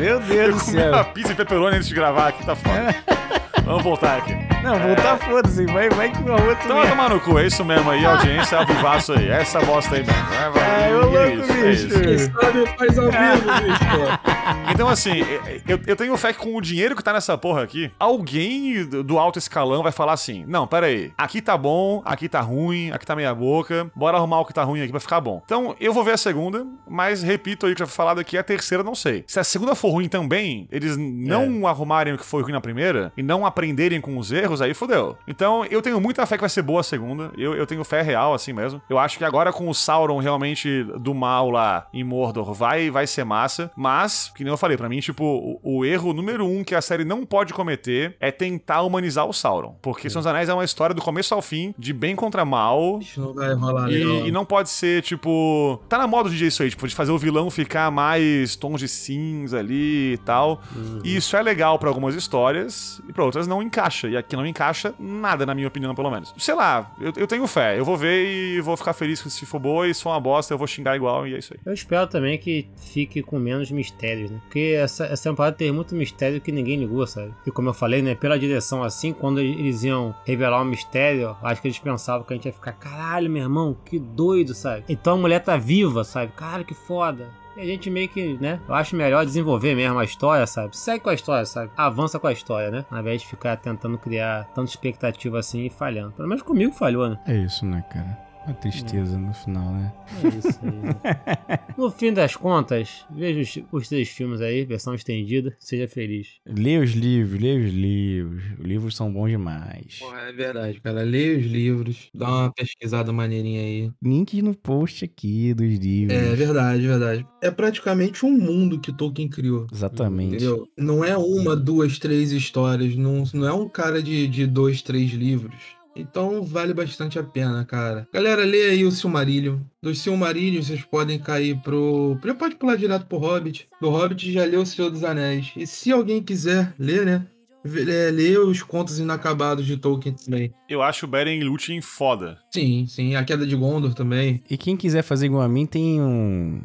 meu Deus Eu do comi uma céu. pizza e pepperoni antes de gravar aqui, tá foda. Vamos voltar aqui. Não, voltar, foda-se. Vai, vai que o outro. Então vai tomar no cu, é isso mesmo aí, audiência, ao vivaço aí. Essa bosta aí mesmo. Vai, vai. É louco, isso, é isso. bicho. Quem sabe faz ao vivo, bicho. Então, assim, eu, eu tenho fé que com o dinheiro que tá nessa porra aqui, alguém do do alto escalão vai falar assim: não, pera aí, aqui tá bom, aqui tá ruim, aqui tá meia boca, bora arrumar o que tá ruim aqui pra ficar bom. Então, eu vou ver a segunda, mas repito aí o que já foi falado aqui, a terceira não sei. Se a segunda for ruim também, eles não arrumarem o que foi ruim na primeira e não aprenderem com os erros, aí fodeu. Então, eu tenho muita fé que vai ser boa a segunda. Eu, eu tenho fé real, assim mesmo. Eu acho que agora com o Sauron realmente do mal lá em Mordor vai, vai ser massa. Mas, que nem eu falei, pra mim, tipo, o, o erro número um que a série não pode cometer é tentar humanizar o Sauron. Porque Senhor dos Anéis é uma história do começo ao fim, de bem contra mal. Isso não vai rolar. E, e não pode ser, tipo. Tá na moda de isso aí, tipo, de fazer o vilão ficar mais tons de cinza ali e tal. E isso é legal pra algumas histórias e pra outras não encaixa. E aqui não encaixa nada, na minha opinião, pelo menos. Sei lá, eu, eu tenho fé. Eu vou ver e vou ficar feliz se for boa e se for uma bosta, eu vou xingar igual e é isso aí. Eu espero também que fique com menos mistérios, né? Porque essa, essa temporada teve muito mistério que ninguém ligou, sabe? E como eu falei, né? Pela direção assim, quando eles iam revelar um mistério, acho que eles pensavam que a gente ia ficar, caralho, meu irmão, que doido, sabe? Então a mulher tá viva, sabe? Caralho, que foda. A gente meio que, né? Eu acho melhor desenvolver mesmo a história, sabe? Segue com a história, sabe? Avança com a história, né? Ao invés de ficar tentando criar tanta expectativa assim e falhando. Pelo menos comigo falhou, né? É isso, né, cara? Uma tristeza no final, né? É isso aí. né? no fim das contas, veja os, os três filmes aí, versão estendida, seja feliz. Lê os livros, lê os livros. Os livros são bons demais. Porra, é verdade, cara. Leia os livros, dá uma pesquisada maneirinha aí. Link no post aqui dos livros. É verdade, verdade. É praticamente um mundo que Tolkien criou. Exatamente. Entendeu? Não é uma, duas, três histórias. Não, não é um cara de, de dois, três livros. Então vale bastante a pena, cara. Galera, lê aí o Silmarillion. Do Silmarillion vocês podem cair pro. Pode pular direto pro Hobbit. Do Hobbit já leu o Senhor dos Anéis. E se alguém quiser ler, né? É, lê os contos inacabados de Tolkien também. Eu acho o Beren Lúthien foda. Sim, sim. A Queda de Gondor também. E quem quiser fazer igual a mim, tem um,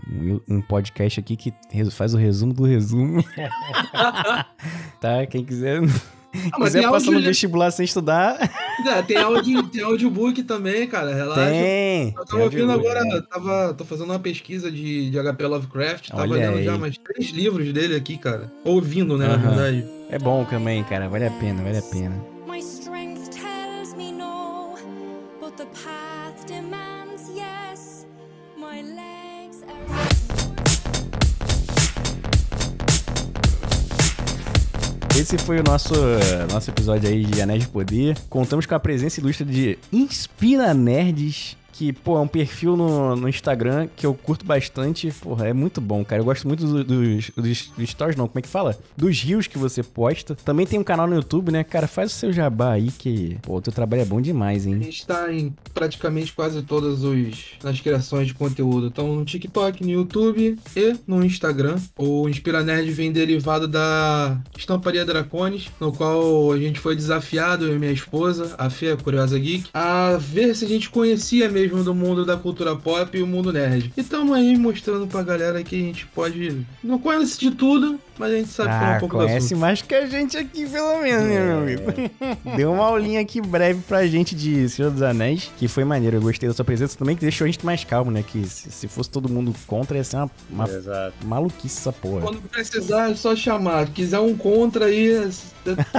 um podcast aqui que faz o resumo do resumo. tá? Quem quiser, Ah, mas quiser tem passar no áudio, vestibular sem estudar, É, tem, áudio, tem audiobook também, cara. Relaxa. tem. Eu tava ouvindo agora, né? tava, tô fazendo uma pesquisa de, de HP Lovecraft, tava Olha lendo já aí. mais três livros dele aqui, cara. Ouvindo, né, na verdade. É bom também, cara. Vale a pena, vale a pena. Esse foi o nosso, nosso episódio aí de Anéis de Poder. Contamos com a presença ilustre de Inspira Nerds. Que, pô, é um perfil no, no Instagram que eu curto bastante. Porra, é muito bom, cara. Eu gosto muito do- dos, dos, dos stories, não, como é que fala? Dos rios que você posta. Também tem um canal no YouTube, né? Cara, faz o seu jabá aí que, pô, o teu trabalho é bom demais, A hein? gente tá em praticamente quase todas os nas criações de conteúdo. Então no TikTok, no YouTube e no Instagram. O Inspira Nerd vem derivado da Estamparia Dracones, no qual a gente foi desafiado, eu e minha esposa, a Fê, a Curiosa Geek, a ver se a gente conhecia mesmo do mundo da cultura pop e o mundo nerd. E tamo aí mostrando pra galera que a gente pode. Não conhece de tudo, mas a gente sabe falar Ah, um pouco do conhece assunto. mais que a gente aqui, pelo menos, né, meu amigo? Deu uma aulinha aqui breve pra gente de Senhor dos Anéis, que foi maneiro. Eu gostei da sua presença também, que deixou a gente mais calmo, né? Que se, se fosse todo mundo contra, ia ser uma, uma Exato. maluquice essa porra. Quando precisar, é só chamar. Quiser um contra aí, eu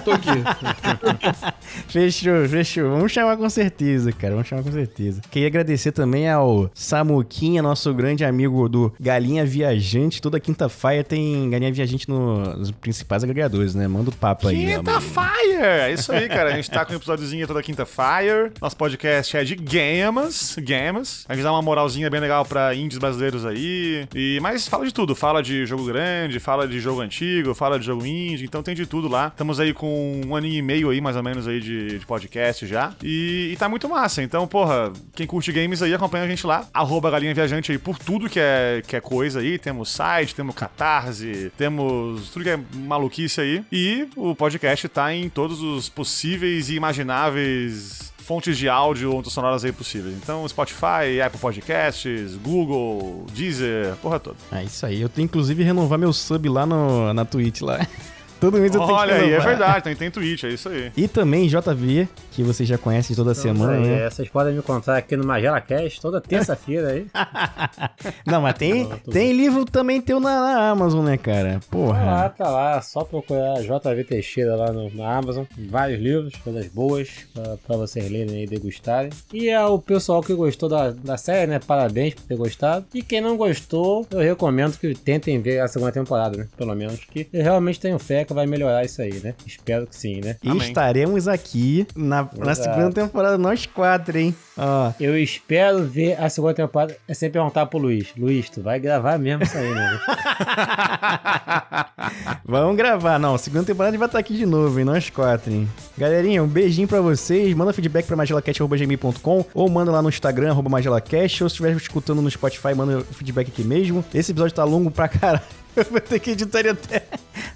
tô aqui. Fechou, fechou. Vamos chamar com certeza, cara. Vamos chamar com certeza. Queria agradecer também ao Samuquinha, nosso grande amigo do Galinha Viajante. Toda quinta-feira tem Galinha Viajante gente no- nos principais agregadores, né? Manda o papo aí. Quinta. Fire! É isso aí, cara. A gente tá com um episódiozinho toda quinta Fire. Nosso podcast é de games. Games. A gente dá uma moralzinha bem legal pra indies brasileiros aí. E, mas fala de tudo. Fala de jogo grande, fala de jogo antigo, fala de jogo indie. Então tem de tudo lá. Estamos aí com um aninho e meio aí, mais ou menos, aí de, de podcast já. E, e tá muito massa. Então, porra, quem curte games aí, acompanha a gente lá. Arroba Galinha Viajante aí por tudo que é, que é coisa aí. Temos site, temos catarse, temos tudo que é maluquice aí. E o podcast tá em todos os possíveis e imagináveis fontes de áudio ou sonoras aí possíveis. Então, Spotify, Apple Podcasts, Google, Deezer, porra toda. É isso aí. Eu tenho inclusive renovar meu sub lá no, na Twitch lá. Todo mês eu tenho que Olha aí, é renovar. verdade, tem, tem Twitch, é isso aí. E também JV, que você já conhece de toda semana, Então, né? é, Vocês podem me encontrar aqui no Magela Cast toda terça-feira aí. Não, mas tem, tem livro também teu na, na Amazon, né, cara? Tá lá, Porra. tá lá, só procurar JV Teixeira lá no, na Amazon. Vários livros, coisas boas pra, pra vocês lerem e degustarem. E ao pessoal que gostou da, da série, né? Parabéns por ter gostado. E quem não gostou, eu recomendo que tentem ver a segunda temporada, né? Pelo menos. Que eu realmente tenho fé que vai melhorar isso aí, né? Espero que sim, né? E Amém. estaremos aqui na, na segunda temporada, nós quatro, hein? Ó. Eu espero ver a segunda temporada. É sempre perguntar pro Luiz: Luiz, tu vai gravar mesmo isso aí, né? Vamos gravar. Não, segunda temporada a gente vai estar aqui de novo, hein? Nós quatro, hein? Galerinha, um beijinho pra vocês. Manda feedback pra magelacast.gmail.com ou manda lá no Instagram, arroba magelacast. Ou se estiver escutando no Spotify, manda feedback aqui mesmo. Esse episódio tá longo pra caralho. Eu vou ter que editar até.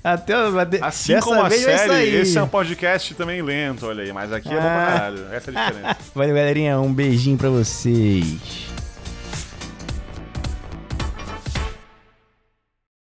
Até. Assim dessa como a vai série, esse é um podcast também lento, olha aí. Mas aqui é bom pra Ah. caralho. Essa é a diferença. Valeu, galerinha. Um beijinho pra vocês.